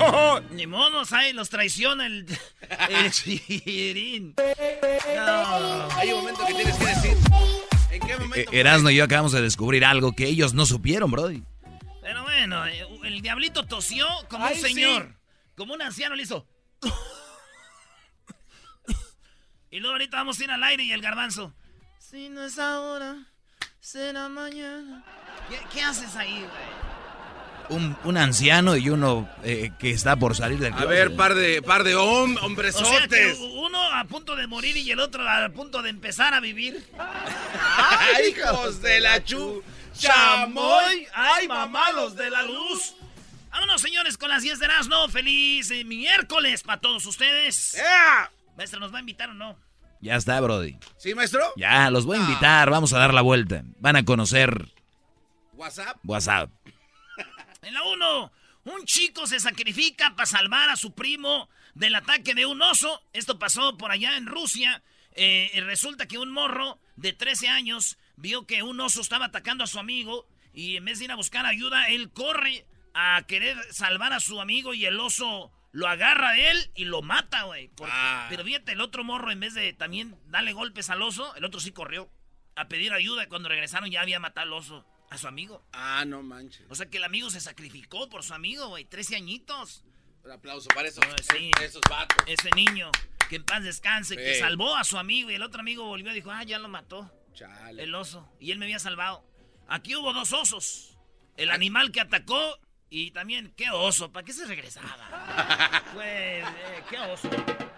Ni monos, ahí los traiciona el, el chiquirín. No. Hay un momento que tienes que decir. ¿En qué momento? Eh, Erasmo y yo acabamos de descubrir algo que ellos no supieron, Brody. Pero bueno, eh, el diablito tosió como Ay, un señor. Como un anciano le hizo. y luego ahorita vamos a ir al aire y el garbanzo. Si no es ahora, será mañana. ¿Qué, qué haces ahí, güey? Un, un anciano y uno eh, que está por salir del A closet. ver, par de, par de hom- O sea hombresotes. uno a punto de morir y el otro a punto de empezar a vivir. ¡Ay, hijos de la chu! ¡Chamoy! ¡Ay, mamá, los de la luz! Vámonos, señores, con las 10 de Erasmo. Feliz eh, miércoles para todos ustedes. ¡Ea! Maestra, ¿nos va a invitar o no? Ya está, Brody. ¿Sí, maestro? Ya, los voy a invitar. Vamos a dar la vuelta. Van a conocer ¿WhatsApp? WhatsApp. En la 1, un chico se sacrifica para salvar a su primo del ataque de un oso. Esto pasó por allá en Rusia. Eh, resulta que un morro de 13 años vio que un oso estaba atacando a su amigo y en vez de ir a buscar ayuda, él corre a querer salvar a su amigo y el oso lo agarra de él y lo mata, güey. Ah. Pero fíjate, el otro morro, en vez de también darle golpes al oso, el otro sí corrió a pedir ayuda y cuando regresaron ya había matado al oso, a su amigo. Ah, no manches. O sea que el amigo se sacrificó por su amigo, güey. 13 añitos. Un aplauso para esos, sí. esos vatos. Ese niño, que en paz descanse, que salvó a su amigo y el otro amigo volvió y dijo, ah, ya lo mató. Chale. El oso. Y él me había salvado. Aquí hubo dos osos. El animal que atacó y también, qué oso. ¿Para qué se regresaba? pues, eh, qué oso.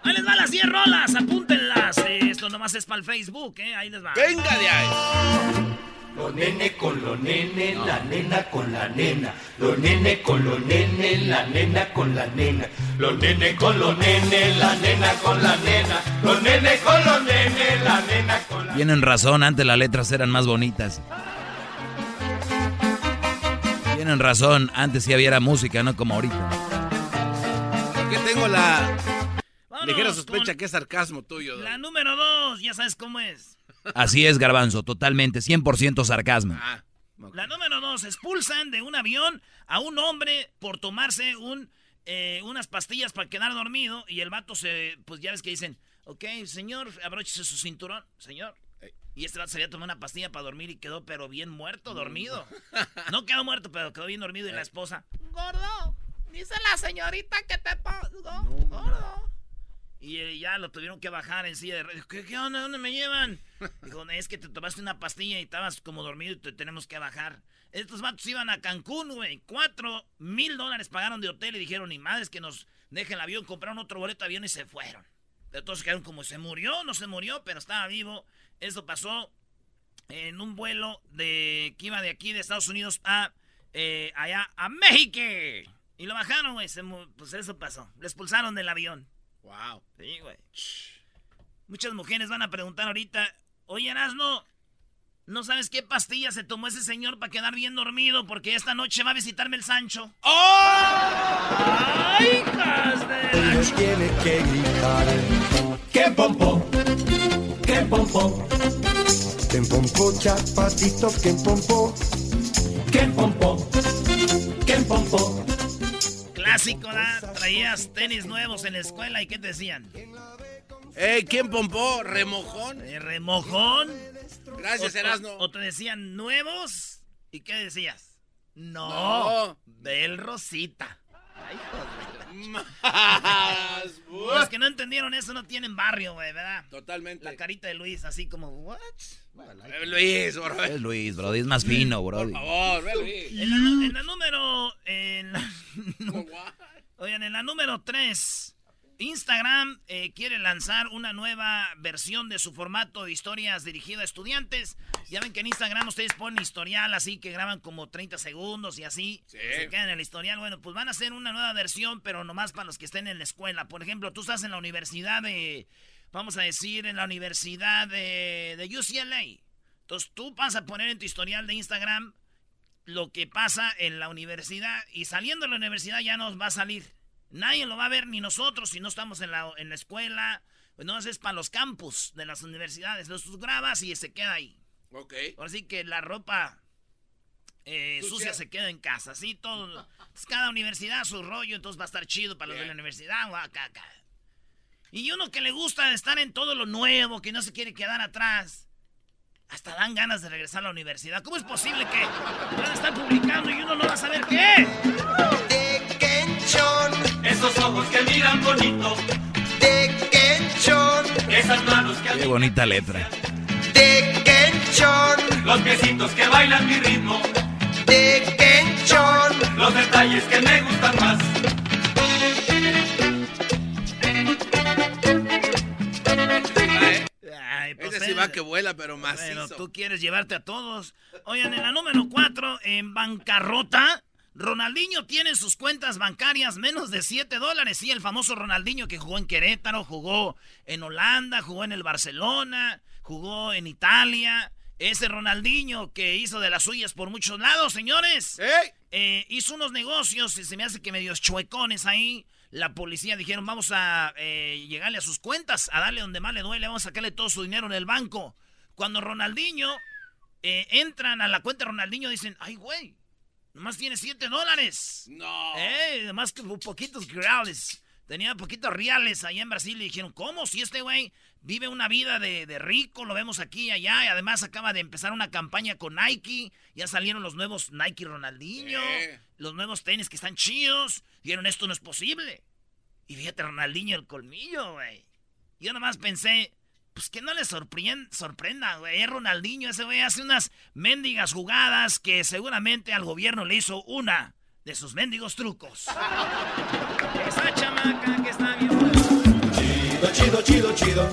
Ahí les va las 10 rolas, apúntenlas. Esto nomás es para el Facebook, ¿eh? Ahí les va. ¡Venga de ahí! Los nene con los nene, la nena con la nena. Los nene con los nene, la nena con la nena. Los nene con los nene, la nena con la nena. Los nene con los nene, la nena con la Tienen razón, antes las letras eran más bonitas. Tienen razón, antes sí había música, no como ahorita. Porque tengo la ligera sospecha que es sarcasmo tuyo. La Doggy. número 2, ya sabes cómo es. Así es, Garbanzo, totalmente, 100% sarcasmo. Ah. La número dos, expulsan de un avión a un hombre por tomarse un, eh, unas pastillas para quedar dormido y el vato se, pues ya ves que dicen, ok, señor, abróchese su cinturón, señor. Y este vato se había tomado una pastilla para dormir y quedó pero bien muerto, dormido. No quedó muerto, pero quedó bien dormido y la esposa, gordo, dice la señorita que te pongo, gordo. Y eh, ya lo tuvieron que bajar en silla de ruedas. ¿Qué, qué onda? ¿Dónde me llevan? Dijo, es que te tomaste una pastilla y estabas como dormido y te tenemos que bajar. Estos vatos iban a Cancún, güey. Cuatro mil dólares pagaron de hotel y dijeron, ni madres que nos dejen el avión. Compraron otro boleto de avión y se fueron. Todos quedaron como, ¿se murió? No se murió, pero estaba vivo. Esto pasó en un vuelo de que iba de aquí de Estados Unidos a eh, allá a México. Y lo bajaron, güey. Pues eso pasó. Le expulsaron del avión. Wow. Sí, güey. Muchas mujeres van a preguntar ahorita, oye, Erasno, ¿no sabes qué pastilla se tomó ese señor para quedar bien dormido? Porque esta noche va a visitarme el Sancho. ¡Ay, hijas de tiene que gritar. ¡Qué pompo! ¡Qué pompo! ¡Qué pompo, chapatito! ¡Qué pompo! ¡Qué pompo! Clásico, ¿da? Traías tenis nuevos en la escuela y ¿qué te decían? Ey, ¿quién pompó? ¿Remojón? ¿Eh, ¿Remojón? Gracias, O- Erasno. O, o te decían nuevos y ¿qué decías? No, No. Bel Rosita. Ay, joder. Más. Los que no entendieron eso no tienen barrio, güey, ¿verdad? Totalmente. La carita de Luis, así como, ¿what? Eh, Luis, por Es Luis, Brody, es más fino, Brody. favor, ve, Luis. En la, en la número. En la- oigan, en la número 3. Instagram eh, quiere lanzar una nueva versión de su formato de historias dirigido a estudiantes. Ya ven que en Instagram ustedes ponen historial así que graban como 30 segundos y así. Se quedan en el historial. Bueno, pues van a hacer una nueva versión, pero nomás para los que estén en la escuela. Por ejemplo, tú estás en la universidad de, vamos a decir, en la universidad de, de UCLA. Entonces tú vas a poner en tu historial de Instagram lo que pasa en la universidad y saliendo de la universidad ya nos va a salir. Nadie lo va a ver, ni nosotros, si no estamos en la, en la escuela. Pues no, es para los campus de las universidades. Los grabas y se queda ahí. Ok. Así que la ropa eh, sucia. se queda en casa. Así todo. Pues cada universidad su rollo, entonces va a estar chido para los de la universidad. Acá, acá. Y uno que le gusta estar en todo lo nuevo, que no se quiere quedar atrás. Hasta dan ganas de regresar a la universidad. ¿Cómo es posible que van a estar publicando y uno no va a saber qué? Esos ojos que miran bonito. De Kenchon. Esas manos que Qué bonita letra. De Kenchon. Los piecitos que bailan mi ritmo. De Kenchon. Los detalles que me gustan más. Ay, pues, Ese sí va que vuela, pero más. Bueno, tú quieres llevarte a todos. Oigan, en la número 4, en bancarrota, Ronaldinho tiene en sus cuentas bancarias menos de 7 dólares. Sí, el famoso Ronaldinho que jugó en Querétaro, jugó en Holanda, jugó en el Barcelona, jugó en Italia. Ese Ronaldinho que hizo de las suyas por muchos lados, señores. Eh, hizo unos negocios y se me hace que medios chuecones ahí. La policía dijeron, vamos a eh, llegarle a sus cuentas, a darle donde más le duele, vamos a sacarle todo su dinero en el banco. Cuando Ronaldinho eh, entran a la cuenta de Ronaldinho, dicen, ay, güey, nomás tiene 7 dólares. No. Eh, nomás que poquitos reales. Tenía poquitos reales allá en Brasil y dijeron, ¿cómo? Si este güey vive una vida de, de rico, lo vemos aquí y allá, y además acaba de empezar una campaña con Nike, ya salieron los nuevos Nike Ronaldinho, Sí. los nuevos tenis que están chidos, dijeron, esto no es posible. Y fíjate, Ronaldinho el colmillo, güey. Yo nomás pensé, pues que no le sorprenda, güey. Es Ronaldinho, ese güey hace unas mendigas jugadas que seguramente al gobierno le hizo una de sus mendigos trucos. Esa chamaca que está bien. Chido, chido, chido, chido.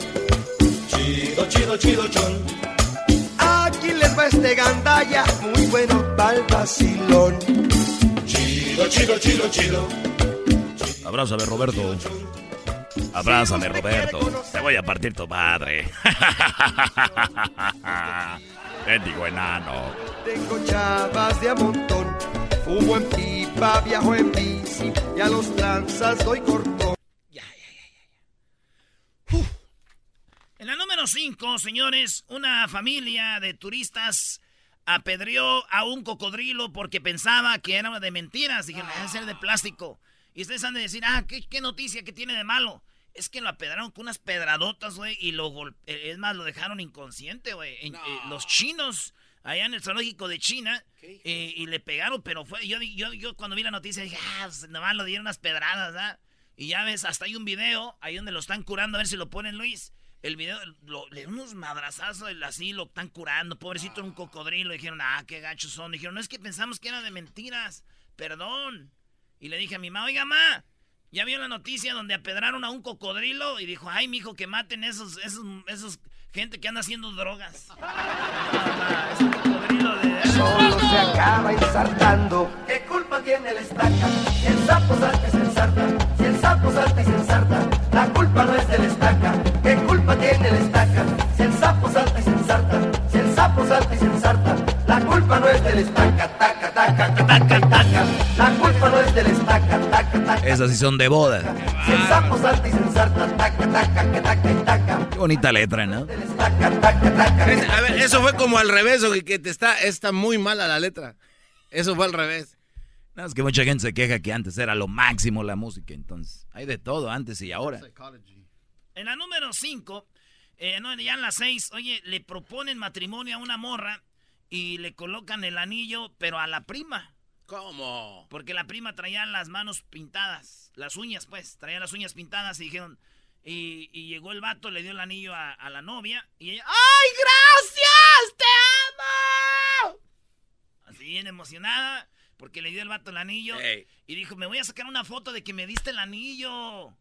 Chido, chido, chido, chon. Aquí les va este gandalla, muy bueno pa'l vacilón. Chido, chido, chido, chido. Abrázame, Roberto. Abrázame, Roberto. Te voy a partir tu madre. Bendigo enano. Tengo chavas de a montón. Fumo en pipa, viajo en bici y a los lanzas doy cortón. En la número 5, señores, una familia de turistas apedreó a un cocodrilo porque pensaba que era de mentiras. Dijeron, debe ser de plástico. Y ustedes han de decir, ah, ¿qué, qué noticia que tiene de malo? Es que lo apedraron con unas pedradotas, güey, y lo golpe... Es más, lo dejaron inconsciente, güey. Eh, los chinos, allá en el zoológico de China, eh, y le pegaron, pero fue... Yo, yo, yo cuando vi la noticia dije, ah, pues, nomás lo dieron unas pedradas, ¿ah? Y ya ves, hasta hay un video ahí donde lo están curando, a ver si lo ponen, Luis. El video, lo- le dieron unos madrazazos, así lo están curando. Pobrecito, era un cocodrilo. Dijeron, ah, qué gachos son. Dijeron, no es que pensamos que era de mentiras. Perdón. Y le dije a mi mamá, oiga, ma, ¿ya vio la noticia donde apedraron a un cocodrilo? Y dijo, ay, mijo, que maten esos, esos, esos gente que anda haciendo drogas. Ah, es un cocodrilo de... Solo se acaba ensartando. ¿Qué culpa tiene el estaca? Si el sapo salta y se ensarta. Si el sapo salta y se ensarta. La culpa no es del estaca. ¿Qué culpa tiene el estaca? Si el sapo salta y se ensarta. Si el sapo salta y se ensarta. La culpa no es del estaca. Taca, taca, taca, taca. La culpa no es del estaca. Esas sí son de boda. Qué bonita letra, ¿no? A ver, eso fue como al revés, güey, que te está, está muy mala la letra. Eso fue al revés. No, es que mucha gente se queja que antes era lo máximo la música, entonces. Hay de todo antes y ahora. En la número 5, no, ya en la 6, oye, le proponen matrimonio a una morra y le colocan el anillo, pero a la prima. ¿Cómo? Porque la prima traía las manos pintadas, las uñas, pues, traía las uñas pintadas y dijeron. Y, y llegó el vato, le dio el anillo a, a la novia y ella, ¡ay, gracias! ¡Te amo! Así bien emocionada, porque le dio el vato el anillo y dijo, me voy a sacar una foto de que me diste el anillo.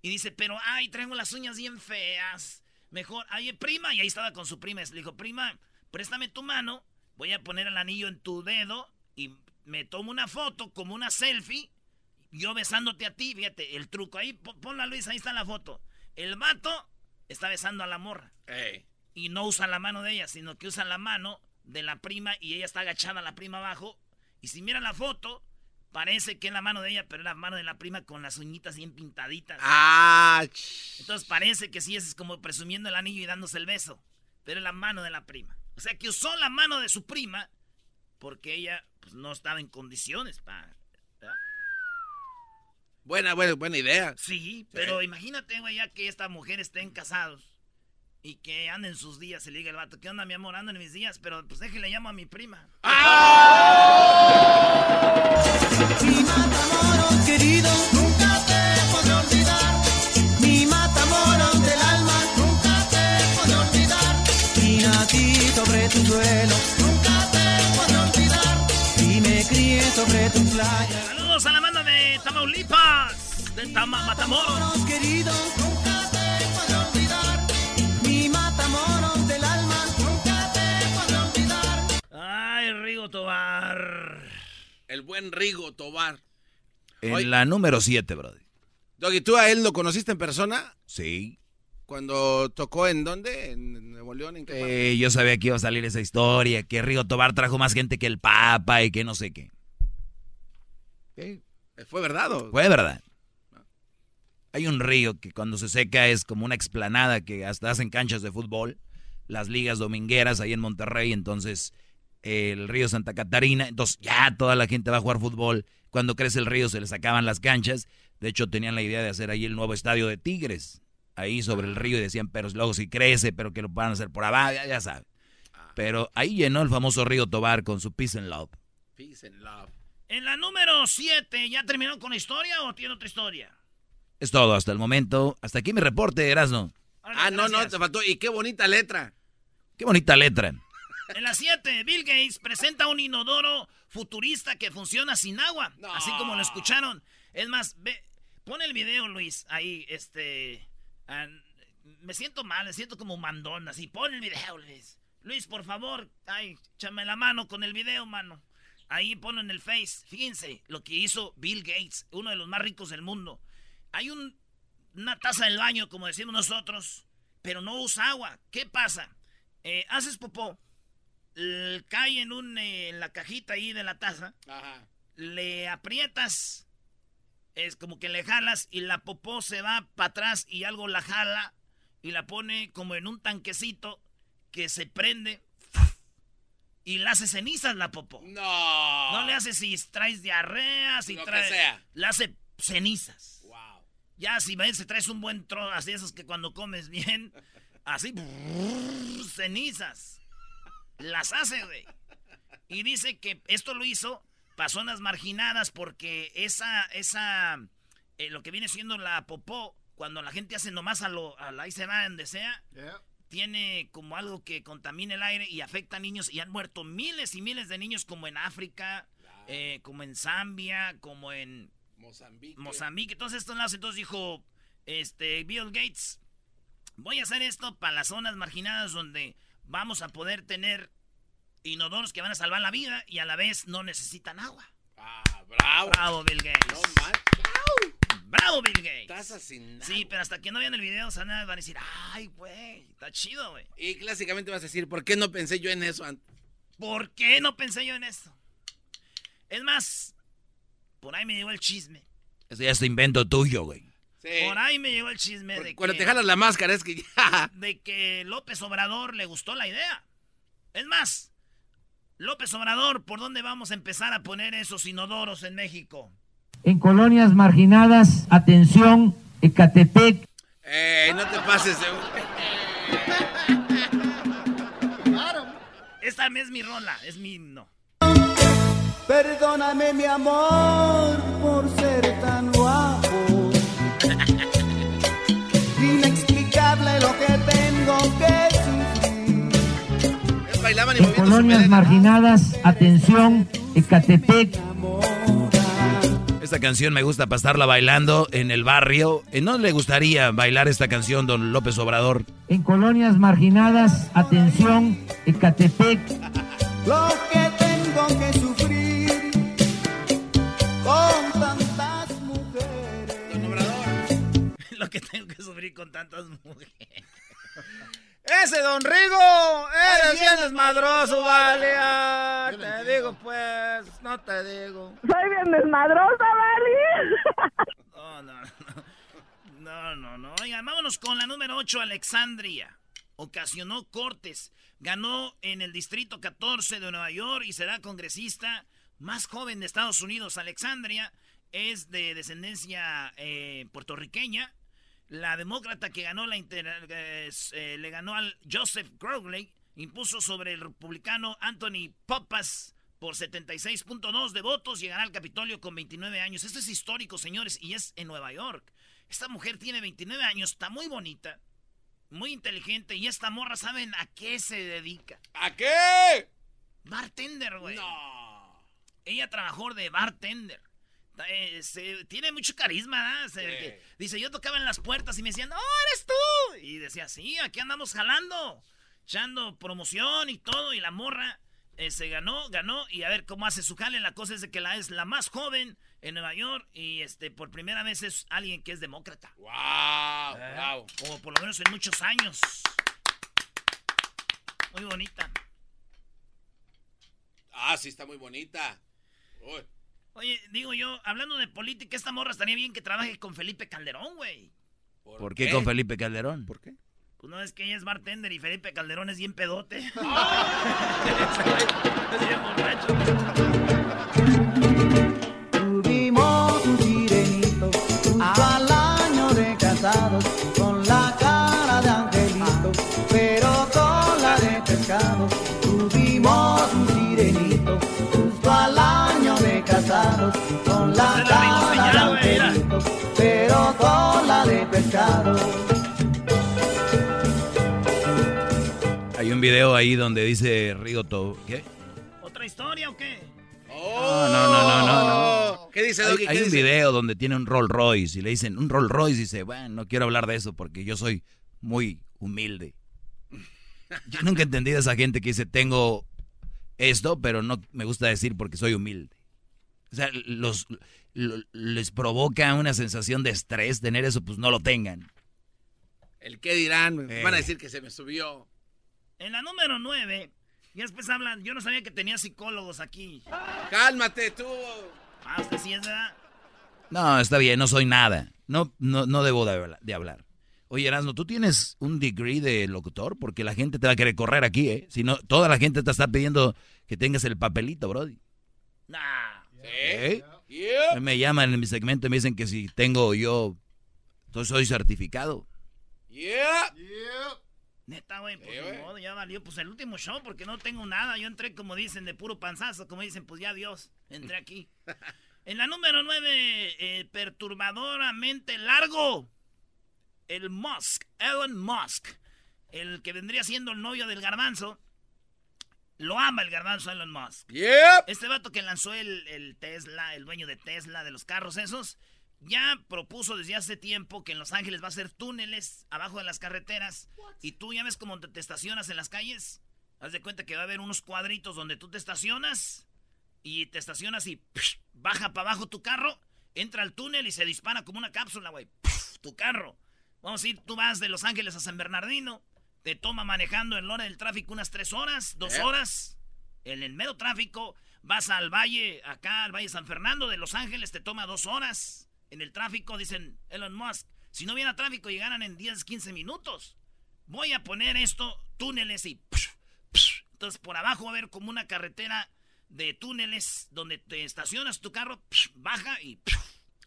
Y dice, pero, ay, traigo las uñas bien feas. Mejor, ay, prima, y ahí estaba con su prima. Le dijo, prima, préstame tu mano, voy a poner el anillo en tu dedo y me tomo una foto como una selfie, yo besándote a ti, fíjate, el truco. Ahí, ponla Luis, ahí está la foto. El vato está besando a la morra. Y no usa la mano de ella, sino que usa la mano de la prima y ella está agachada, la prima abajo. Y si mira la foto, parece que es la mano de ella, pero es la mano de la prima con las uñitas bien pintaditas. Ah, Entonces parece que sí es como presumiendo el anillo y dándose el beso. Pero es la mano de la prima. O sea que usó la mano de su prima porque ella pues, no estaba en condiciones para. Buena, buena, buena idea. Sí, pero imagínate, güey, ya que esta mujer estén casados y que anden sus días, se le diga el vato, ¿qué onda, mi amor? Ando en mis días, pero pues déjale llamo a mi prima. ¡Ah! Mi matamoros querido, sobre tu playa. Saludos a la banda de Tamaulipas, de Tama Matamoros. querido, nunca te podré olvidar. Mi matamoros del alma, nunca te podré olvidar. Ay, Rigo Tobar. El buen Rigo Tobar. En la número 7, brother. Doggy, ¿tú a él lo conociste en persona? Sí. Cuando tocó en dónde? ¿En Nuevo León? ¿En qué? Eh, yo sabía que iba a salir esa historia, que Rigo Tobar trajo más gente que el Papa y que no sé qué. Eh, ¿Fue verdad o? Fue verdad. Hay un río que cuando se seca es como una explanada que hasta hacen canchas de fútbol, las ligas domingueras ahí en Monterrey, entonces el río Santa Catarina, entonces ya toda la gente va a jugar fútbol. Cuando crece el río se les acaban las canchas. De hecho tenían la idea de hacer ahí el nuevo estadio de Tigres, ahí sobre el río y decían, pero luego si crece, pero que lo van a hacer por abajo, ya, ya saben. Pero ahí llenó el famoso río Tobar con su Peace and Love. Peace and love. En la número 7, ¿ya terminó con la historia o tiene otra historia? Es todo hasta el momento. Hasta aquí mi reporte, Erasno. Ah, no, no, te faltó. Y qué bonita letra. Qué bonita letra. En la 7, Bill Gates presenta un inodoro futurista que funciona sin agua. Así como lo escucharon. Es más, ve, pon el video, Luis, ahí, este... me siento mal, me siento como mandón, así. Pon el video, Luis. Luis, por favor, ay, échame la mano con el video, mano. Ahí ponlo en el Face. Fíjense lo que hizo Bill Gates, uno de los más ricos del mundo. Hay un, una taza del baño, como decimos nosotros, pero no usa agua. ¿Qué pasa? Eh, haces popó, cae en, un, eh, en la cajita ahí de la taza, Ajá. le aprietas, es como que le jalas y la popó se va para atrás y algo la jala y la pone como en un tanquecito que se prende y la hace cenizas la popó. No. No le hace si traes diarrea, si Lo que traes... sea. Le hace cenizas. Wow. Ya si ves, si traes un buen trozo, así esos que cuando comes bien, así, brrr, cenizas. Las hace, güey. Y dice que esto lo hizo para zonas marginadas porque esa, esa, eh, lo que viene siendo la popó, cuando la gente hace nomás a lo, a la ahí se va donde sea, tiene como algo que contamina el aire y afecta a niños y han muerto miles y miles de niños como en África, eh, como en Zambia, como en Mozambique. Mozambique, todos estos lados. Entonces dijo este Bill Gates, voy a hacer esto para las zonas marginadas donde vamos a poder tener inodoros que van a salvar la vida y a la vez no necesitan agua. Ah, bravo. Bravo, Bill Gates. No. Bravo, Bill Gates. Sin nada. Sí, pero hasta que no vean el video, se van a van a decir, ay, güey, está chido, güey. Y clásicamente vas a decir, ¿por qué no pensé yo en eso antes? ¿Por qué no pensé yo en esto? Es más, por ahí me llegó el chisme. Ese ya es invento tuyo, güey. Sí. Por ahí me llegó el chisme de Cuando que... te jalas la máscara es que ya. de que López Obrador le gustó la idea. Es más, López Obrador, ¿por dónde vamos a empezar a poner esos inodoros en México? En colonias marginadas, atención, Ecatepec, Ey, no te pases. eh. Esta es mi rola, es mi himno. Perdóname mi amor por ser tan guapo. Inexplicable lo que tengo que sufrir. En colonias marginadas, atención, Ecatepec, Esta canción me gusta para estarla bailando en el barrio. ¿En dónde le gustaría bailar esta canción, don López Obrador? En colonias marginadas, atención, Ecatepec. Lo que tengo que sufrir con tantas mujeres. Lo que tengo que sufrir con tantas mujeres. Ese Don Rigo, eres bien desmadroso, vale. ah, te digo pues, no te digo. Soy bien desmadrosa, Vali. No, no, no. No, no, no. Oigan, vámonos con la número 8, Alexandria. Ocasionó cortes. Ganó en el distrito 14 de Nueva York y será congresista más joven de Estados Unidos. Alexandria es de descendencia eh, puertorriqueña. La demócrata que ganó la inter- eh, eh, le ganó al Joseph Crowley, impuso sobre el republicano Anthony Poppas por 76.2 de votos, llegará al Capitolio con 29 años. Esto es histórico, señores, y es en Nueva York. Esta mujer tiene 29 años, está muy bonita, muy inteligente, y esta morra, ¿saben a qué se dedica? ¿A qué? Bartender, güey. No. Ella trabajó de bartender. Eh, se- tiene mucho carisma. Se- Sí. dice, yo tocaba en las puertas y me decían, ¡No, eres tú! Y decía, sí, aquí andamos jalando, echando promoción y todo, y la morra eh, se ganó, ganó, y a ver cómo hace su jale. La cosa es de que la es la más joven en Nueva York, y este por primera vez es alguien que es demócrata. Wow, ¿Eh? wow. O por lo menos en muchos años. Muy bonita. Ah, sí, está muy bonita. Uy. Oye, digo yo, hablando de política, esta morra estaría bien que trabaje con Felipe Calderón, güey. ¿Por qué con Felipe Calderón? ¿Por qué? Pues no es que ella es bartender y Felipe Calderón es bien pedote. es video ahí donde dice Rigoto. ¿Qué? ¿Otra historia o qué? No, no, no, no, no. no. ¿Qué dice, Hay, Doggy? hay ¿Qué un dice? video donde tiene un Rolls Royce y le dicen, un Rolls Royce, y dice, bueno, no quiero hablar de eso porque yo soy muy humilde. Yo nunca he entendido a esa gente que dice, tengo esto, pero no me gusta decir porque soy humilde. O sea, los, lo- les provoca una sensación de estrés tener eso, pues no lo tengan. ¿El qué dirán? Eh. Van a decir que se me subió. En la número 9, y después hablan, yo no sabía que tenía psicólogos aquí. Cálmate tú. Ah, usted sí es verdad. No, está bien, no soy nada. No, no, no debo de habla- de hablar. Oye, Erasmo, ¿tú tienes un degree de locutor? Porque la gente te va a querer correr aquí, ¿eh? Si no, toda la gente te está pidiendo que tengas el papelito, Brody. Nah. ¿Eh? Yeah. Me llaman en mi segmento y me dicen que si tengo yo, entonces soy certificado. Yeah. Neta, güey, pues Sí, modo, ya valió. Pues el último show, porque no tengo nada. Yo entré, como dicen, de puro panzazo. Como dicen, pues ya Dios, entré aquí. en la número 9, perturbadoramente largo. El Musk, Elon Musk. El que vendría siendo el novio del garbanzo. Lo ama el garbanzo Elon Musk. Yeah. Este vato que lanzó el, el Tesla, el dueño de Tesla, de los carros esos, ya propuso desde hace tiempo que en Los Ángeles va a hacer túneles abajo de las carreteras. Y tú ya ves cómo te, te estacionas en las calles. Haz de cuenta que va a haber unos cuadritos donde tú te estacionas y te estacionas y psh, baja para abajo tu carro, entra al túnel y se dispara como una cápsula, güey. Pf, Tu carro. Vamos a ir, tú vas de Los Ángeles a San Bernardino, te toma manejando en la hora del tráfico unas tres horas, dos ¿Eh? horas. En el mero tráfico, vas al valle, acá al Valle San Fernando de Los Ángeles, te toma dos horas. En el tráfico, dicen Elon Musk, si no hubiera tráfico, llegaran en 10, 15 minutos. Voy a poner esto, túneles y... Entonces, por abajo va a haber como una carretera de túneles donde te estacionas tu carro, baja y...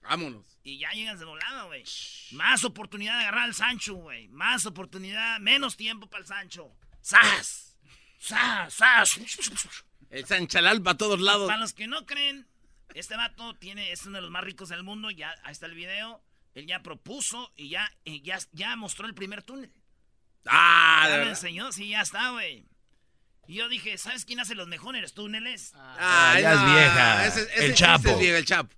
Vámonos. y ya llegas de volada, güey. Más oportunidad de agarrar al Sancho, güey. Más oportunidad, menos tiempo para el Sancho. ¡Sas! ¡Sas! ¡Sas! El Sanchalal para todos lados. Para los que no creen, este vato tiene, es uno de los más ricos del mundo. Ya, ahí está el video. Él ya propuso y ya, eh, ya, ya mostró el primer túnel. Ah, de ya me enseñó, sí, ya está, güey. Y yo dije, ¿sabes quién hace los mejores túneles? Ah, ya es vieja. Ese, ese- El ese Chapo. es viejo, el Chapo.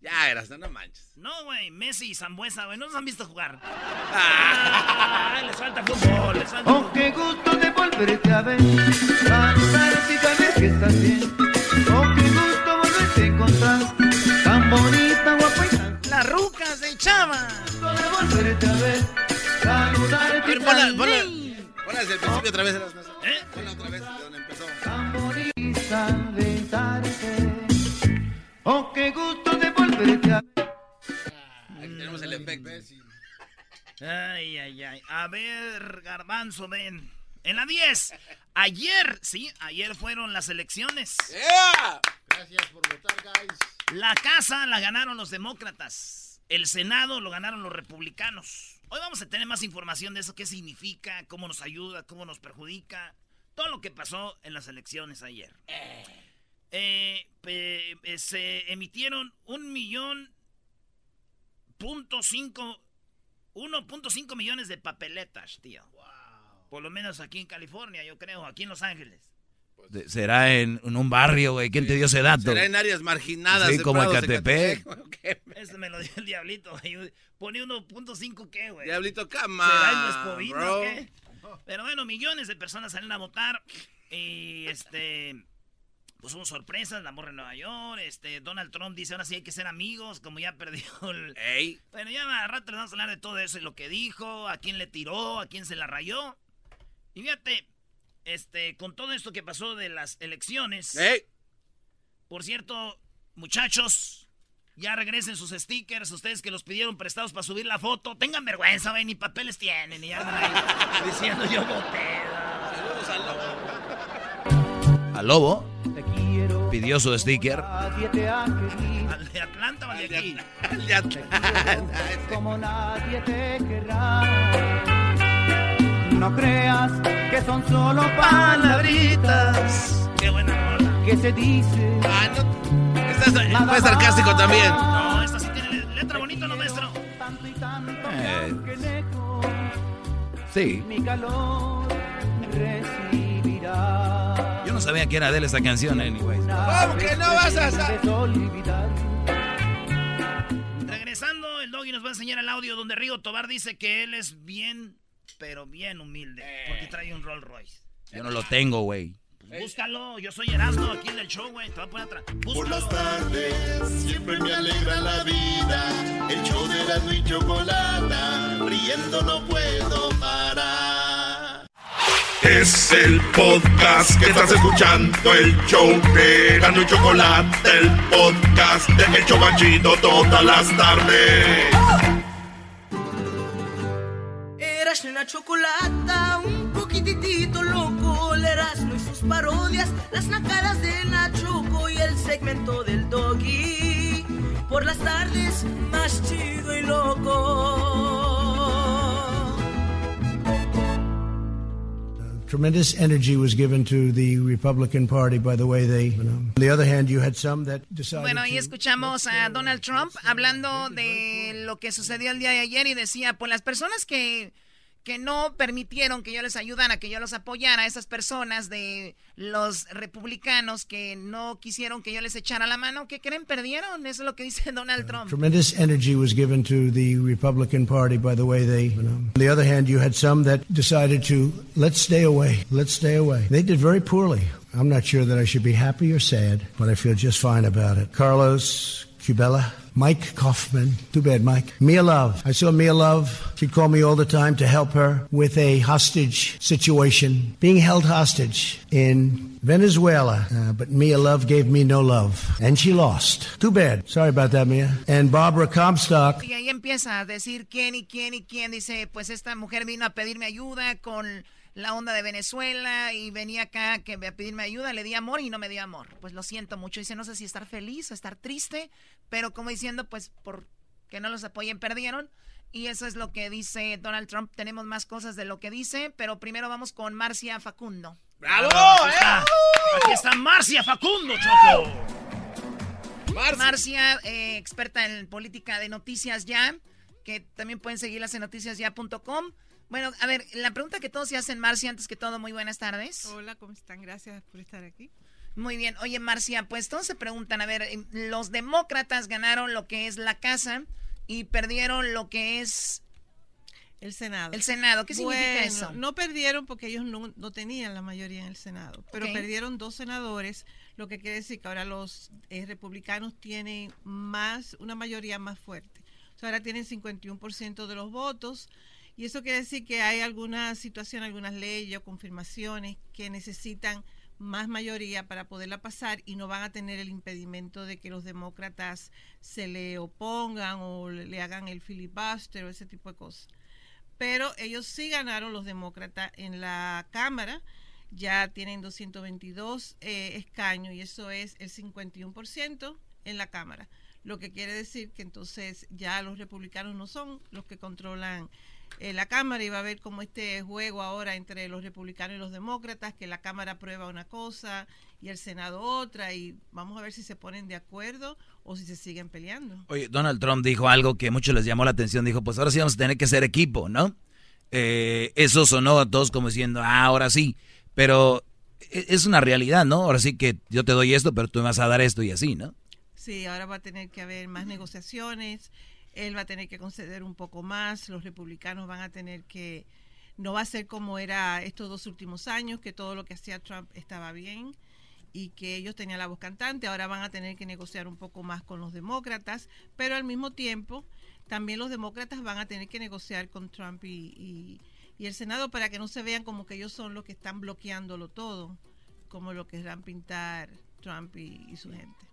Ya, eras, no manches. No, güey, Messi y Zambuesa, güey, no nos han visto jugar. Ah, les falta fútbol, les falta Oh, qué gusto de volverte a ver, saber que estás bien. Oh, qué a encontrar, tan bonita, guapa y tan Las rucas de Chava. de volverte a ver, saludarte A ponla, ponla, ponla desde el principio otra vez. Eras, ¿Eh? Ponla otra vez, de donde empezó. tan bonita besarte. Oh, qué gusto de volverte a ver. Aquí tenemos el efecto. Sí. Ay, ay, ay. A ver, Garbanzo, ven. En la 10. Ayer, sí, ayer fueron las elecciones. ¡Yeah! Gracias por votar, guys. La casa la ganaron los demócratas. El Senado lo ganaron los republicanos. Hoy vamos a tener más información de eso, qué significa, cómo nos ayuda, cómo nos perjudica. Todo lo que pasó en las elecciones ayer. Eh, pe- eh, se emitieron un millón punto cinco, 1.5 millones de papeletas, tío. Por lo menos aquí en California, yo creo, aquí en Los Ángeles. De- Será en, en un barrio, güey. ¿Quién te dio ese dato? Será en áreas marginadas. Sí, como Ecatepec. Este me lo dio el diablito, güey. Pone 1.5 qué, güey. Diablito, ¿Será cama. bro. o qué? Pero bueno, millones de personas salen a votar. Y este. Pues hubo sorpresas, la morra en Nueva York. Este, Donald Trump dice ahora sí hay que ser amigos, como ya perdió el. Ey. Bueno, ya a rato les vamos a hablar de todo eso y lo que dijo, a quién le tiró, a quién se la rayó. Y fíjate, este, con todo esto que pasó de las elecciones. Ey. Por cierto, muchachos, ya regresen sus stickers, ustedes que los pidieron prestados para subir la foto. Tengan vergüenza, ven, ni papeles tienen, y ya ahí diciendo yo voté. Saludos al lobo. ¿A Lobo? Te quiero, Pidió su sticker. nadie te ha querido. ¿Al de Atlanta o al de aquí? Al de Atlanta. como nadie te querrá. No creas que son solo palabritas Qué buena rola. que se dicen. Ah, no. Estás, fue sarcástico también. No, esta sí tiene le- letra bonita, ¿no, maestro? Tanto y tanto Eh. que lejos Sí. mi calor recibirá. Yo no sabía que era de él esa canción, anyways. ¿Cómo que no vas a. Regresando, el doggy nos va a enseñar el audio donde Rigo Tobar dice que él es bien, pero bien humilde, porque trae un Rolls Royce. Yo no lo tengo, güey. Pues búscalo, yo soy Erasmo aquí en el show, güey, te voy a poner atrás. Por las Búscalo. tardes siempre me alegra la vida. El show de la y chocolata, riendo no puedo parar. Es el podcast que estás escuchando, el show de Gano y Chocolate, el podcast de El Chobachito todas las tardes. Eras una chocolata, un poquitito loco, el Erasmo y sus parodias, las nacadas de Nachoco y el segmento del doggy. Por las tardes, más chido y loco. Tremendous energy was given to the Republican Party by the way they. You know. On the other hand, you had some that decided. Bueno, ahí escuchamos a Donald Trump hablando de lo que sucedió el día de ayer y decía, pues las personas que, que no permitieron que yo les ayudara, que yo los apoyara, esas personas de los republicanos que no quisieron que yo les echara la mano, ¿qué creen? Perdieron, eso es lo que dice Donald Trump. Tremendous energy was given to the Republican Party by the way they. You know. On the other hand, you had some that decided to let's stay away, let's stay away. They did very poorly. I'm not sure that I should be happy or sad, but I feel just fine about it. Carlos Cubella. Mike Kaufman. Too bad, Mike. Mia Love. I saw Mia Love. She'd call me all the time to help her with a hostage situation, being held hostage in Venezuela. Uh, but Mia Love gave me no love, and she lost. Too bad. Sorry about that, Mia. And Barbara Comstock. Y ahí empieza a decir quién y quién y quién. Dice, pues esta mujer vino a pedirme ayuda con la onda de Venezuela y venía acá que a pedirme ayuda, le di amor y no me dio amor. Pues lo siento mucho. Dice, no sé si estar feliz o estar triste, pero como diciendo, pues por que no los apoyen, perdieron. Y eso es lo que dice Donald Trump. Tenemos más cosas de lo que dice, pero primero vamos con Marcia Facundo. ¡Bravo! Aquí ¡Eh! está, aquí está Marcia Facundo, Choco. Marcia. Marcia, eh, experta en política de Noticias Ya, que también pueden seguirlas en noticiasya.com. Bueno, a ver, la pregunta que todos se hacen, Marcia, antes que todo, muy buenas tardes. Hola, ¿cómo están? Gracias por estar aquí. Muy bien. Oye, Marcia, pues todos se preguntan, a ver, eh, los demócratas ganaron lo que es la casa y perdieron lo que es el Senado. El Senado, ¿qué significa eso? No perdieron porque ellos no, no tenían la mayoría en el Senado, pero perdieron dos senadores, lo que quiere decir que ahora los eh, republicanos tienen más, una mayoría más fuerte. O sea, ahora tienen 51% de los votos y eso quiere decir que hay alguna situación, algunas leyes o confirmaciones que necesitan más mayoría para poderla pasar y no van a tener el impedimento de que los demócratas se le opongan o le hagan el filibuster o ese tipo de cosas. Pero ellos sí ganaron los demócratas en la Cámara, ya tienen 222 eh, escaños y eso es el 51% en la Cámara, lo que quiere decir que entonces ya los republicanos no son los que controlan eh, la Cámara y va a haber como este juego ahora entre los republicanos y los demócratas, que la Cámara aprueba una cosa y el Senado otra y vamos a ver si se ponen de acuerdo o si se siguen peleando. Oye, Donald Trump dijo algo que a muchos les llamó la atención. Dijo, pues ahora sí vamos a tener que ser equipo, ¿no? Eh, eso sonó a todos como diciendo, ah, ahora sí. Pero e- es una realidad, ¿no? Ahora sí que yo te doy esto, pero tú me vas a dar esto y así, ¿no? Sí, ahora va a tener que haber más negociaciones, él va a tener que conceder un poco más, los republicanos van a tener que, no va a ser como era estos dos últimos años, que todo lo que hacía Trump estaba bien y que ellos tenían la voz cantante, ahora van a tener que negociar un poco más con los demócratas, pero al mismo tiempo también los demócratas van a tener que negociar con Trump y, el Senado para que no se vean como que ellos son los que están bloqueándolo todo, como lo querrán pintar Trump y su gente.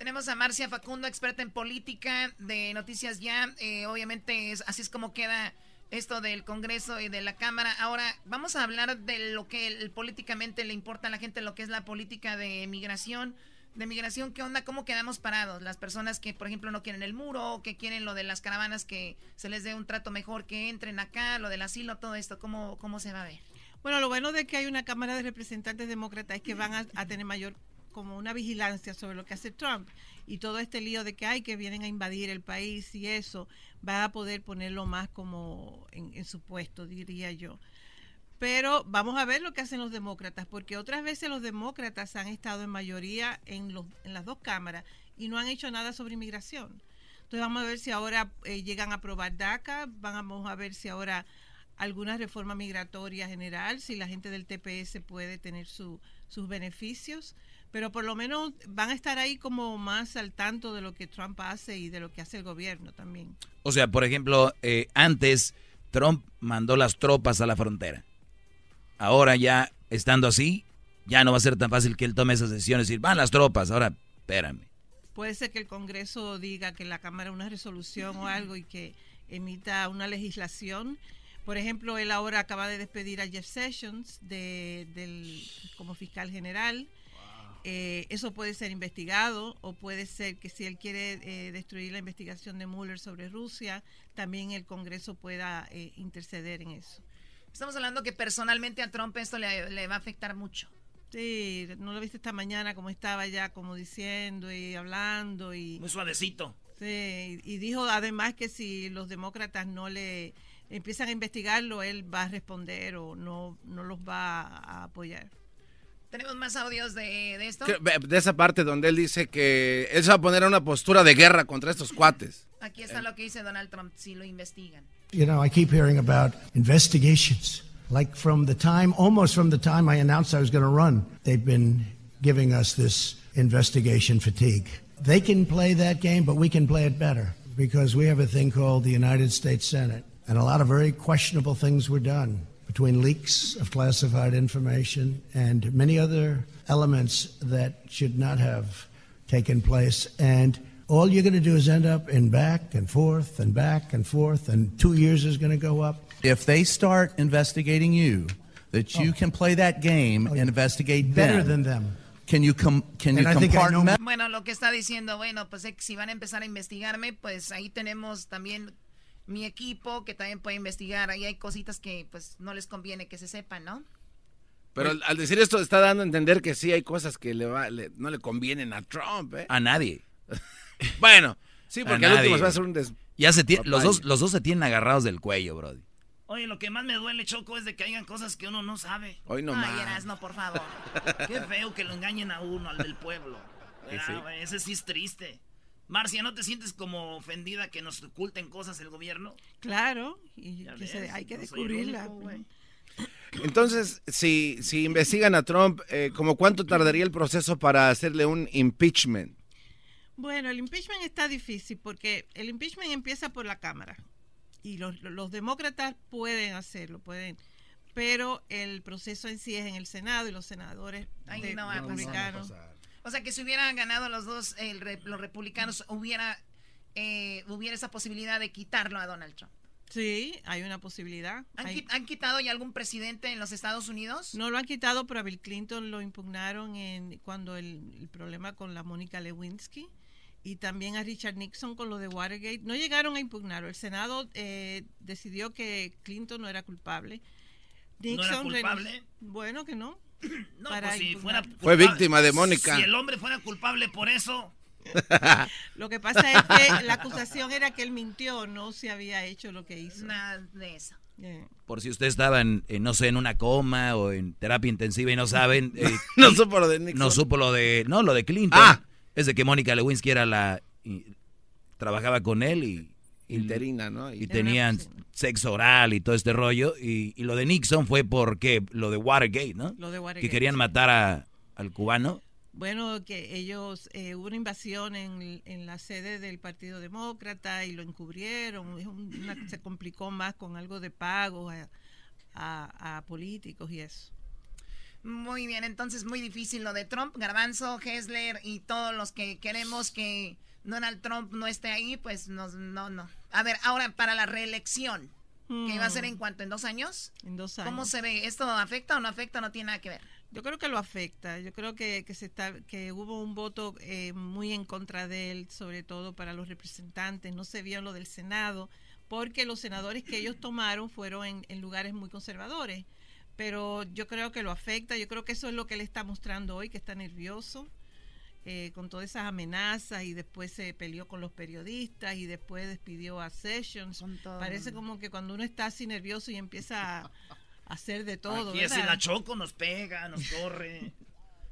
Tenemos a Marcia Facundo, experta en política de Noticias Ya. Eh, obviamente es, así es como queda esto del Congreso y de la Cámara. Ahora vamos a hablar de lo que el- políticamente le importa a la gente, lo que es la política de migración. De migración, ¿qué onda? ¿Cómo quedamos parados? Las personas que, por ejemplo, no quieren el muro, que quieren lo de las caravanas, que se les dé un trato mejor, que entren acá, lo del asilo, todo esto, ¿cómo, cómo se va a ver? Bueno, lo bueno de que hay una Cámara de Representantes Demócratas es que van a tener mayor como una vigilancia sobre lo que hace Trump y todo este lío de que hay que vienen a invadir el país y eso va a poder ponerlo más como en, su puesto, diría yo. Pero vamos a ver lo que hacen los demócratas, porque otras veces los demócratas han estado en mayoría en, los, en las dos cámaras y no han hecho nada sobre inmigración. Entonces vamos a ver si ahora eh, llegan a aprobar DACA, vamos a ver si ahora alguna reforma migratoria general, si la gente del TPS puede tener su- sus beneficios, pero por lo menos van a estar ahí como más al tanto de lo que Trump hace y de lo que hace el gobierno también. O sea, por ejemplo, eh, antes Trump mandó las tropas a la frontera. Ahora ya, estando así, ya no va a ser tan fácil que él tome esas decisiones y decir, van las tropas, ahora espérame. Puede ser que el Congreso diga que la Cámara una resolución o algo y que emita una legislación. Por ejemplo, él ahora acaba de despedir a Jeff Sessions de, del, como fiscal general. Eh, eso puede ser investigado o puede ser que si él quiere eh, destruir la investigación de Mueller sobre Rusia, también el Congreso pueda eh, interceder en eso. Estamos hablando que personalmente a Trump esto le, le va a afectar mucho. Sí, no lo viste esta mañana como estaba ya como diciendo y hablando y Muy suavecito. Sí, y dijo además que si los demócratas no le empiezan a investigarlo, él va a responder o no, no los va a apoyar. ¿Tenemos más audios de, de esto? Que- De esa parte donde él dice que él se va a poner una postura de guerra contra estos cuates. Aquí está lo que dice Donald Trump, si lo investigan. You know, I keep hearing about investigations. Like from the time, almost from the time I announced I was going to run, they've been giving us this investigation fatigue. They can play that game, but we can play it better because we have a thing called the United States Senate. And a lot of very questionable things were done between leaks of classified information and many other elements that should not have taken place. And all you're going to do is end up in back and forth and back and forth, and two years is going to go up. If they start investigating you, that you can play that game and investigate Oh, Better them. than them. Can you com- can you And I think I know- compartment? Bueno, lo que está diciendo, bueno, pues eh, si van a empezar a investigarme, pues ahí tenemos también mi equipo que también puede investigar. Ahí hay cositas que pues no les conviene que se sepan, ¿no? Pero al, al decir esto está dando a entender que sí hay cosas que le va- le- no le convienen a Trump, ¿eh? A nadie. Bueno, sí, porque al último se va a hacer un des... Ya se tie- los, dos, los dos se tienen agarrados del cuello, Brody. Oye, lo que más me duele, Choco, es de que hayan cosas que uno no sabe. Hoy no Ay, más. Erasno, por favor. Qué feo que lo engañen a uno, al del pueblo. Sí, Ah, sí. Ese sí es triste. Marcia, ¿no te sientes como ofendida que nos oculten cosas el gobierno? Claro, y se- hay que no descubrirla. único, güey. Entonces, si, si investigan a Trump, eh, ¿como cuánto tardaría el proceso para hacerle un impeachment? Bueno, el impeachment está difícil porque el impeachment empieza por la Cámara y los, los demócratas pueden hacerlo, pueden, pero el proceso en sí es en el Senado y los senadores Ay, de- no va a pasar. republicanos. O sea, que si hubieran ganado los dos, el re- los republicanos, hubiera, eh, hubiera esa posibilidad de quitarlo a Donald Trump. Sí, hay una posibilidad. ¿Han, Hay- qui- han quitado ya algún presidente en los Estados Unidos? No lo han quitado, pero a Bill Clinton lo impugnaron en cuando el, el problema con la Mónica Lewinsky y también a Richard Nixon con lo de Watergate. No llegaron a impugnarlo. El Senado eh, decidió que Clinton no era culpable. ¿No era culpable? Bueno, que no. No, Para pues si fuera. Fue víctima de Mónica. Si el hombre fuera culpable por eso, Lo que pasa es que la acusación era que él mintió, no se había hecho lo que hizo. Nada de eso. Eh, Por si usted estaba en, en, no sé, en una coma o en terapia intensiva y no saben. eh, No supo lo de Nixon. No supo lo de. No, lo de Clinton. Ah. Es de que Mónica Lewinsky era la. y trabajaba con él y. Interina, ¿no? Y tenían sexo oral y todo este rollo. Y, y lo de Nixon fue porque. Lo de Watergate, ¿no? Lo de Watergate, Que querían matar a, al cubano. Bueno, que ellos, eh, hubo una invasión en, en la sede del Partido Demócrata y lo encubrieron, es un- una- se complicó más con algo de pago a, a- a políticos y eso. Muy bien, entonces muy difícil lo de Trump, Garbanzo, Hessler y todos los que queremos que Donald Trump no esté ahí, pues nos, no, no. A ver, ahora para la reelección, ¿qué va a ser en cuánto? ¿En dos años? En dos años. ¿Cómo se ve? ¿Esto afecta o no afecta? No tiene nada que ver. Yo creo que lo afecta. Yo creo que, que se está que hubo un voto eh, muy en contra de él, sobre todo para los representantes. No se vio lo del Senado, porque los senadores que ellos tomaron fueron en, en lugares muy conservadores. Pero yo creo que lo afecta. Yo creo que eso es lo que él está mostrando hoy, que está nervioso eh, con todas esas amenazas y después se peleó con los periodistas y después despidió a Sessions. Parece como que cuando uno está así nervioso y empieza a, hacer de todo. aquí es ¿verdad? en la choco, nos pega, nos corre.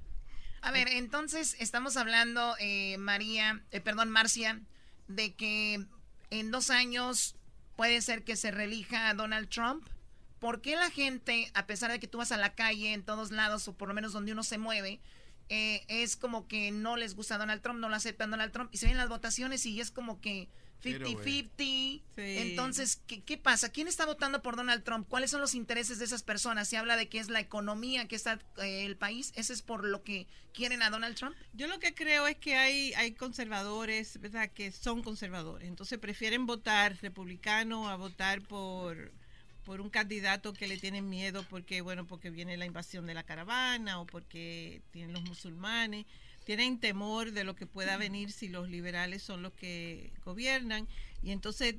A ver, entonces estamos hablando, eh, María, eh, perdón, Marcia, de que en dos años puede ser que se relija a Donald Trump. ¿Por qué la gente, a pesar de que tú vas a la calle en todos lados, o por lo menos donde uno se mueve, eh, es como que no les gusta Donald Trump, no lo aceptan Donald Trump, y se ven las votaciones y es como que Pero, 50-50. Sí. Entonces, ¿qué, ¿qué pasa? ¿Quién está votando por Donald Trump? ¿Cuáles son los intereses de esas personas? Se habla de que es la economía que está eh, el país. ¿Ese es por lo que quieren a Donald Trump? Yo lo que creo es que hay, hay conservadores, ¿verdad? Que son conservadores. Entonces prefieren votar republicano a votar por, por un candidato que le tienen miedo porque, bueno, porque viene la invasión de la caravana o porque tienen los musulmanes. Tienen temor de lo que pueda venir si los liberales son los que gobiernan. Y entonces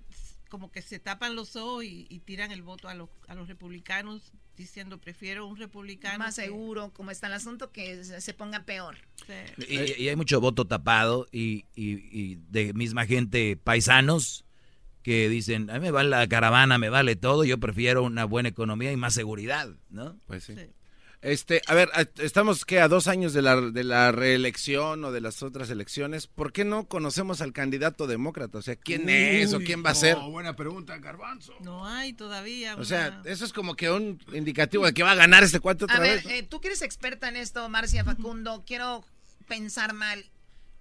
como que se tapan los ojos y, y tiran el voto a los, a los republicanos diciendo prefiero un republicano. Más que-". seguro, como está el asunto, que se, ponga peor. Sí. Y, y hay mucho voto tapado y, y- y de misma gente paisanos que dicen, a mí me vale la caravana, me vale todo, yo prefiero una buena economía y más seguridad, ¿no? Pues sí. Este, a ver, estamos que a dos años de la, de la reelección o de las otras elecciones. ¿Por qué no conocemos al candidato demócrata? O sea, ¿quién es o quién va a no, ser? buena pregunta, Garbanzo. No hay todavía. O sea, eso es como que un indicativo de que va a ganar este cuate otra A ver, vez. eh, tú que eres experta en esto, Marcia Facundo, quiero pensar mal.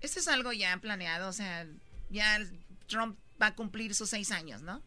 Esto es algo ya planeado, o sea, ya Trump va a cumplir sus seis años, ¿no?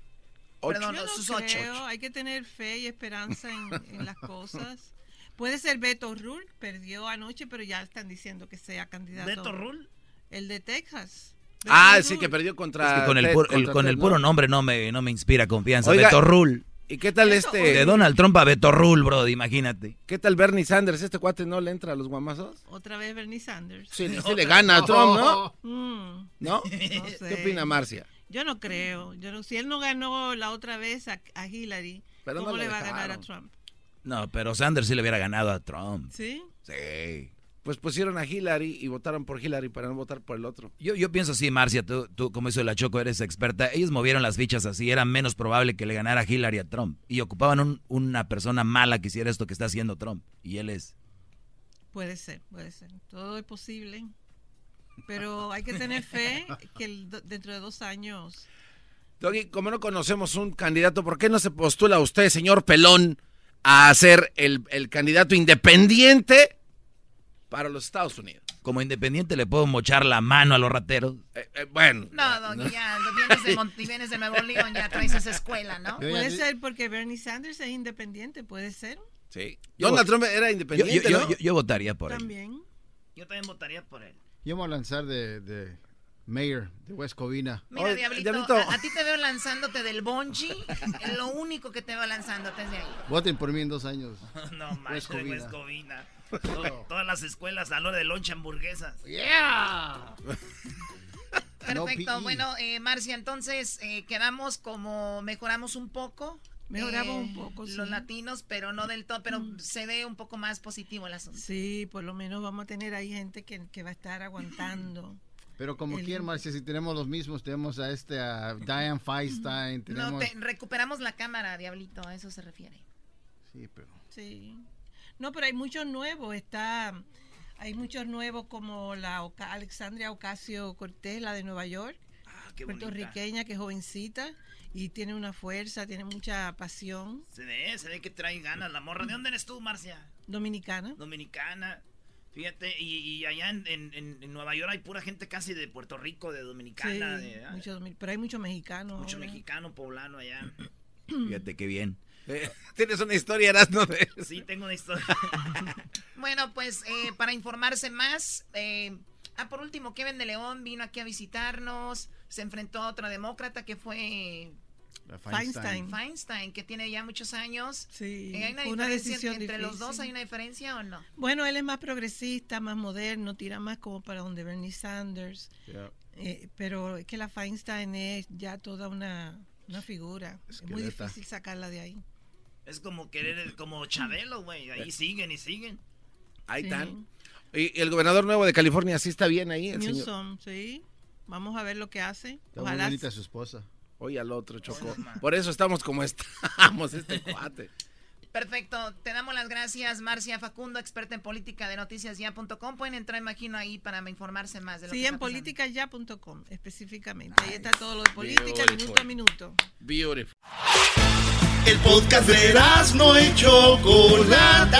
Perdón, Yo no sus creo, ocho. Hay que tener fe y esperanza en, en las cosas. Puede ser Beto Rule, perdió anoche, pero ya están diciendo que sea candidato. ¿Beto Rule? El de Texas. Ah, sí, que perdió contra. Es que con el, puro, el- contra con Ted, el ¿no? puro nombre no me, no me inspira confianza. Oiga, Beto Rule. ¿Y qué tal este? De Donald Trump a Beto Rule, bro, imagínate. ¿Qué tal Bernie Sanders? ¿Este cuate no le entra a los guamazos? Otra vez Bernie Sanders. Sí, sí le gana a Trump, ¿no? Mm, ¿No? no ¿Qué sé. opina Marcia? Yo no creo. Yo no, si él no ganó la otra vez a, a Hillary, Pero no ¿cómo lo le va a ganar a. Trump? No, pero Sanders sí le hubiera ganado a Trump. ¿Sí? Sí. pues pusieron a Hillary y votaron por Hillary para no votar por el otro. Yo, yo pienso así, Marcia, tú, tú como hizo la Choco, eres experta. Ellos movieron las fichas así, era menos probable que le ganara Hillary a Trump. Y ocupaban un- una persona mala que hiciera esto que está haciendo Trump. Y él es... Puede ser, puede ser. Todo es posible. Pero hay que tener fe que el- dentro de dos años Doggy, como no conocemos un candidato, ¿por qué no se postula usted, señor Pelón, a ser el, el candidato independiente para los Estados Unidos? Como independiente le puedo mochar la mano a los rateros. Eh, eh, bueno. No, Doggy, ya, no vienes de, Mont- vienes de Nuevo León, ya traes esa escuela, ¿no? Puede ser porque Bernie Sanders es independiente, puede ser. Sí. Yo Donald Trump era Yo, independiente, yo- ¿no? yo- yo votaría por él. También. Yo también votaría por él. Yo me voy a lanzar de, de mayor de West Covina. Mira, Diablito, A, a ti te veo lanzándote del es lo único que te veo lanzándote de ahí. Voten por mí en dos años. No West manches, Covina. West Covina. To- Todas las escuelas a la hora de loncha hamburguesas. Yeah. Perfecto. PE. bueno, eh, Marcia, entonces eh, quedamos como mejoramos un poco. Mejoramos eh, un poco, Los sí. Mm. latinos, pero no del todo, pero se ve un poco más positivo el asunto. Sí, por lo menos vamos a tener ahí gente que, que va a estar aguantando. Pero como El- quieran, Marcia, si tenemos los mismos, tenemos a este, a Diane Feinstein, No, tenemos... te- recuperamos la cámara, Diablito, a eso se refiere. Sí, pero... Sí. No, pero hay muchos nuevos. Está, hay muchos nuevos como la Oca- Alexandria Ocasio Cortés, la de Nueva York, Ah, qué puertorriqueña, que es jovencita y tiene una fuerza, tiene mucha pasión. Se ve, se ve que trae ganas la morra. ¿De dónde eres tú, Marcia? Dominicana. Dominicana. Fíjate, y, y allá en, en- en- Nueva York hay pura gente casi de Puerto Rico, de Dominicana, Sí, de, pero hay muchos mexicanos. mucho ahora. mexicano, poblano allá. Fíjate qué bien. Eh, Tienes una historia, Erasmo, Sí, tengo una historia. Bueno, pues eh, para informarse más, eh, ah, por último, Kevin de León vino aquí a visitarnos, se enfrentó a otra demócrata que fue La Feinstein. Feinstein, que tiene ya muchos años. Sí, Eh, ¿Hay una una decisión entre los dos? ¿Hay una diferencia o no? Bueno, él es más progresista, más moderno, tira más como para donde Bernie Sanders. Eh, pero es que la Feinstein es ya toda una, una figura. Es muy difícil sacarla de ahí. Es como querer, como Chabelo, güey. Ahí siguen y siguen. Ahí están. Y y el gobernador nuevo de California, ¿sí está bien ahí? El señor? Newsom, sí. Vamos a ver lo que hace. Está muy Ojalá. bonita su esposa. Oye al otro, Chocó. Por eso estamos como estamos, este cuate. Perfecto, te damos las gracias, Marcia Facundo, experta en política de noticiasya.com. Pueden entrar, imagino, ahí para informarse más de lo Sí, que en politicaya.com específicamente. Ahí está todo lo de política, Beautiful. minuto a minuto. Beautiful. El podcast de no y Chocolata.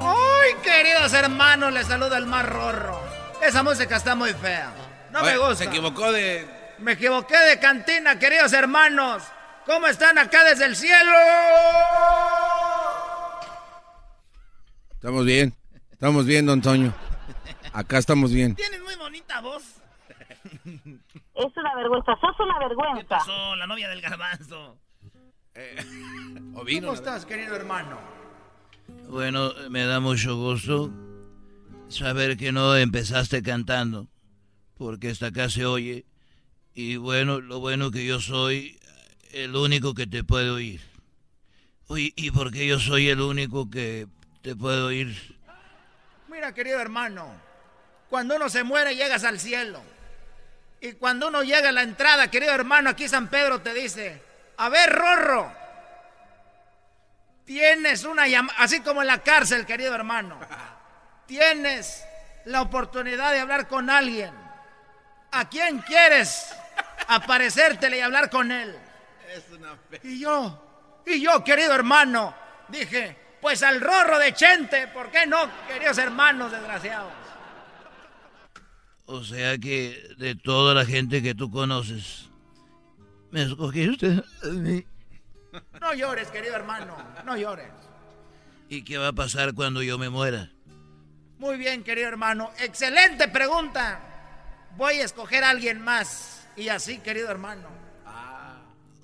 ¡Ay, queridos hermanos! Les saluda el más rorro. Esa música está muy fea. No me gusta. Se equivocó de. Me equivoqué de cantina, queridos hermanos. ¿Cómo están acá desde el cielo? Estamos bien. Estamos bien, don Toño. Acá estamos bien. Tienes muy bonita voz. Es una vergüenza, sos una vergüenza. ¿Qué pasó? La novia del garbanzo. ¿Cómo estás, querido hermano? Bueno, me da mucho gusto saber que no empezaste cantando, porque hasta acá se oye. Y bueno, lo bueno que yo soy el único que te puede oír. Oye, ¿y por qué yo soy el único que te puede oír? Mira, querido hermano, cuando uno se muere llegas al cielo. Y cuando uno llega a la entrada, querido hermano, aquí San Pedro te dice, a ver, Rorro, tienes una llamada, así como en la cárcel, querido hermano, tienes la oportunidad de hablar con alguien. ¿A quién quieres aparecértele y hablar con él? Y yo, y yo, querido hermano, dije, pues al Rorro de Chente, ¿por qué no, queridos hermanos desgraciados? O sea que de toda la gente que tú conoces, me escogiste a mí. No llores, querido hermano, no llores. ¿Y qué va a pasar cuando yo me muera? Muy bien, querido hermano. Excelente pregunta. Voy a escoger a alguien más. Y así, querido hermano.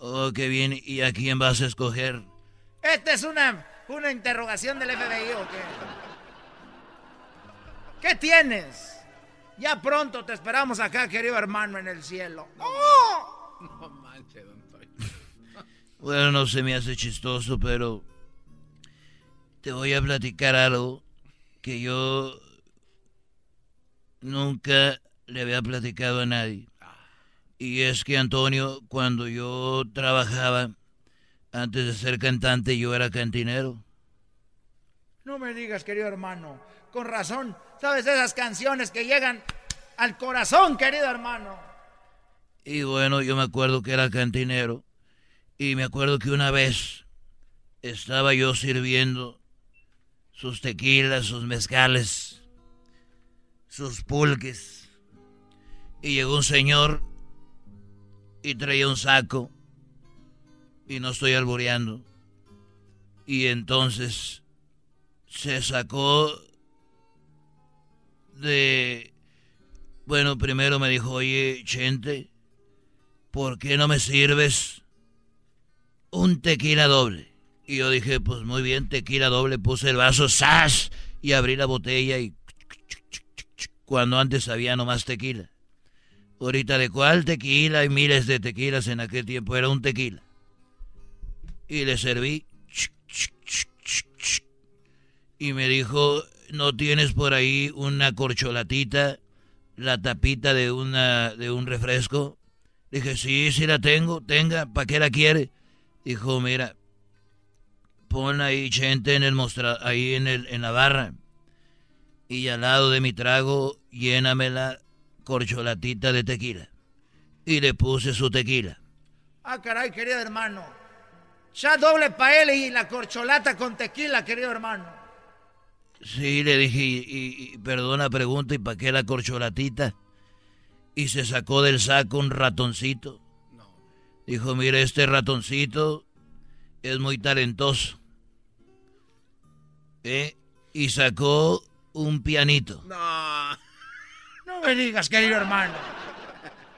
Oh, qué bien. ¿Y a quién vas a escoger? Esta es una, una interrogación del FBI o qué. ¿Qué tienes? Ya pronto te esperamos acá, querido hermano, en el cielo. ¡Oh! No manches, don Toño. Bueno, no se me hace chistoso, pero te voy a platicar algo que yo nunca le había platicado a nadie. Y es que Antonio, cuando yo trabajaba, antes de ser cantante, yo era cantinero. No me digas, querido hermano. Con razón. ¿Sabes esas canciones que llegan al corazón, querido hermano? Y bueno, yo me acuerdo que era cantinero. Y me acuerdo que una vez estaba yo sirviendo sus tequilas, sus mezcales, sus pulques. Y llegó un señor y traía un saco. Y no estoy albureando. Y entonces se sacó de... Bueno, primero me dijo, oye, Chente, ¿por qué no me sirves un tequila doble? Y yo dije, pues muy bien, tequila doble, puse el vaso, ¡zas! Y abrí la botella y... Cuando antes había nomás tequila. Ahorita de cuál tequila, hay miles de tequilas en aquel tiempo, era un tequila. Y le serví. Y me dijo, ¿no tienes por ahí una corcholatita, la tapita de, una, de un refresco? Dije, sí, sí la tengo, tenga, ¿para qué la quiere? Dijo, mira, pon ahí gente en el mostra ahí en, el, en la barra. Y al lado de mi trago, lléname la corcholatita de tequila. Y le puse su tequila. Ah, caray, querido hermano. Ya doble pa' él y la corcholata con tequila, querido hermano. Sí, le dije, y, y, perdona pregunta, ¿y para qué la corcholatita? Y se sacó del saco un ratoncito. Dijo, mira, este ratoncito es muy talentoso. ¿Eh? Y sacó un pianito. No. No me digas, querido hermano.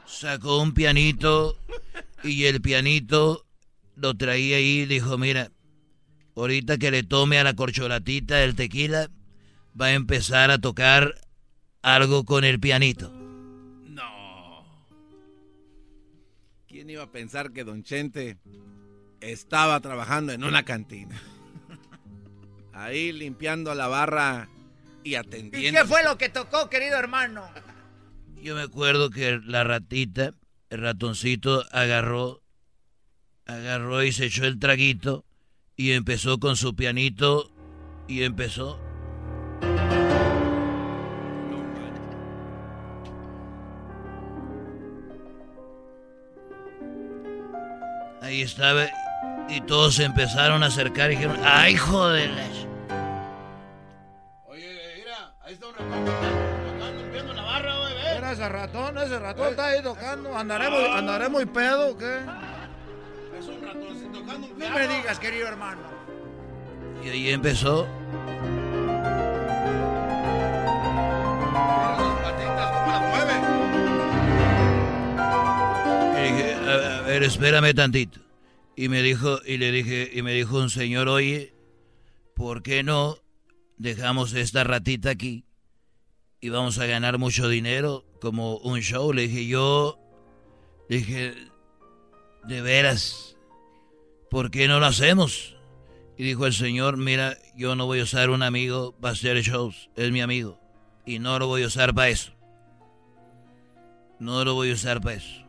Sacó un pianito y el pianito lo traía ahí y dijo, mira, ahorita que le tome a la corcholatita el tequila, va a empezar a tocar algo con el pianito. No. ¿Quién iba a pensar que Don Chente estaba trabajando en una cantina? Ahí limpiando la barra y atendiendo. ¿Y qué fue lo que tocó, querido hermano? Yo me acuerdo que la ratita, el ratoncito, agarró, agarró y se echó el traguito y empezó con su pianito y empezó. Ahí estaba y todos se empezaron a acercar y dijeron, ¡ay, joder! Oye, mira, ahí está un ratón tocando, limpiando la barra, güey. Mira ese ratón, ese ratón está ahí tocando. ¿Andaré muy, andaré muy pedo o qué? Es un ratón tocando un No me digas, querido hermano. Y ahí empezó. Ver, espérame tantito. Y me dijo, y le dije, y me dijo un señor, oye, ¿por qué no dejamos esta ratita aquí? Y vamos a ganar mucho dinero como un show. Le dije, yo, le dije, de veras, ¿por qué no lo hacemos? Y dijo el señor, mira, yo no voy a usar un amigo para hacer shows, es mi amigo. Y no lo voy a usar para eso. No lo voy a usar para eso.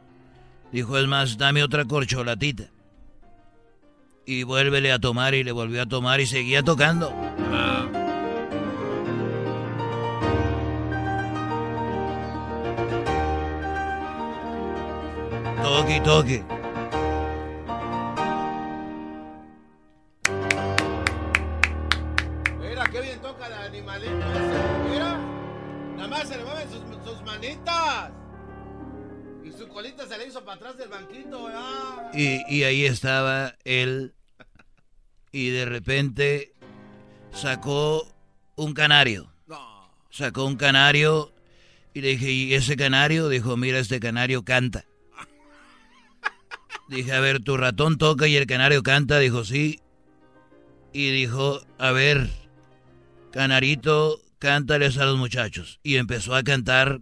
Dijo, es más, dame otra corcholatita. Y vuélvele a tomar y le volvió a tomar y seguía tocando. Toque, toque. Mira, qué bien toca el animalito ese. Mira, nada más se le mueven sus manitas. Y Su colita se le hizo para atrás del banquito. Y, y ahí estaba él. Y de repente sacó un canario. Sacó un canario y le dije, ¿y ese canario? Dijo, mira, este canario canta. Dije, a ver, tu ratón toca y el canario canta. Dijo, sí. Y dijo, a ver, canarito, cántales a los muchachos. Y empezó a cantar.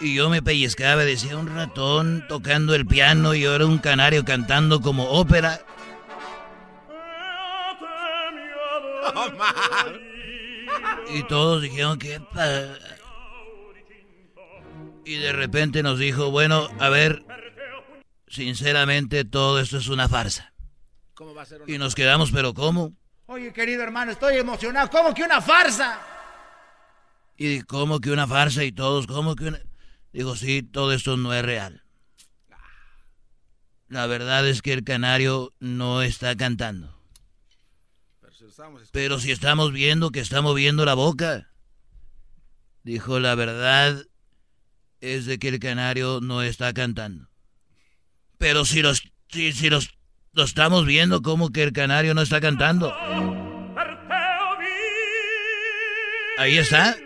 Y yo me pellizcaba, decía un ratón tocando el piano y ahora un canario cantando como ópera. Y todos dijeron que... Y de repente nos dijo, bueno, a ver, sinceramente todo esto es una farsa. Y nos quedamos, pero ¿cómo? Oye, querido hermano, estoy emocionado. ¿Cómo que una farsa? Y ¿cómo que una farsa? Y todos, ¿cómo que una...? Digo, sí, todo esto no es real. La verdad es que el canario no está cantando. Pero si estamos viendo que está moviendo la boca. Dijo, la verdad es de que el canario no está cantando. Pero si los, si, si los, lo estamos viendo, como que el canario no está cantando? Ahí está.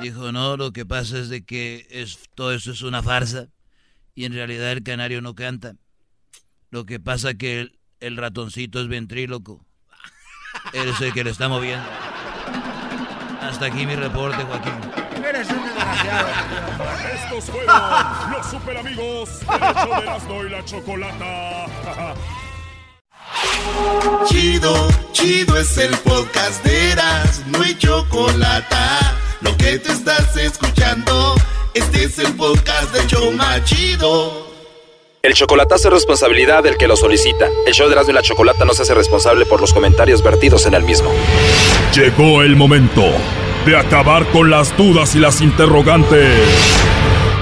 Dijo, no, lo que pasa es de que es, todo esto es una farsa y en realidad el canario no canta. Lo que pasa que el, el ratoncito es ventríloco. Él es el que le está moviendo. Hasta aquí mi reporte, Joaquín. Eres un desgraciado. Estos fueron los super amigos show de Erasmo y la Chocolata. Chido, chido es el podcast de Erasmo y Chocolata. Lo que te estás escuchando, este es el podcast de Choma Chido. El chocolatazo es responsabilidad del que lo solicita. El show de Erasmo y la Chocolata no se hace responsable por los comentarios vertidos en el mismo. Llegó el momento de acabar con las dudas y las interrogantes.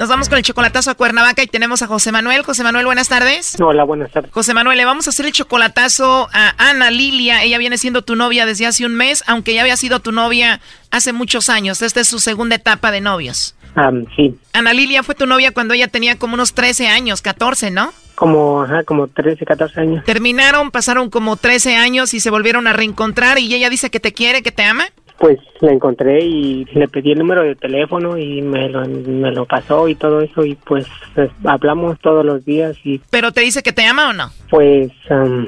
Nos vamos con el chocolatazo a Cuernavaca y tenemos a José Manuel. José Manuel, buenas tardes. Hola, buenas tardes. José Manuel, le vamos a hacer el chocolatazo a Ana Lilia. Ella viene siendo tu novia desde hace un mes, aunque ya había sido tu novia hace muchos años. Esta es su segunda etapa de novios. Sí, Ana Lilia fue tu novia cuando ella tenía como unos 13 años, 14, ¿no? como, ajá, como 13, 14 años. Terminaron, pasaron como 13 años y se volvieron a reencontrar y ella dice que te quiere, que te ama. Pues la encontré y le pedí el número de teléfono y me lo, me lo pasó y todo eso y pues es- hablamos todos los días y Pero te dice que te ama o no? pues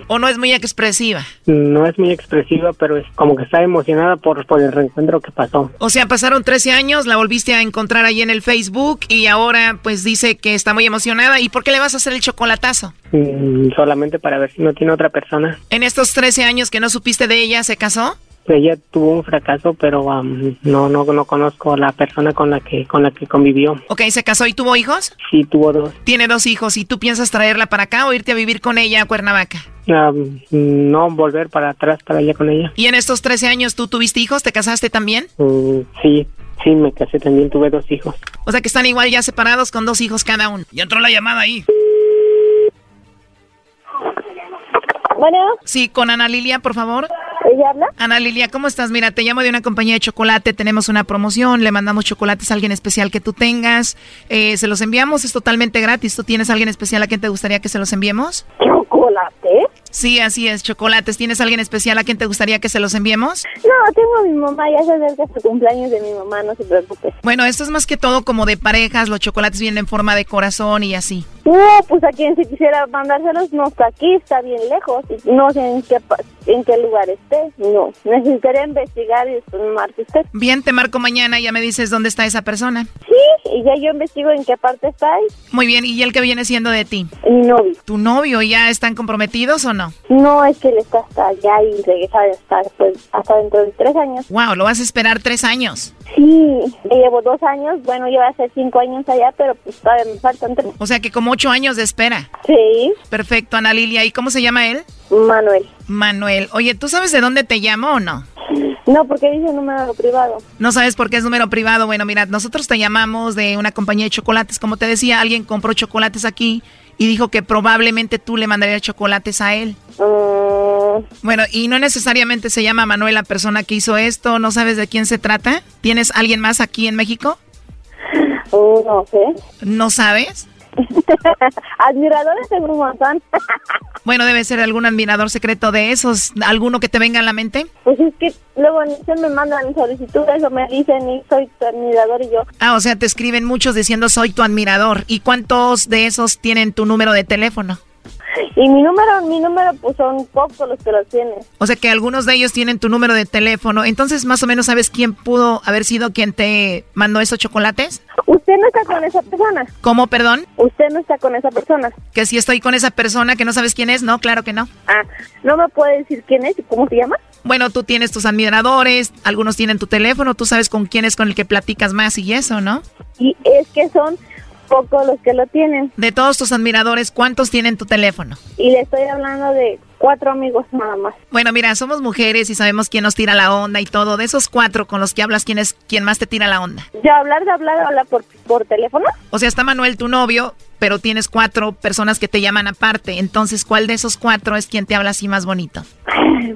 ¿O no es muy expresiva? no es muy expresiva, pero es como que está emocionada por, por el reencuentro que pasó. O sea, pasaron 13 años, la volviste a encontrar ahí en el Facebook y ahora pues dice que está muy emocionada. ¿Y por qué le vas a hacer el chocolatazo? Mm, solamente para ver si no tiene otra persona. En estos 13 años que no supiste de ella, ¿se casó? Ella tuvo un fracaso, pero am, no, no, no conozco la persona con la que, con la que convivió. Ok, ¿se casó y tuvo hijos? Sí, tuvo dos. Tiene dos hijos y tú piensas traerla para acá o irte a vivir con ella a Cuernavaca. Am, no volver para atrás para allá con ella. ¿Y en estos 13 años tú tuviste hijos? ¿Te casaste también? Mm, sí, sí, me casé también, tuve dos hijos. O sea que están igual ya separados con dos hijos cada uno. Ya entró la llamada ahí. Bueno, Sí, con Ana Lilia, por favor. ¿Ella habla? Ana Lilia, ¿cómo estás? Mira, te llamo de una compañía de chocolate, tenemos una promoción, le mandamos chocolates a alguien especial que tú tengas, eh, se los enviamos, es totalmente gratis. ¿Tú tienes alguien especial a quien te gustaría que se los enviemos? ¿Chocolate? Sí, así es, chocolates. ¿Tienes alguien especial a quien te gustaría que se los enviemos? No, tengo a mi mamá, ya se acerca su cumpleaños de mi mamá, no se preocupe. Bueno, esto es más que todo como de parejas, los chocolates vienen en forma de corazón y así. No, pues a quien si quisiera mandárselos no está aquí, está bien lejos. No sé en qué, en qué lugar esté. No, necesitaría investigar y después me marque usted. Bien, te marco mañana y ya me dices dónde está esa persona. Sí, y ya yo investigo en qué parte está ahí. Muy bien, ¿y el que viene siendo de ti? Mi novio. ¿Tu novio ya están comprometidos o no? No? No, es que él está hasta allá y regresa hasta, pues, hasta dentro de tres años. Wow, lo vas a esperar tres años. Sí, llevo dos años, bueno, yo voy a hacer cinco años allá, pero pues todavía me faltan tres. O sea que como ocho años de espera. Sí. Perfecto, Ana Lilia. ¿Y cómo se llama él? Manuel. Manuel. Oye, ¿tú sabes de dónde te llamo o no? No, porque dice número privado. No sabes por qué es número privado. Bueno, mira, nosotros te llamamos de una compañía de chocolates. Como te decía, alguien compró chocolates aquí y dijo que probablemente tú le mandarías chocolates a él. Mm. Bueno, y no necesariamente se llama Manuel la persona que hizo esto. ¿No sabes de quién se trata? ¿Tienes alguien más aquí en México? Oh, no sé. ¿No sabes? Admiradores tengo un montón. Bueno, debe ser algún admirador secreto de esos. ¿Alguno que te venga a la mente? Pues es que luego se me mandan solicitudes o me dicen y soy tu admirador y yo. Ah, o sea, te escriben muchos diciendo soy tu admirador. ¿Y cuántos de esos tienen tu número de teléfono? Y mi número, mi número, pues son pocos los que lo tienen. O sea que algunos de ellos tienen tu número de teléfono. Entonces, más o menos, ¿sabes quién pudo haber sido quien te mandó esos chocolates? ¿Usted no está con esa persona? ¿Cómo, perdón? ¿Usted no está con esa persona? Que si estoy con esa persona que no sabes quién es, no, claro que no. Ah, ¿no me puede decir quién es y cómo se llama? Bueno, tú tienes tus admiradores, algunos tienen tu teléfono, tú sabes con quién es con el que platicas más y eso, ¿no? Y es que son pocos los que lo tienen. De todos tus admiradores, ¿cuántos tienen tu teléfono? Y le estoy hablando de cuatro amigos nada más. Bueno, mira, somos mujeres y sabemos quién nos tira la onda y todo. De esos cuatro con los que hablas, ¿quién es quién más te tira la onda? ¿Ya hablar de hablar, hablar por, por teléfono? O sea, está Manuel, tu novio, pero tienes cuatro personas que te llaman aparte. Entonces, ¿cuál de esos cuatro es quien te habla así más bonito? Ay,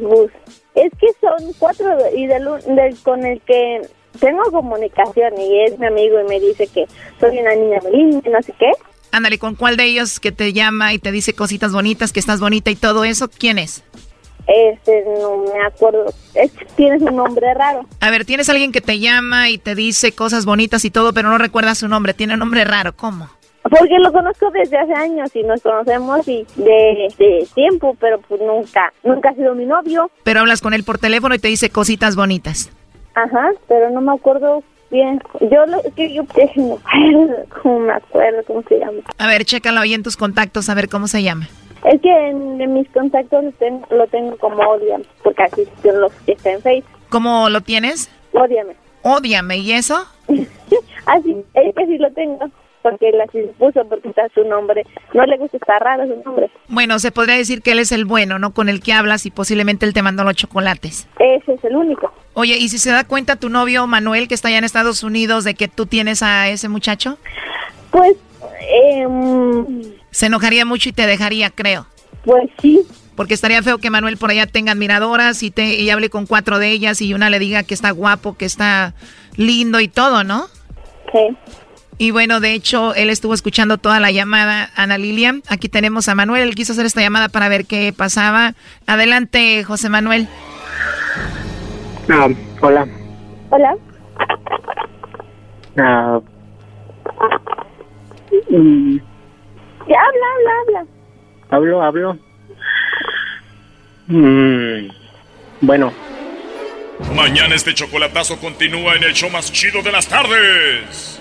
Es que son cuatro y del, del con el que tengo comunicación y es mi amigo y me dice que soy una niña linda, no sé qué. Ándale, ¿con cuál de ellos que te llama y te dice cositas bonitas, que estás bonita y todo eso? ¿Quién es? Este, no me acuerdo. Es tienes un nombre raro. A ver, tienes alguien que te llama y te dice cosas bonitas y todo, pero no recuerdas su nombre. Tiene un nombre raro. ¿Cómo? Porque lo conozco desde hace años y nos conocemos y de, de tiempo, pero pues nunca, nunca ha sido mi novio. Pero hablas con él por teléfono y te dice cositas bonitas. Ajá, pero no me acuerdo bien. Yo lo que yo no me acuerdo, cómo me acuerdo cómo se llama. A ver, chécalo ahí en tus contactos a ver cómo se llama. Es que en, en mis contactos lo tengo, lo tengo como odiame, porque así son los que está en Facebook. ¿Cómo lo tienes? Odiame. Odiame, ¿y eso? así, es que sí lo tengo. Porque él así se puso, porque está su nombre. No le gusta, está raro su nombre. Bueno, se podría decir que él es el bueno, ¿no? Con el que hablas y posiblemente él te mandó los chocolates. Ese es el único. Oye, ¿y si se da cuenta tu novio Manuel, que está allá en Estados Unidos, de que tú tienes a ese muchacho? Pues, eh, Se enojaría mucho y te dejaría, creo. Pues sí. Porque estaría feo que Manuel por allá tenga admiradoras y, te, y hable con cuatro de ellas y una le diga que está guapo, que está lindo y todo, ¿no? Sí. Y bueno, de hecho, él estuvo escuchando toda la llamada, Ana Lilia. Aquí tenemos a Manuel. Él quiso hacer esta llamada para ver qué pasaba. Adelante, José Manuel. Ah, hola. Hola. Ah, mm, Ya, habla, habla, habla. hablo, hablo. Mm, bueno, Mañana este chocolatazo continúa en el show más chido de las tardes.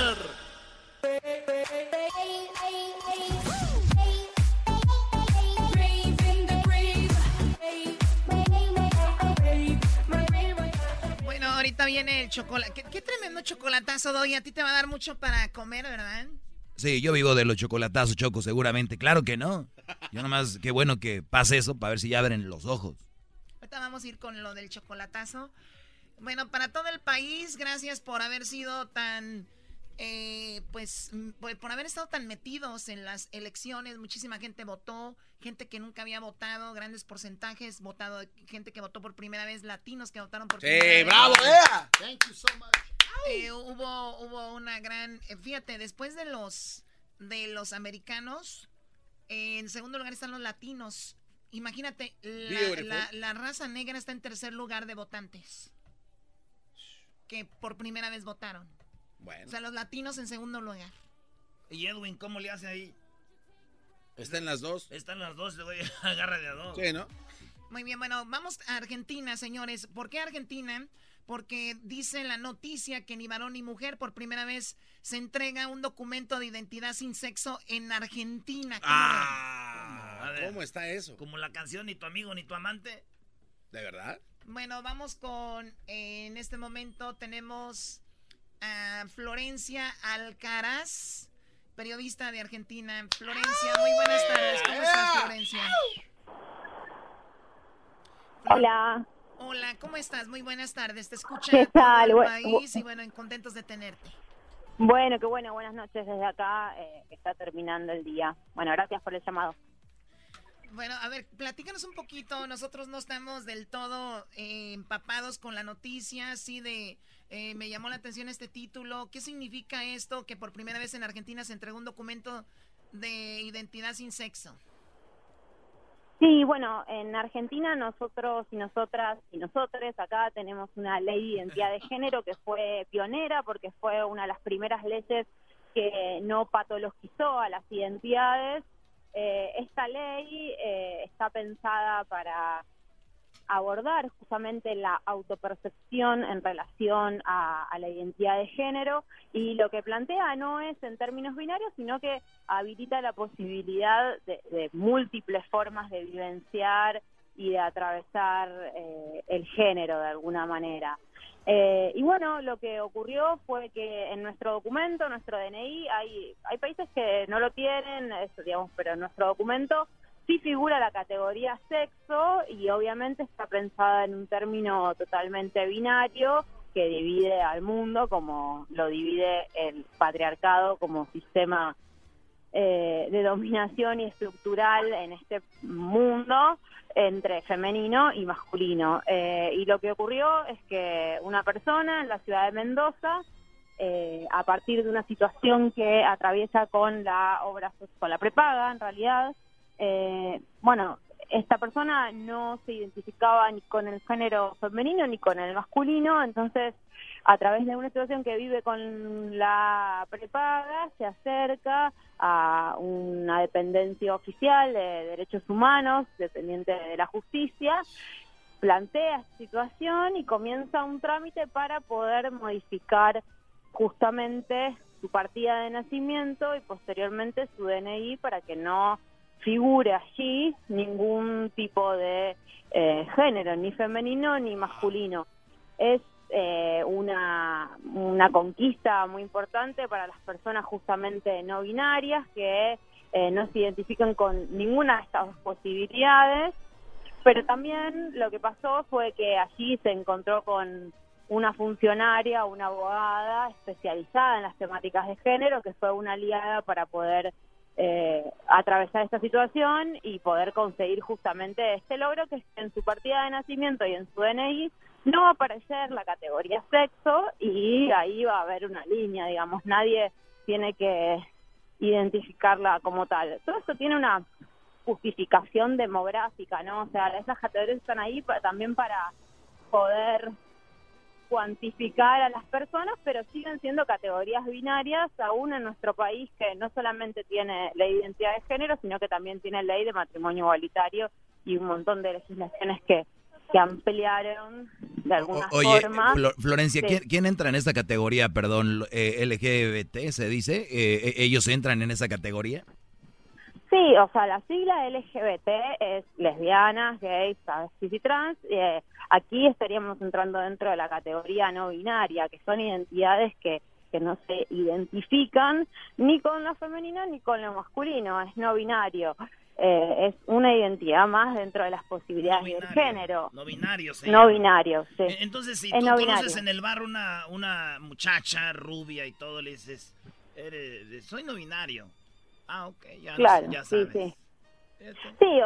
Ahorita viene el chocolate. ¿Qué, qué tremendo chocolatazo doy. A ti te va a dar mucho para comer, ¿verdad? Sí, yo vivo de los chocolatazos, Choco, seguramente. Claro que no. Yo nomás, qué bueno que pase eso para ver si ya abren los ojos. Ahorita vamos a ir con lo del chocolatazo. Bueno, para todo el país, gracias por haber sido tan eh, pues mm, por, por haber estado tan metidos en las elecciones, muchísima gente votó, gente que nunca había votado, grandes porcentajes, votado, gente que votó por primera vez, latinos que votaron por Sí, primera vez. bravo, Ea. Thank you so much. Eh, hubo, hubo una gran, eh, fíjate, después de los de los americanos, eh, en segundo lugar están los latinos. Imagínate, la- la raza negra está en tercer lugar de votantes. Que por primera vez votaron. Bueno, O sea, los latinos en segundo lugar. ¿Y Edwin cómo le hace ahí? está en las dos. Están las dos, le voy a agarrar de a dos. Sí, ¿no? Muy bien, bueno, vamos a Argentina, señores. ¿Por qué Argentina? Porque dice la noticia que ni varón ni mujer por primera vez se entrega un documento de identidad sin sexo en Argentina. ¿Cómo Ah, ver. ¿cómo está eso? Como la canción Ni tu amigo ni tu amante. ¿De verdad? Bueno, vamos con, eh, en este momento tenemos a Florencia Alcaraz, periodista de Argentina. Florencia, muy buenas tardes. ¿Cómo estás, Florencia? Hola. Hola, ¿cómo estás? Muy buenas tardes. Te escucha ¿Qué todo tal? el país y bueno, contentos de tenerte. Bueno, qué bueno, buenas noches desde acá, eh, está terminando el día. Bueno, gracias por el llamado. Bueno, a ver, platícanos un poquito. Nosotros no estamos del todo eh, empapados con la noticia, así de... eh, me llamó la atención este título. ¿Qué significa esto que por primera vez en Argentina se entregó un documento de identidad sin sexo? Sí, bueno, en Argentina nosotros y nosotras y nosotres acá tenemos una ley de identidad de género que fue pionera porque fue una de las primeras leyes que no patologizó a las identidades. Eh, esta ley eh, está pensada para abordar justamente la autopercepción en relación a, la identidad de género y lo que plantea no es en términos binarios, sino que habilita la posibilidad de, de múltiples formas de vivenciar y de atravesar eh, el género de alguna manera. Eh, y bueno, lo que ocurrió fue que en nuestro documento, nuestro DNI, hay, hay países que no lo tienen, eso, digamos, pero en nuestro documento figura la categoría sexo y obviamente está pensada en un término totalmente binario que divide al mundo como lo divide el patriarcado como sistema eh, de dominación y estructural en este mundo entre femenino y masculino. Eh, y lo que ocurrió es que una persona en la ciudad de Mendoza, eh, a partir de una situación que atraviesa con la obra, con prepaga en realidad, eh, bueno, esta persona no se identificaba ni con el género femenino ni con el masculino, entonces a través de una situación que vive con la prepaga se acerca a una dependencia oficial de derechos humanos, dependiente de la justicia, plantea esta situación y comienza un trámite para poder modificar justamente su partida de nacimiento y posteriormente su DNI para que no figure allí ningún tipo de eh, género, ni femenino ni masculino. Es eh, una, una conquista muy importante para las personas justamente no binarias que eh, no se identifican con ninguna de estas posibilidades, pero también lo que pasó fue que allí se encontró con una funcionaria, una abogada especializada en las temáticas de género, que fue una aliada para poder eh, atravesar esta situación y poder conseguir justamente este logro que es en su partida de nacimiento y en su DNI no va a aparecer la categoría sexo y ahí va a haber una línea, digamos, nadie tiene que identificarla como tal. Todo esto tiene una justificación demográfica, ¿no? O sea, esas categorías están ahí pa- también para poder cuantificar a las personas, pero siguen siendo categorías binarias aún en nuestro país que no solamente tiene ley de identidad de género, sino que también tiene ley de matrimonio igualitario y un montón de legislaciones que, que ampliaron de alguna Oye, forma. Flo- Florencia, Sí. ¿quién, quién entra en esta categoría, perdón, eh, LGBT se dice? Eh, eh, ¿Ellos entran en esa categoría? Sí, o sea, la sigla LGBT es lesbianas, gays, travestis y trans. Eh, aquí estaríamos entrando dentro de la categoría no binaria, que son identidades que, que no se identifican ni con lo femenino ni con lo masculino, es no binario. eh, es una identidad más dentro de las posibilidades del género. No binario, sí. No binario, sí. E- Entonces, si Es tú no conoces en el bar una, una muchacha rubia y todo, le dices, "Eres- soy no binario. Ah, ok, ya, Claro, ya sí, sabes. sí. Sí,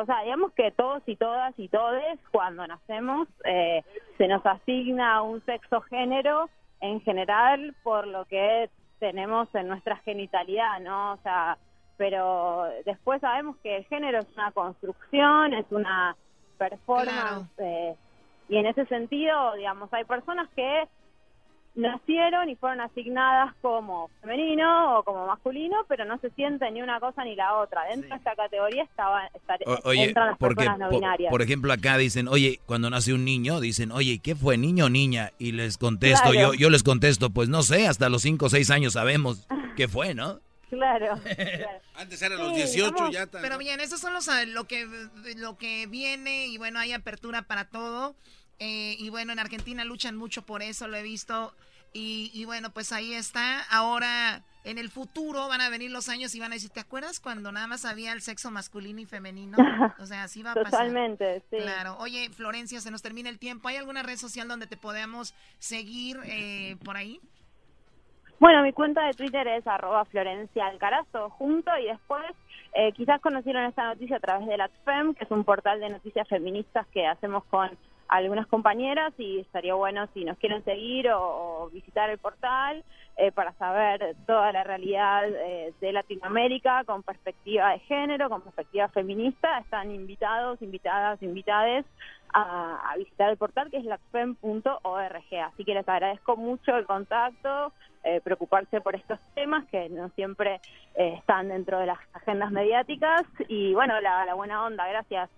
o sea, digamos que todos y todas y todes, cuando nacemos, eh, se nos asigna un sexo género en general por lo que tenemos en nuestra genitalidad, ¿no? O sea, pero después sabemos que el género es una construcción, es una performance, eh, y en ese sentido, digamos, hay personas que nacieron y fueron asignadas como femenino o como masculino, pero no se sienten ni una cosa ni la otra. Dentro de esta categoría estaba, estar- O- oye, entran las porque, personas no binarias. por ejemplo, acá dicen, oye, cuando nace un niño, dicen, oye, ¿qué fue, niño o niña? Y les contesto, Claro. yo, yo les contesto, pues no sé, hasta los 5 o 6 años sabemos qué fue, ¿no? Claro. claro. Antes eran Sí, los 18 vamos. ya tan- Pero bien, esos son los ah, lo que lo que viene y bueno, hay apertura para todo. Eh, y bueno, en Argentina luchan mucho por eso, lo he visto. Y, y bueno, pues ahí está. Ahora, en el futuro van a venir los años y van a decir, ¿te acuerdas cuando nada más había el sexo masculino y femenino? O sea, así va a pasar. Totalmente, sí. Claro. Oye, Florencia, se nos termina el tiempo. ¿Hay alguna red social donde te podamos seguir eh, por ahí? Bueno, mi cuenta de Twitter es arroba Florencia Alcaraz, todo junto, y después eh, quizás conocieron esta noticia a través de LatFem, que es un portal de noticias feministas que hacemos con algunas compañeras y estaría bueno si nos quieren seguir o, visitar el portal eh, para saber toda la realidad eh, de Latinoamérica con perspectiva de género, con perspectiva feminista. Están invitados, invitadas, invitades a, visitar el portal que es lacfem.org. Así que les agradezco mucho el contacto, eh, preocuparse por estos temas que no siempre están dentro de las agendas mediáticas y bueno, la, la buena onda, gracias.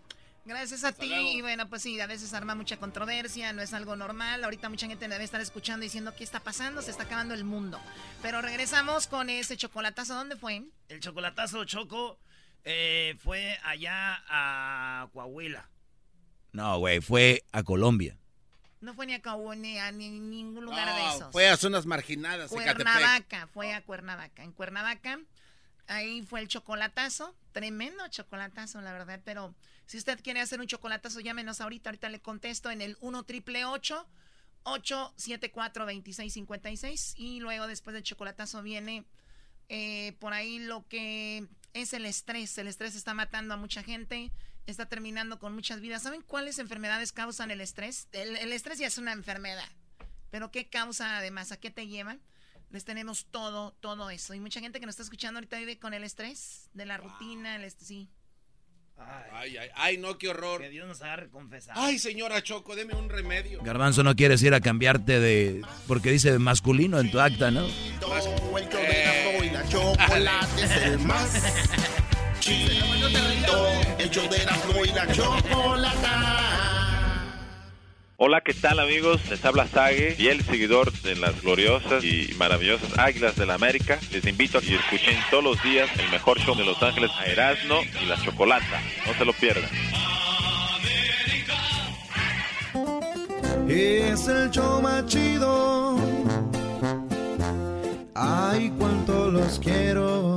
Gracias a ti. Y bueno, pues sí, a veces arma mucha controversia, no es algo normal. Ahorita mucha gente debe estar escuchando diciendo qué está pasando, se está acabando el mundo. Pero regresamos con ese chocolatazo. ¿Dónde fue? El chocolatazo Choco eh, fue allá a Coahuila. No, güey, fue a Colombia. No fue ni a Cahuón ni a ni- ningún lugar de esos. fue a zonas marginadas. Cuernavaca, fue a Cuernavaca. En Cuernavaca, ahí fue el chocolatazo. Tremendo chocolatazo, la verdad. Pero si usted quiere hacer un chocolatazo, llámenos ahorita. Ahorita le contesto en el 1 triple 874 2656 Y luego, después del chocolatazo, viene eh, por ahí lo que es el estrés. El estrés está matando a mucha gente. Está terminando con muchas vidas. ¿Saben cuáles enfermedades causan el estrés? El, el estrés ya es una enfermedad. Pero ¿qué causa además? ¿A qué te lleva? Les tenemos todo, todo eso. Y mucha gente que nos está escuchando ahorita vive con el estrés de la rutina, el est- sí. Ay, ay, ay, no, qué horror. Que Dios nos agarre confesar. Ay, señora Choco, deme un remedio. Garbanzo, no quieres ir a cambiarte de... porque dice masculino en tu acta, ¿no? El Hola, ¿qué tal amigos? Les habla Sage, fiel seguidor de las gloriosas y maravillosas Águilas de la América. Les invito a que escuchen todos los días el mejor show de Los Ángeles a Erasmo y la Chocolata. No se lo pierdan. Es el show más chido. Ay, cuánto los quiero.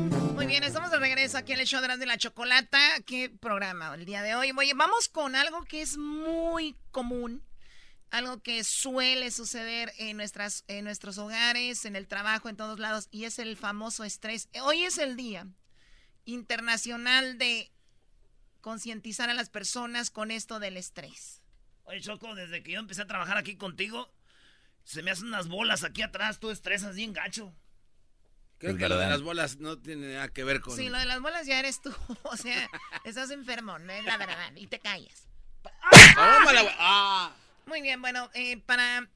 Muy bien, estamos de regreso aquí en el show de y la Chocolata. ¿Qué programa el día de hoy? Oye, vamos con algo que es muy común, algo que suele suceder en, nuestras, en nuestros hogares, en el trabajo, en todos lados, y es el famoso estrés. Hoy es el día internacional de concientizar a las personas con esto del estrés. Oye, Choco, desde que yo empecé a trabajar aquí contigo, se me hacen unas bolas aquí atrás, tú estresas bien gacho. Creo Es que lo de las bolas no tiene nada que ver con... Sí, lo de las bolas ya eres tú. O sea, estás enfermo, no es la verdad. Y te callas. Ah. Muy bien, bueno, eh, para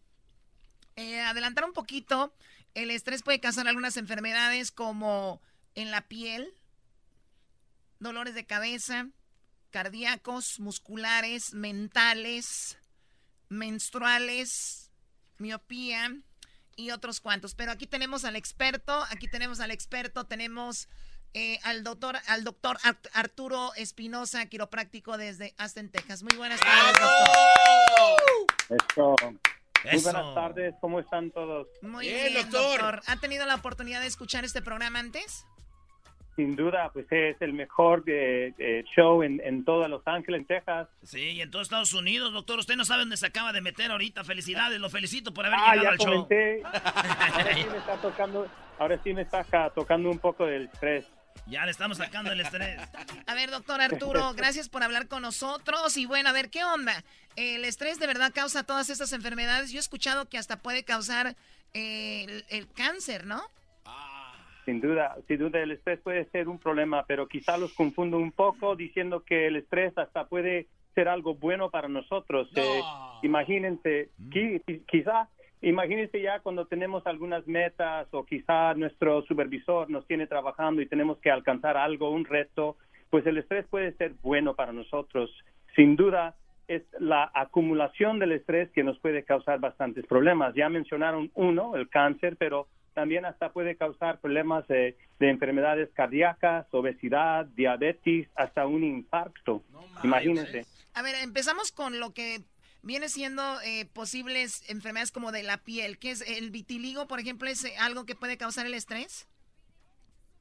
eh, adelantar un poquito, el estrés puede causar algunas enfermedades como en la piel, dolores de cabeza, cardíacos, musculares, mentales, menstruales, miopía y otros cuantos. Pero aquí tenemos al experto, aquí tenemos al experto, tenemos eh, al doctor, al doctor Arturo Espinosa, quiropráctico desde Aston, Texas. Muy buenas tardes, doctor. Muy buenas tardes, ¿cómo están todos? Muy bien, doctor. ¿Ha tenido la oportunidad de escuchar este programa antes? Sin duda, pues es el mejor eh, eh, show en, en toda Los Ángeles, Texas. Sí, y en todos Estados Unidos, doctor. Usted no sabe dónde se acaba de meter ahorita. Felicidades, lo felicito por haber ah, llegado ya al comenté. Ahora sí me está tocando, ahora sí me está tocando un poco del estrés. Ya le estamos sacando el estrés. A ver, doctor Arturo, gracias por hablar con nosotros. Y bueno, a ver, ¿qué onda? ¿El estrés de verdad causa todas estas enfermedades? Yo he escuchado que hasta puede causar eh, el, el cáncer, ¿no? Sin duda, sin duda el estrés puede ser un problema, pero quizá los confundo un poco diciendo que el estrés hasta puede ser algo bueno para nosotros. Eh, imagínense, qui- quizá, imagínense ya cuando tenemos algunas metas o quizá nuestro supervisor nos tiene trabajando y tenemos que alcanzar algo, un reto, pues el estrés puede ser bueno para nosotros. Sin duda, es la acumulación del estrés que nos puede causar bastantes problemas. Ya mencionaron uno, el cáncer, pero también hasta puede causar problemas de, de enfermedades cardíacas, obesidad, diabetes, hasta un infarto. Imagínense. A ver, empezamos con lo que viene siendo eh, posibles enfermedades como de la piel. ¿Qué es el vitiligo, por ejemplo, es eh, algo que puede causar el estrés?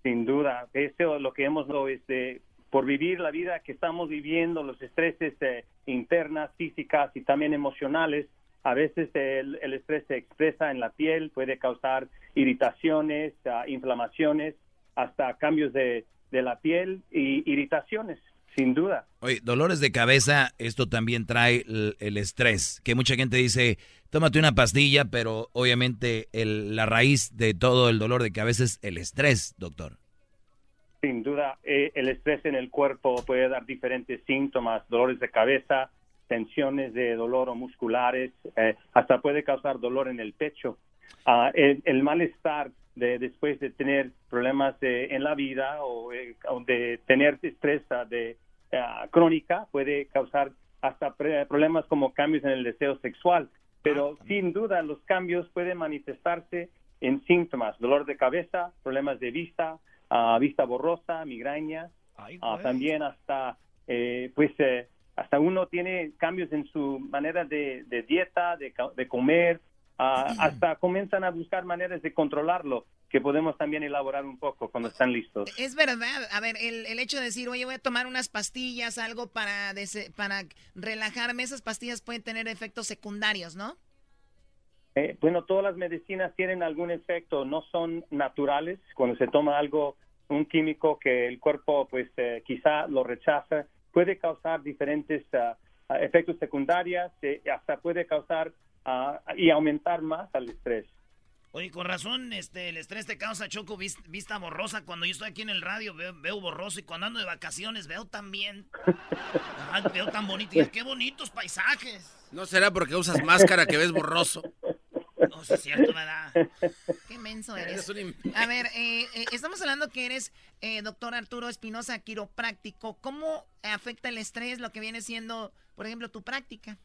Sin duda, eso es lo que hemos este, por vivir la vida que estamos viviendo, los estreses eh, internas, físicas y también emocionales. A veces el, el estrés se expresa en la piel, puede causar irritaciones, ah, inflamaciones, hasta cambios de, de la piel y irritaciones, sin duda. Oye, dolores de cabeza, esto también trae el, el estrés, que mucha gente dice, tómate una pastilla, pero obviamente el- la raíz de todo el dolor de cabeza es el estrés, doctor. Sin duda, eh, el estrés en el cuerpo puede dar diferentes síntomas, dolores de cabeza, tensiones de dolor o musculares, eh, hasta puede causar dolor en el pecho. Ah, el, el malestar de, después de tener problemas de- en la vida o, eh, de tener estrés ah, de, ah, crónica puede causar hasta pre- problemas como cambios en el deseo sexual. Pero sin duda los cambios pueden manifestarse en síntomas, dolor de cabeza, problemas de vista, ah, vista borrosa, migraña, ah, también hasta eh, pues eh, hasta uno tiene cambios en su manera de, de dieta, de, de comer, ah, hasta comienzan a buscar maneras de controlarlo, que podemos también elaborar un poco cuando están listos. Es verdad. A ver, el, el hecho de decir, oye, voy a tomar unas pastillas, algo para, dese- para relajarme, esas pastillas pueden tener efectos secundarios, ¿no? Eh, bueno, todas las medicinas tienen algún efecto, no son naturales. Cuando se toma algo, un químico que el cuerpo, pues, eh, quizá lo rechaza, puede causar diferentes ah, efectos secundarios, eh, hasta puede causar ah, y aumentar más al estrés. Oye, con razón, este, el estrés te causa choco vis- vista borrosa. Cuando yo estoy aquí en el radio veo, veo borroso y cuando ando de vacaciones veo también. Ajá, veo tan bonito. Y qué bonitos paisajes. ¿No será porque usas máscara que ves borroso? Sí es cierto, ¿verdad? Qué menso eres. A ver, eh, eh, estamos hablando que eres eh, doctor Arturo Espinosa, quiropráctico. ¿Cómo afecta el estrés lo que viene siendo, por ejemplo, tu práctica?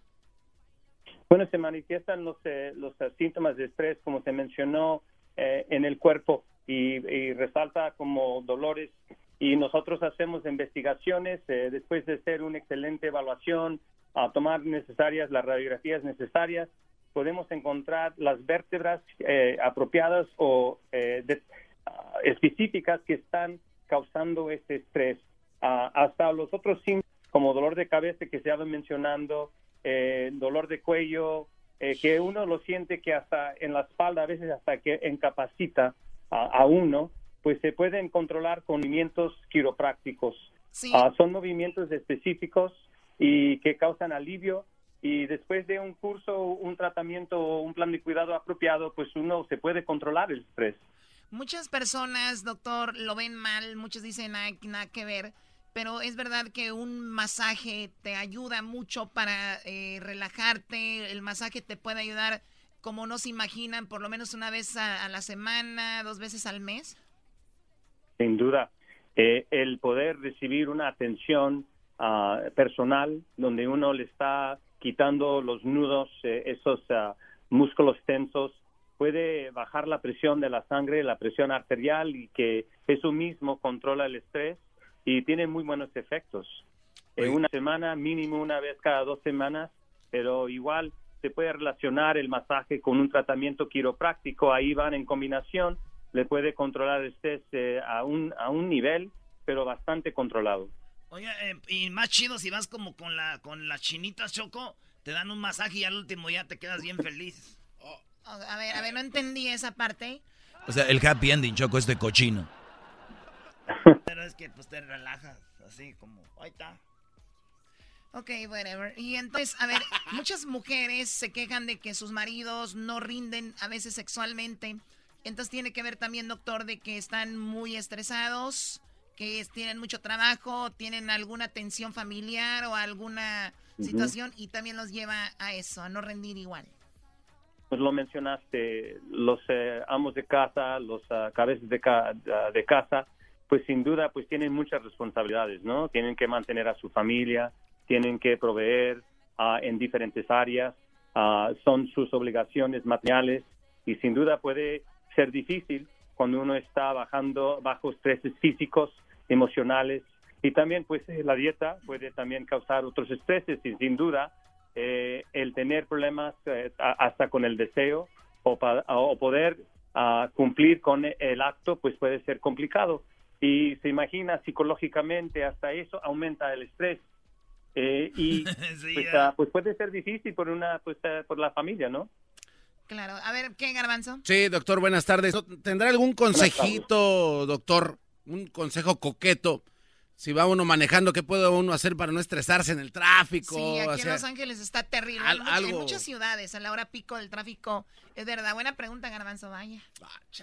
Bueno, se manifiestan los, eh, los eh, síntomas de estrés, como se mencionó, eh, en el cuerpo y, y resalta como dolores. Y nosotros hacemos investigaciones eh, después de hacer una excelente evaluación, a tomar necesarias las radiografías necesarias, podemos encontrar las vértebras eh, apropiadas o eh, de- ah, específicas que están causando este estrés. Ah, hasta los otros síntomas, como dolor de cabeza que se ha mencionando, eh, dolor de cuello, eh, que uno lo siente que hasta en la espalda, a veces hasta que incapacita a, a uno, pues se pueden controlar con movimientos quiroprácticos. Sí. Ah, son movimientos específicos y que causan alivio y después de un curso, un tratamiento o un plan de cuidado apropiado, pues uno se puede controlar el estrés. Muchas personas, doctor, lo ven mal, muchos dicen "Ay, nada que ver, pero es verdad que un masaje te ayuda mucho para eh, relajarte, el masaje te puede ayudar como no se imaginan, por lo menos una vez a, a la semana, dos veces al mes. Sin duda, Eh, el poder recibir una atención ah, personal, donde uno le está quitando los nudos, eh, esos ah, músculos tensos, puede bajar la presión de la sangre, la presión arterial y que eso mismo controla el estrés y tiene muy buenos efectos. En una semana, mínimo una vez cada dos semanas, pero igual se puede relacionar el masaje con un tratamiento quiropráctico, ahí van en combinación, le puede controlar el estrés eh, a, un, a un nivel, pero bastante controlado. Oiga, eh, y más chido si vas como con la con las chinitas, Choco, te dan un masaje y al último ya te quedas bien feliz. A ver, a ver, no entendí esa parte. O sea, el happy ending, Choco, este cochino. Pero es que pues te relajas, así como, ahí está. Ok, whatever. Y entonces, a ver, muchas mujeres se quejan de que sus maridos no rinden a veces sexualmente. Entonces tiene que ver también, doctor, de que están muy estresados, que es- tienen mucho trabajo, tienen alguna tensión familiar o alguna situación y también los lleva a eso, a no rendir igual. Pues lo mencionaste, los eh, amos de casa, los ah, cabezas de, ca- ah, de casa, pues sin duda pues tienen muchas responsabilidades, ¿no? Tienen que mantener a su familia, tienen que proveer ah, en diferentes áreas, ah, son sus obligaciones materiales y sin duda puede ser difícil cuando uno está bajando bajo estreses físicos, emocionales y también pues eh, la dieta puede también causar otros estreses y sin duda eh, el tener problemas eh, a- hasta con el deseo o, pa- o poder ah, cumplir con el acto, pues puede ser complicado. Y se imagina psicológicamente hasta eso aumenta el estrés. Eh, y pues, ah, pues puede ser difícil por una pues ah, por la familia, ¿no? Claro. A ver, ¿qué, Garbanzo? Sí, doctor, buenas tardes. ¿Tendrá algún consejito, doctor? Un consejo coqueto. Si va uno manejando, ¿qué puede uno hacer para no estresarse en el tráfico? Sí, aquí O en Los Ángeles está terrible. al- algo- muchas ciudades, a la hora pico del tráfico, es verdad. Buena pregunta, Garbanzo, vaya.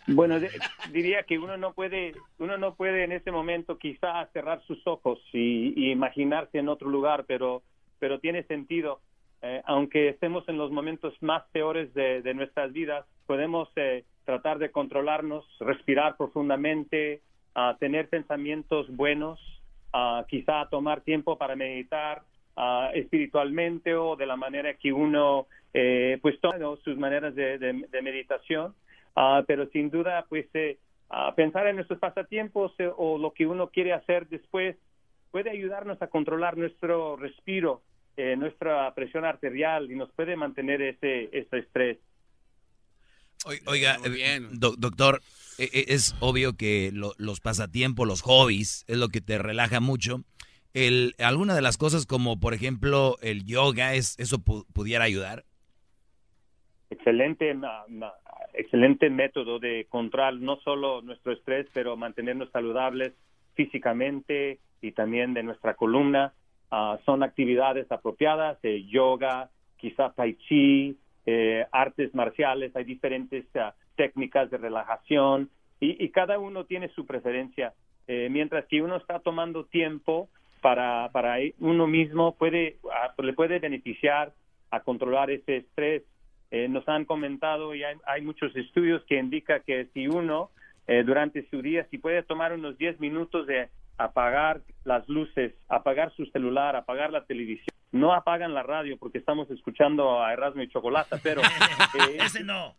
Bueno, de- diría que uno no puede, uno no puede en ese momento quizá cerrar sus ojos y, y imaginarse en otro lugar, pero, pero tiene sentido. Eh, aunque estemos en los momentos más peores de, de nuestras vidas, podemos eh, tratar de controlarnos, respirar profundamente, ah, tener pensamientos buenos, ah, quizá tomar tiempo para meditar ah, espiritualmente o de la manera que uno eh, pues toma sus maneras de, meditación, Ah, pero sin duda pues eh, pensar en nuestros pasatiempos eh, o lo que uno quiere hacer después puede ayudarnos a controlar nuestro respiro, eh, nuestra presión arterial y nos puede mantener ese, ese estrés. Oi- Oiga, eh, do- doctor, eh, eh, es obvio que lo- los pasatiempos, los hobbies, es lo que te relaja mucho. El, alguna de las cosas como, por ejemplo, el yoga, es, ¿eso pu- pudiera ayudar? excelente ma- ma- excelente método de controlar no solo nuestro estrés pero mantenernos saludables físicamente y también de nuestra columna Ah, son actividades apropiadas eh, yoga quizá tai chi eh, artes marciales hay diferentes ah, técnicas de relajación y, y cada uno tiene su preferencia Eh, mientras que uno está tomando tiempo para para uno mismo puede ah, le puede beneficiar a controlar ese estrés. Eh, nos han comentado y hay, hay muchos estudios que indican que si uno eh, durante su día, si puede tomar unos 10 minutos de apagar las luces, apagar su celular, apagar la televisión, no apagan la radio porque estamos escuchando a Erasmo y Chocolata, pero eh, Ese no.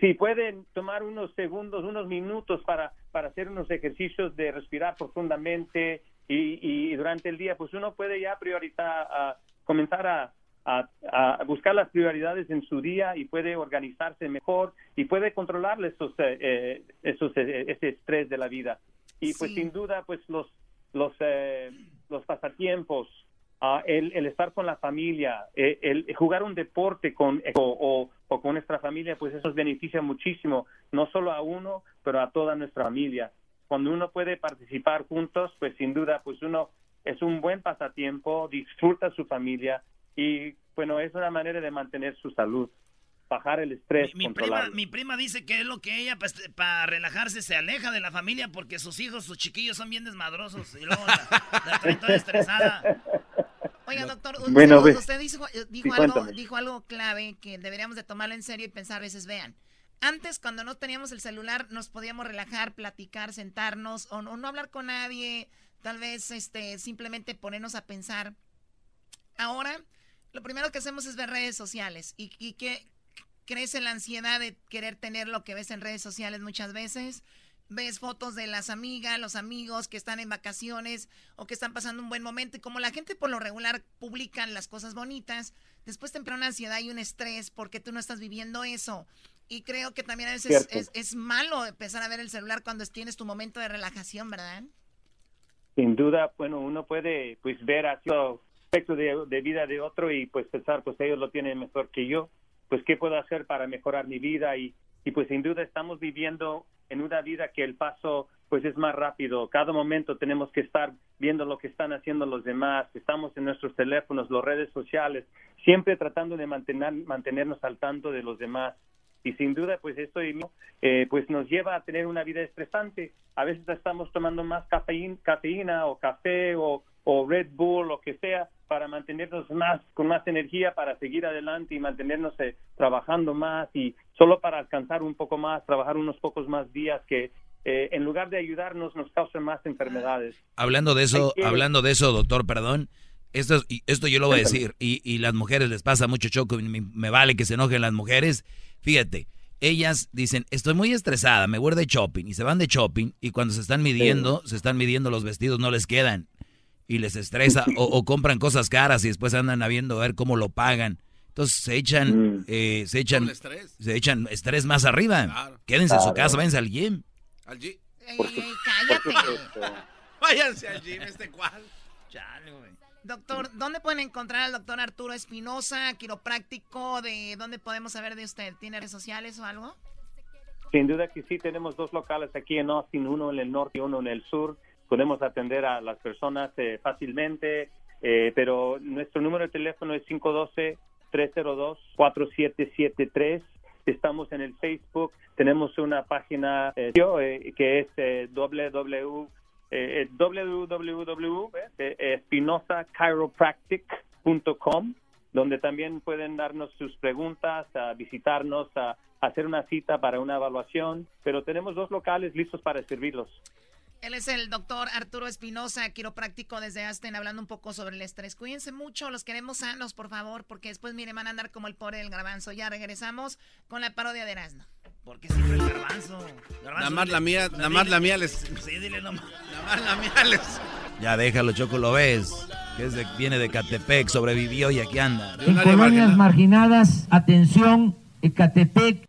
si pueden tomar unos segundos, unos minutos para, para hacer unos ejercicios de respirar profundamente y, y durante el día, pues uno puede ya priorizar, a comenzar a, a- a buscar las prioridades en su día y puede organizarse mejor y puede controlar esos, eh, eh, esos, eh, ese estrés de la vida. Y pues sin duda, pues los, los, eh, los pasatiempos, ah, el, el estar con la familia, eh, el jugar un deporte con, o, o- o con nuestra familia, pues eso nos beneficia muchísimo, no solo a uno, pero a toda nuestra familia. Cuando uno puede participar juntos, pues sin duda, pues uno es un buen pasatiempo, disfruta su familia y bueno, es una manera de mantener su salud, bajar el estrés, Mi prima, controlarlo. mi prima dice que es lo que ella, pues, para relajarse, se aleja de la familia porque sus hijos, sus chiquillos son bien desmadrosos y luego la, la toda estresada. Oiga, doctor, usted, Bueno, usted dijo, eh, dijo Sí, algo, dijo algo clave que deberíamos de tomarlo en serio y pensar a veces, vean, antes cuando no teníamos el celular nos podíamos relajar, platicar, sentarnos o no, no hablar con nadie, tal vez este, simplemente ponernos a pensar. Ahora, lo primero que hacemos es ver redes sociales y, y que crece la ansiedad de querer tener lo que ves en redes sociales muchas veces ves fotos de las amigas, los amigos que están en vacaciones o que están pasando un buen momento y como la gente por lo regular publican las cosas bonitas, después te entra una ansiedad y un estrés porque tú no estás viviendo eso. Y creo que también a veces es, es, malo empezar a ver el celular cuando tienes tu momento de relajación, ¿verdad? Sin duda, bueno, uno puede pues ver aspectos de, de vida de otro y pues pensar, pues ellos lo tienen mejor que yo, pues qué puedo hacer para mejorar mi vida y, y pues sin duda estamos viviendo en una vida que el paso pues es más rápido. Cada momento tenemos que estar viendo lo que están haciendo los demás. Estamos en nuestros teléfonos, las redes sociales, siempre tratando de mantener, mantenernos al tanto de los demás. Y sin duda, pues esto eh, pues nos lleva a tener una vida estresante. A veces estamos tomando más cafeína, cafeína o café o, o Red Bull, lo que sea, para mantenernos más con más energía para seguir adelante y mantenernos eh, trabajando más y solo para alcanzar un poco más, trabajar unos pocos más días que eh, en lugar de ayudarnos nos causen más enfermedades. Hablando de eso, hablando de eso, doctor, perdón, esto, esto yo lo voy a decir y, y las mujeres les pasa mucho choco, me, me vale que se enojen las mujeres. Fíjate, ellas dicen, estoy muy estresada, me voy de shopping y se van de shopping y cuando se están midiendo, se están midiendo los vestidos, no les quedan y les estresa o, compran cosas caras y después andan habiendo a ver cómo lo pagan. Entonces se echan, eh, se echan, se echan estrés más arriba. Quédense en su casa, váyanse al gym. Al gym. cállate. Váyanse al gym, este cual. Doctor, ¿dónde pueden encontrar al doctor Arturo Espinosa, quiropráctico? ¿De dónde podemos saber de usted? ¿Tiene redes sociales o algo? Sin duda que sí, tenemos dos locales aquí en Austin, uno en el norte y uno en el sur podemos atender a las personas eh, fácilmente, eh, pero nuestro número de teléfono es 512-302-4773. Estamos en el Facebook, tenemos una página eh, que es www, www.espinosachiropractic.com, donde también pueden darnos sus preguntas, a visitarnos, a hacer una cita para una evaluación, pero tenemos dos locales listos para servirlos. Él es el doctor Arturo Espinosa, quiropráctico desde Aston, hablando un poco sobre el estrés. Cuídense mucho, los queremos sanos, por favor, porque después, miren, van a andar como el pobre del garbanzo. Ya regresamos con la parodia de Erasmo. Porque siempre el garbanzo. nada más la mía, nada más la mía les... Sí, dile nomás. Nada más la mía les... Ya déjalo, Choco, lo ves. Que es de, viene de Catepec, sobrevivió y aquí anda. En colonias marginadas, atención, Ecatepec.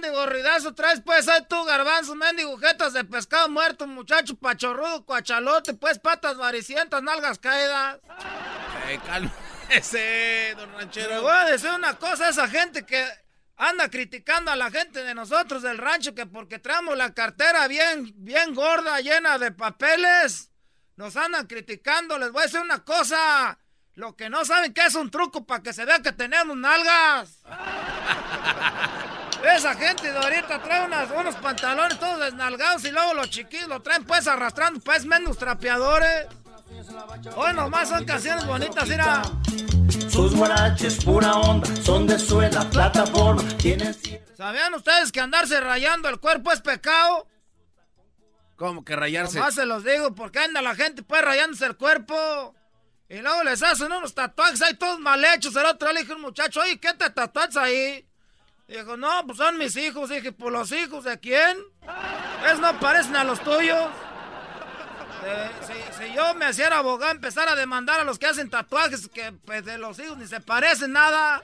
Mendigo ridazo? Traes pues ahí tu garbanzo, mendigo, jetas de pescado muerto, muchacho pachorrudo, cuachalote, pues patas varicientas, nalgas caídas. Eh, cálmese, don ranchero. Le voy a decir una cosa a esa gente que anda criticando a la gente de nosotros del rancho que porque traemos la cartera bien, bien gorda, llena de papeles, nos andan criticando. Les voy a decir una cosa. Lo que no saben que es un truco para que se vea que tenemos nalgas. Esa gente de ahorita trae unas, unos pantalones todos desnalgados y luego los chiquillos lo traen pues arrastrando pues menos trapeadores. Hoy nomás son canciones bonitas, mira. Sus guaraches pura onda, son de suela, plataforma, tienen... ¿Sabían ustedes que andarse rayando el cuerpo es pecado? ¿Cómo que rayarse? Nomás se los digo, porque anda la gente pues rayándose el cuerpo. Y luego les hacen unos tatuajes ahí todos mal hechos. El otro le dije un muchacho, oye, ¿qué te tatuajes ahí? Dijo, no, pues son mis hijos. Dije, ¿por los hijos de quién? ¿Es no parecen a los tuyos? Si, si, yo me hiciera abogado, empezar a demandar a los que hacen tatuajes que pues, de los hijos ni se parecen nada.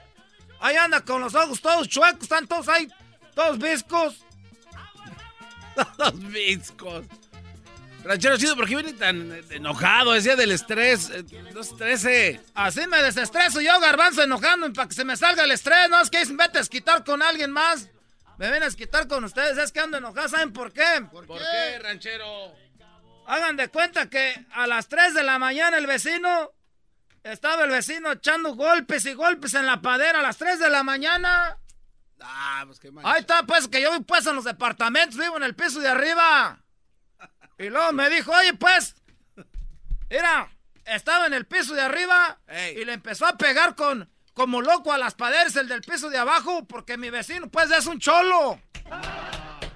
Ahí anda con los ojos todos chuecos, están todos ahí, todos viscos. todos viscos. Ranchero chido, ¿por qué viene tan eh, enojado? Decía del estrés. eh, No estrese. Así me desestreso yo, garbanzo, enojando para que se me salga el estrés. No es que vete a esquitar con alguien más. Me ven a esquitar con ustedes. Es que ando enojado, ¿saben por qué? ¿Por qué, ranchero? Hagan de cuenta que a las 3 de la mañana el vecino... Estaba el vecino echando golpes y golpes en la padera a las 3 de la mañana. Ah, pues qué mal. Ahí está, pues, que yo vivo pues en los departamentos, vivo en el piso de arriba. Y luego me dijo, oye, pues, mira, estaba en el piso de arriba y le empezó a pegar con, como loco a las paredes el del piso de abajo, porque mi vecino, pues, es un cholo.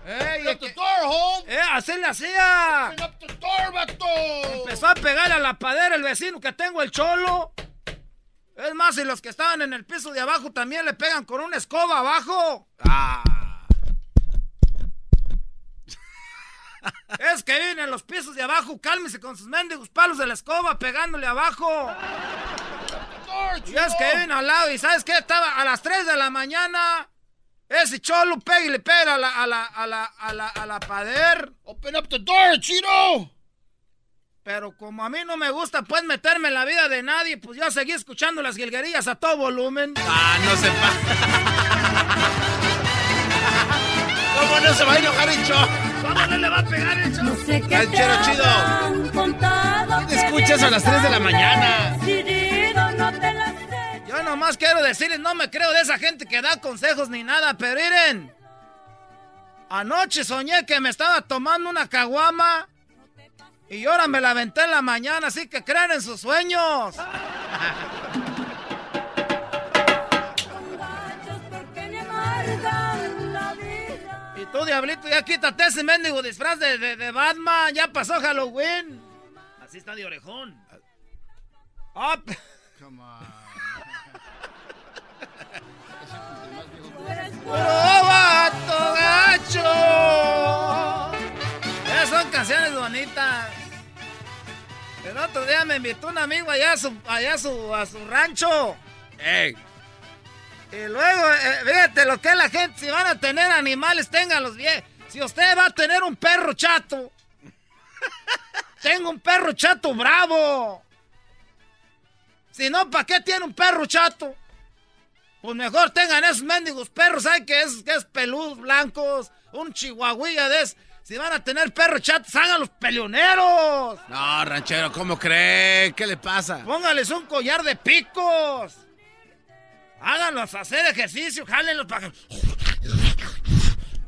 Ey, Eh, así le hacía. Empezó a pegarle a la padera el vecino que tengo, el cholo. Es más, y los que estaban en el piso de abajo también le pegan con una escoba abajo. Es que viven en los pisos de abajo, cálmese con sus mendigos palos de la escoba pegándole abajo. Y es que viven al lado, y ¿sabes qué? Estaba a las 3 de la mañana. Ese cholo pega y le pega a la, a la, a la, a la, a la pader. Open up the door, Chino. Pero como a mí no me gusta, pues, meterme en la vida de nadie, pues yo seguí escuchando las guilguerías a todo volumen. Ah, no se ¿Cómo no se va a enojar el? ¿Cómo no le va a pegar el show? Ranchero chido. ¿Quién escucha eso a las 3 de la mañana? Yo nomás quiero decirles, no me creo de esa gente que da consejos ni nada, pero miren. Anoche soñé que me estaba tomando una caguama y ahora me la aventé en la mañana, así que crean en sus sueños. Tú, diablito, ya quítate ese mendigo disfraz de, de- de Batman, ya pasó Halloween. Así está de orejón. Ah, p- ¡Puro vato gacho! Esas son canciones bonitas. El otro día me invitó un amigo allá a su, allá a su, a su rancho. Y luego, eh, fíjate lo que es la gente. Si van a tener animales, ténganlos bien. Si usted va a tener un perro chato, tengo un perro chato bravo. Si no, ¿para qué tiene un perro chato? Pues mejor tengan esos mendigos perros, ¿saben que es, que es peludos blancos? Un chihuahuilla de esos. Si van a tener perros chatos, hagan los peleoneros. No, ranchero, ¿cómo cree? ¿Qué le pasa? Póngales un collar de picos. Háganlos hacer ejercicio, jálenlos para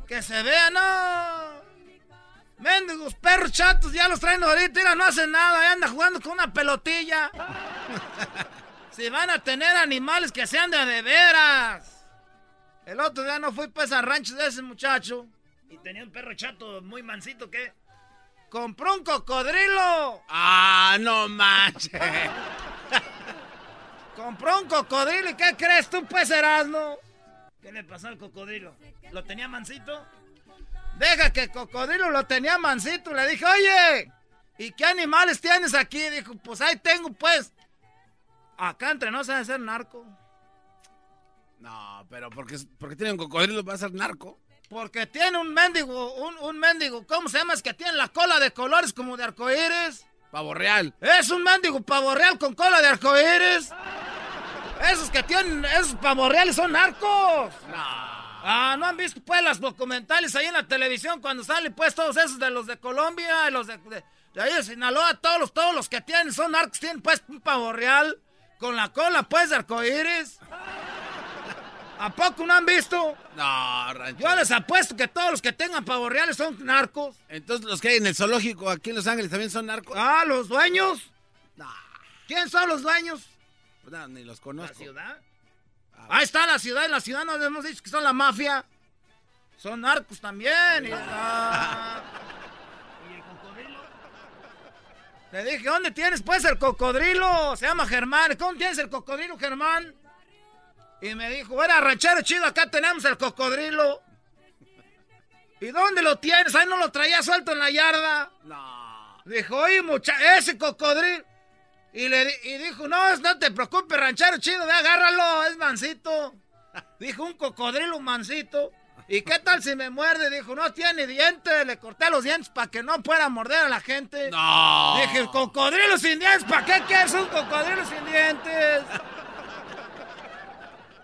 que... se vean, no. Mendigos perros chatos, ya los traen ahorita, mira, no hacen nada, ahí anda jugando con una pelotilla. si van a tener animales que sean de a de veras. El otro día no fui pues a rancho de ese muchacho. Y tenía un perro chato muy mansito que. Compró un cocodrilo. Ah, no manches. Compró un cocodrilo y ¿qué crees tú pues, Erasmo? ¿Qué le pasó al cocodrilo? ¿Lo tenía mansito? Deja que el cocodrilo lo tenía mansito. Le dije, oye, ¿y qué animales tienes aquí? Dijo, pues ahí tengo, pues. Acá entre no sabe ser narco. No, pero porque, porque tiene un cocodrilo va a ser narco. Porque tiene un mendigo, un, un mendigo, ¿cómo se llama? Es que tiene la cola de colores como de arcoíris. Pavo real. Es un mendigo pavo real con cola de arcoíris. Esos que tienen, esos pavos reales son narcos. Ah, ¿no han visto pues las documentales ahí en la televisión cuando salen pues todos esos de los de Colombia, y los de, de, de ahí de Sinaloa, todos los, todos los que tienen son narcos, tienen pues un pavo real con la cola pues de arcoíris. ¿A poco no han visto? No, ranchero. Yo les apuesto que todos los que tengan pavos reales son narcos. Entonces los que hay en el zoológico aquí en Los Ángeles también son narcos. Ah, los dueños. ¿Quién son los dueños? Ni los conozco. ¿La ciudad? Ahí está la ciudad, en la ciudad nos hemos dicho que son la mafia. Son narcos también. y- ah. ¿Y el cocodrilo? Le dije, ¿dónde tienes pues el cocodrilo? Se llama Germán. ¿Cómo tienes el cocodrilo, Germán? Y me dijo, era ranchero chido, acá tenemos el cocodrilo. ¿Y dónde lo tienes? Ahí no lo traía suelto en la yarda. No. Dijo, oye, mucha, ese cocodrilo. Y, le, y dijo, no, no te preocupes, ranchero chido, ve, agárralo, es mansito. Dijo, un cocodrilo mansito. ¿Y qué tal si me muerde? Dijo, no tiene dientes. Le corté los dientes para que no pueda morder a la gente. No. Dije, cocodrilo sin dientes. ¿Para qué quieres un cocodrilo sin dientes?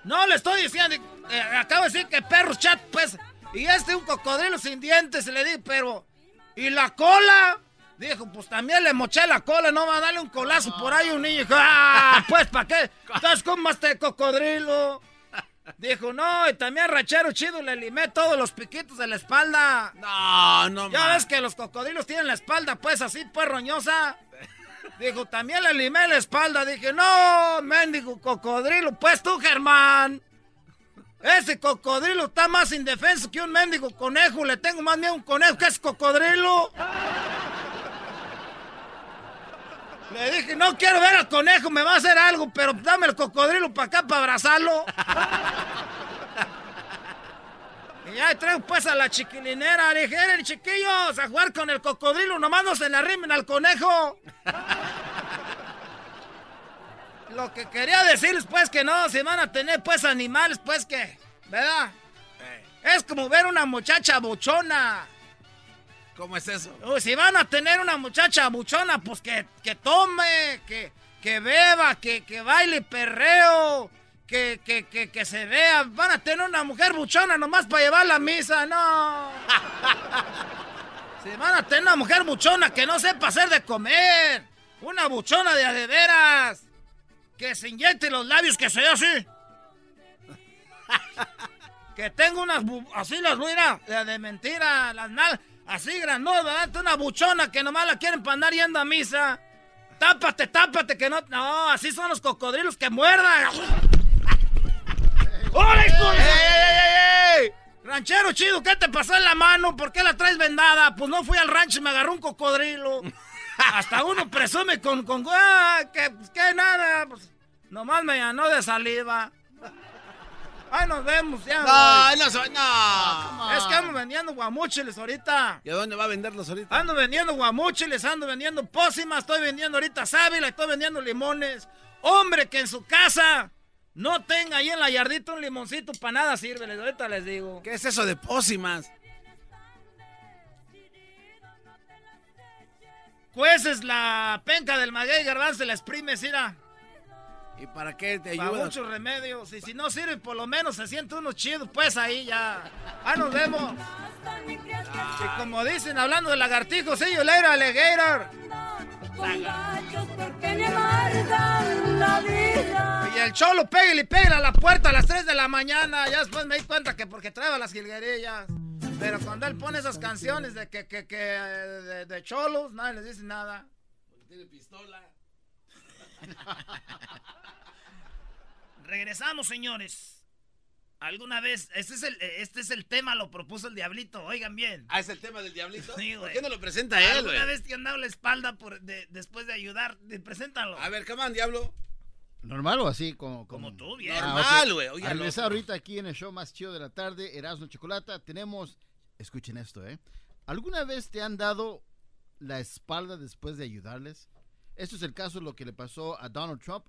No, le estoy diciendo. eh, acabo de decir que perros chat, pues. Y este un cocodrilo sin dientes. Le di, pero. ¿Y la cola? Dijo, pues también le moché la cola. No va a darle un colazo por ahí a un niño. Dijo, ah, pues, ¿para qué? Entonces, ¿cómo este cocodrilo? Dijo, no, y también rachero chido, le limé todos los piquitos de la espalda. No, no, Ya ves que los cocodrilos tienen la espalda, pues así, pues roñosa. Dijo, también le limé la espalda. Dije, no, mendigo cocodrilo, pues tú, Germán. Ese cocodrilo está más indefenso que un mendigo conejo. Le tengo más miedo a un conejo que ese cocodrilo. Le dije, no quiero ver al conejo, me va a hacer algo, pero dame el cocodrilo para acá para abrazarlo. y ya traigo pues a la chiquilinera. Le dije, "Eren, chiquillos, a jugar con el cocodrilo, nomás no se le arrimen al conejo. Lo que quería decirles pues que no, si van a tener pues animales, pues que, ¿verdad? Es como ver una muchacha buchona. ¿Cómo es eso? Uy, si van a tener una muchacha buchona, pues que, que tome, que, que beba, que, que baile perreo, que, que, que, que se vea. Van a tener una mujer buchona nomás para llevar la misa, no. si van a tener una mujer buchona que no sepa hacer de comer, una buchona de a de veras, que se inyecte los labios, que sea así. que tenga unas, bu- así las mira, de, de mentira, las nalgas. Así grandotas, ¿verdad? Una buchona que nomás la quieren para andar yendo a misa. Tápate, tápate, que no. No, así son los cocodrilos que muerdan. ¡Hola, hijo de- Ranchero chido, ¿qué te pasó en la mano? ¿Por qué la traes vendada? Pues no fui al rancho y me agarró un cocodrilo. Hasta uno presume con. con ah, que, que nada. Pues, nomás me llenó de saliva. Ay, nos vemos, ya. No, no soy- no. Es que ando vendiendo guamúchiles ahorita. ¿Y a dónde va a venderlos ahorita? Ando vendiendo guamúchiles, ando vendiendo pócimas, estoy vendiendo ahorita sábila, estoy vendiendo limones. Hombre que en su casa no tenga ahí en la yardita un limoncito para nada sirve, ahorita les digo. ¿Qué es eso de pócimas? Cueces la penca del maguey garbanzo, se la exprimes, mira. ¿Y para qué te Para ayuda? muchos remedios. Y si no sirve, por lo menos se siente uno chido, pues ahí ya. Ah, nos vemos. Y como dicen, hablando de lagartijos, sí, yo later, alligator. Y el cholo pega y pega a la puerta a las 3 de la mañana. Ya después me di cuenta que porque traeba las jilguerillas. Pero cuando él pone esas canciones de que, que, que de, de cholos, nadie les dice nada. Tiene pistola. Regresamos, señores. ¿Alguna vez? Este es, el, este es el tema, lo propuso el Diablito. Oigan bien. Ah, es el tema del diablito. Sí, ¿Por qué no lo presenta él, ¿Alguna vez te han dado la espalda por, de- después de ayudar? De- Preséntalo. A ver, come on, diablo. ¿Normal o así? Como, Como tú, bien. Normal, ok. güey, oye, A al regresar otro. ahorita aquí en el show más chido de la tarde, Erasmo Chocolata, tenemos... Escuchen esto, ¿eh? ¿Alguna vez te han dado la espalda después de ayudarles? Esto es el caso de lo que le pasó a Donald Trump.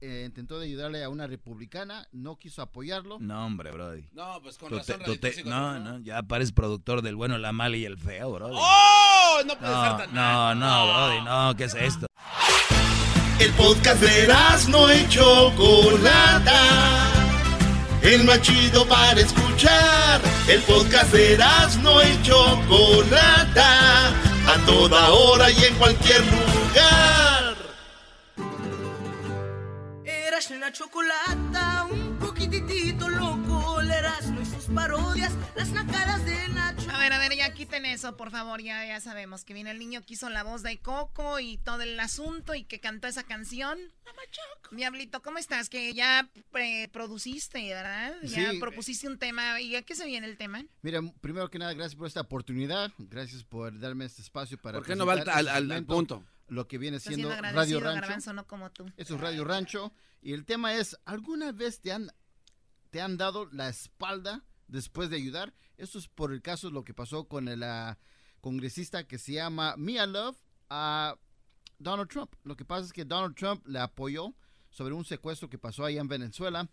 Eh, intentó de ayudarle a una republicana, no quiso apoyarlo. No, hombre, Brody. No, pues con Tú razón. te- te- no, no, ya pares productor del bueno, la mala y el feo, Brody. ¡Oh! No puede ser No, tan no, no, Brody, no, ¿qué es esto? El podcast de no y Chocolata. El más chido para escuchar. El podcast de no y Chocolata. A toda hora y en cualquier lugar. Una chocolata, un poquitito loco, Erasmo y sus parodias, las nacadas de Nacho. A ver, a ver, ya quiten eso, por favor. Ya, ya sabemos que viene el niño que hizo la voz de Coco y todo el asunto y que cantó esa canción. Diablito, ¿cómo estás? Que ya eh, produciste, ¿verdad? Ya Sí. propusiste un tema. ¿Y a qué se viene el tema? Mira, primero que nada, gracias por esta oportunidad. Gracias por darme este espacio para. ¿Por qué no va al- presentar al- al- al segmento, punto? Lo que viene siendo siendo Radio Rancho. Garbanzo, no como tú. Eso es Radio Rancho. Y el tema es: ¿alguna vez te han, te han dado la espalda después de ayudar? Esto es por el caso de lo que pasó con el ah, congresista que se llama Mia Love a Donald Trump. Lo que pasa es que Donald Trump le apoyó sobre un secuestro que pasó allá en Venezuela.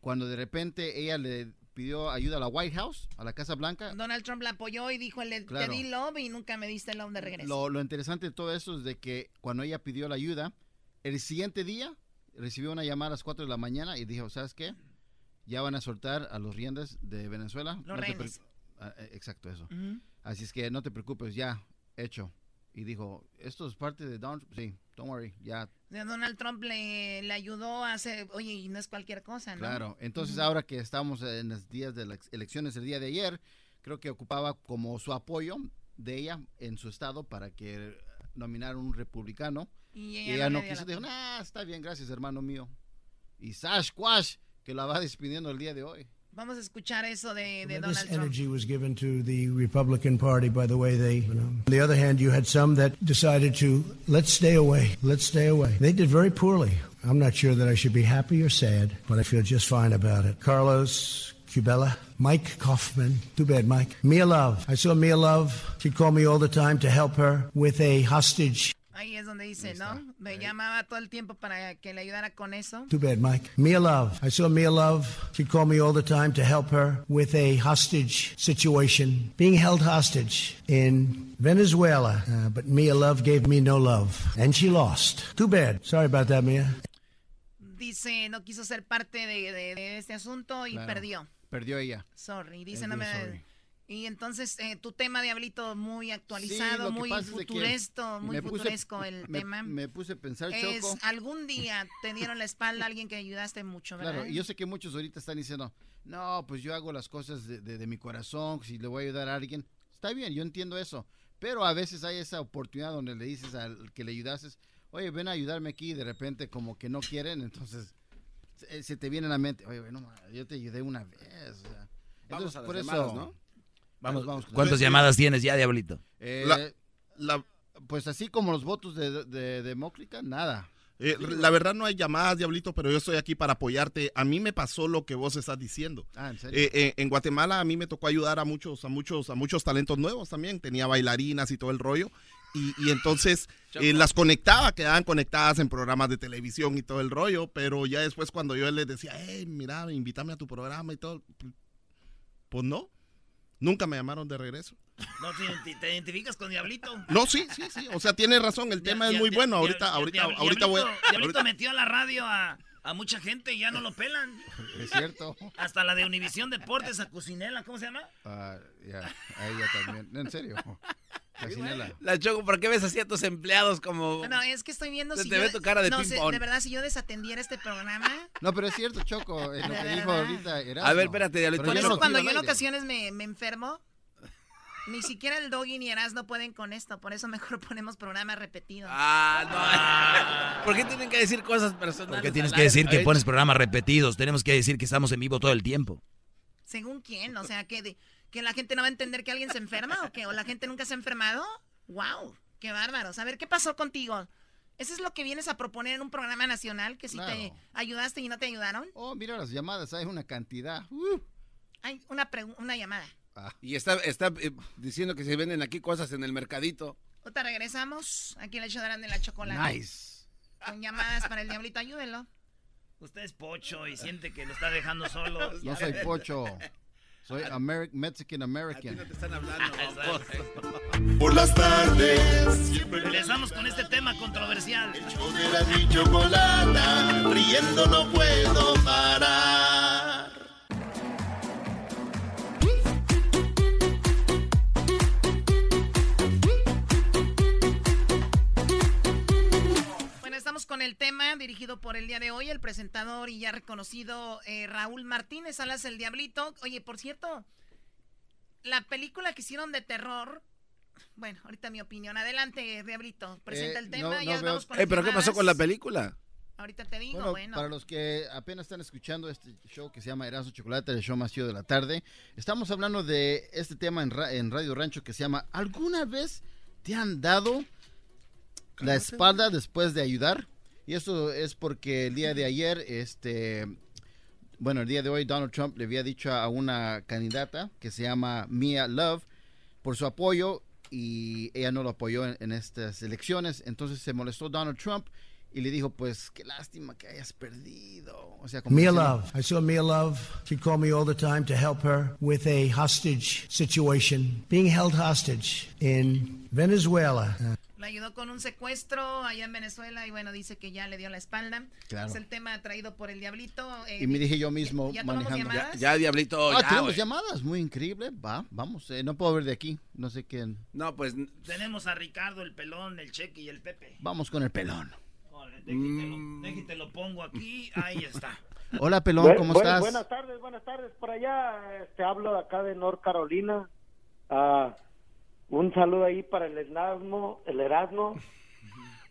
Cuando de repente ella le pidió ayuda a la White House, a la Casa Blanca. Donald Trump la apoyó y dijo, le, Claro. te di love y nunca me diste love de regreso. Lo, lo interesante de todo eso es de que cuando ella pidió la ayuda, el siguiente día recibió una llamada a las 4 de la mañana y dijo, ¿sabes qué? Ya van a soltar a los riendas de Venezuela. Los te rehenes. Ah, eh, exacto, eso. Así es que no te preocupes, ya, hecho. Y dijo, esto es parte de Donald Trump. Sí, don't worry, ya, Donald Trump le, le ayudó a hacer, oye, y no es cualquier cosa, ¿no? Claro, entonces ahora que estamos en los días de las elecciones el día de ayer, creo que ocupaba como su apoyo de ella en su estado para que nominaran un republicano. Y Y ella no quiso, dijo, nah, está bien, gracias hermano mío. Y Sash Quash, que la va despidiendo el día de hoy. Vamos a escuchar eso de, de Donald Trump. energy was given to the Republican Party by the way they. You know. On the other hand, you had some that decided to let's stay away, let's stay away. They did very poorly. I'm not sure that I should be happy or sad, but I feel just fine about it. Carlos Cubella, Mike Kaufman. Too bad, Mike. Mia Love. I saw Mia Love. She'd call me all the time to help her with a hostage. Ahí es donde dice, ¿no? Me llamaba todo el tiempo para que le ayudara con eso. Too bad, Mike. Mia Love. I saw Mia Love. She'd call me all the time to help her with a hostage situation, being held hostage in Venezuela. Uh, but Mia Love gave me no love, and she lost. Too bad. Sorry about that, Mia. Dice, no quiso ser parte de, de- de este asunto y Claro. perdió. Perdió ella. Sorry. Dice, no me... sorry. Y entonces, eh, tu tema, Diablito, muy actualizado, muy futuresto, muy puse- futuresco el me- tema. Me puse a pensar, es, Choco. algún día te dieron la espalda a alguien que ayudaste mucho, ¿verdad? Claro, y yo sé que muchos ahorita están diciendo, no, pues yo hago las cosas de, de- de mi corazón, si le voy a ayudar a alguien. Está bien, yo entiendo eso. Pero a veces hay esa oportunidad donde le dices al que le ayudases, oye, ven a ayudarme aquí, y de repente como que no quieren, entonces se, se te viene a la mente, oye, bueno, yo te ayudé una vez. o sea. Vamos Entonces, a las por eso... ¿no? Vamos, vamos. ¿Cuántas llamadas tienes ya, Diablito? Eh, La- Pues así como los votos de, de, Demócrita, nada. Eh, la verdad no hay llamadas, Diablito, pero yo estoy aquí para apoyarte. A mí me pasó lo que vos estás diciendo. Ah, ¿en serio? Eh, eh, en Guatemala a mí me tocó ayudar a muchos, a muchos, a muchos talentos nuevos también. Tenía bailarinas y todo el rollo. Y, y entonces eh, las conectaba, quedaban conectadas en programas de televisión y todo el rollo. Pero ya después cuando yo les decía, hey, mira, invítame a tu programa y todo, pues no. Nunca me llamaron de regreso. No, te, identi- te identificas con Diablito. No, sí, sí, sí. O sea, tiene razón. El tema es muy bueno. Ahorita, ahorita, ahorita voy. Diablito, metió a la radio a, a mucha gente y ya no lo pelan. Es cierto. Hasta la de Univisión Deportes, a Cucinela, ¿cómo se llama? Ah, ya, a ella también. En serio. Casinela. La Choco, ¿por qué ves así a tus empleados como... No, es que estoy viendo Se si te yo- ve tu cara de no, sé, ping-pong. de verdad, si yo desatendiera este programa... No, pero es cierto, Choco, es lo que dijo ahorita Erasmo. A ver, espérate, Por eso cuando yo en ocasiones me, me enfermo, ni siquiera el Doggy ni Eras no pueden con esto. Por eso mejor ponemos programas repetidos. Ah, no. ¿Por qué tienen que decir cosas personales? Porque tienes al que decir que pones programas repetidos. Tenemos que decir que estamos en vivo todo el tiempo. ¿Según quién? O sea, que, de- que la gente no va a entender que alguien se enferma o que o la gente nunca se ha enfermado. ¡Wow! ¡Qué bárbaros! A ver, ¿qué pasó contigo? ¿Eso es lo que vienes a proponer en un programa nacional? Que si te Claro. ayudaste y no te ayudaron. Oh, mira las llamadas, hay una cantidad. Uh. Hay una, una llamada. Y está, está eh, diciendo que se venden aquí cosas en el mercadito. Ahorita regresamos. Aquí le darán de la chocolate. Nice. Con llamadas para el diablito, ayúdenlo. Usted es pocho y siente que lo está dejando solo. No soy pocho. Soy Ameri- Mexican American. están hablando. Por las tardes siempre Regresamos con este tema controversial. de la mi chocolata, riendo no puedo parar. Con el tema dirigido por el día de hoy, el presentador y ya reconocido eh, Raúl Martínez, alas el Diablito. Oye, por cierto, la película que hicieron de terror, bueno, ahorita mi opinión. Adelante, Diablito, presenta Eh, el tema no- y no ya veo- vamos con Eh, ¿Pero qué pasó con la película? Ahorita te digo, Bueno, bueno. para los que apenas están escuchando este show que se llama Erasmo Chocolate, el show más chido de la tarde, estamos hablando de este tema en, ra- en Radio Rancho que se llama ¿Alguna vez te han dado la espalda después de ayudar? Y eso es porque el día de ayer, este, bueno, el día de hoy Donald Trump le había dicho a una candidata que se llama Mia Love por su apoyo y ella no lo apoyó en, en estas elecciones. Entonces se molestó Donald Trump y le dijo, pues qué lástima que hayas perdido. O sea, como Mia Love. I saw Mia Love. She called me all the time to help her with a hostage situation, being held hostage in Venezuela. Ayudó con un secuestro allá en Venezuela y bueno, dice que ya le dio la espalda. Claro. Es el tema traído por el Diablito. eh, Y me dije yo mismo ¿Ya, ya manejando. llamadas? Ya, Diablito, Ah, ya, tenemos llamadas, muy increíble. Va, vamos, eh, no puedo ver de aquí, no sé quién. No, pues Tenemos a Ricardo, el pelón, el cheque y el Pepe. Vamos con el pelón. Órale, déjitelo, déjitelo, pongo aquí. Ahí está. Hola, pelón, ¿cómo bu- estás? Buenas tardes, buenas tardes. Por allá, este, hablo de acá de North Carolina. Ah, un saludo ahí para el Erasmo, el Erasmo.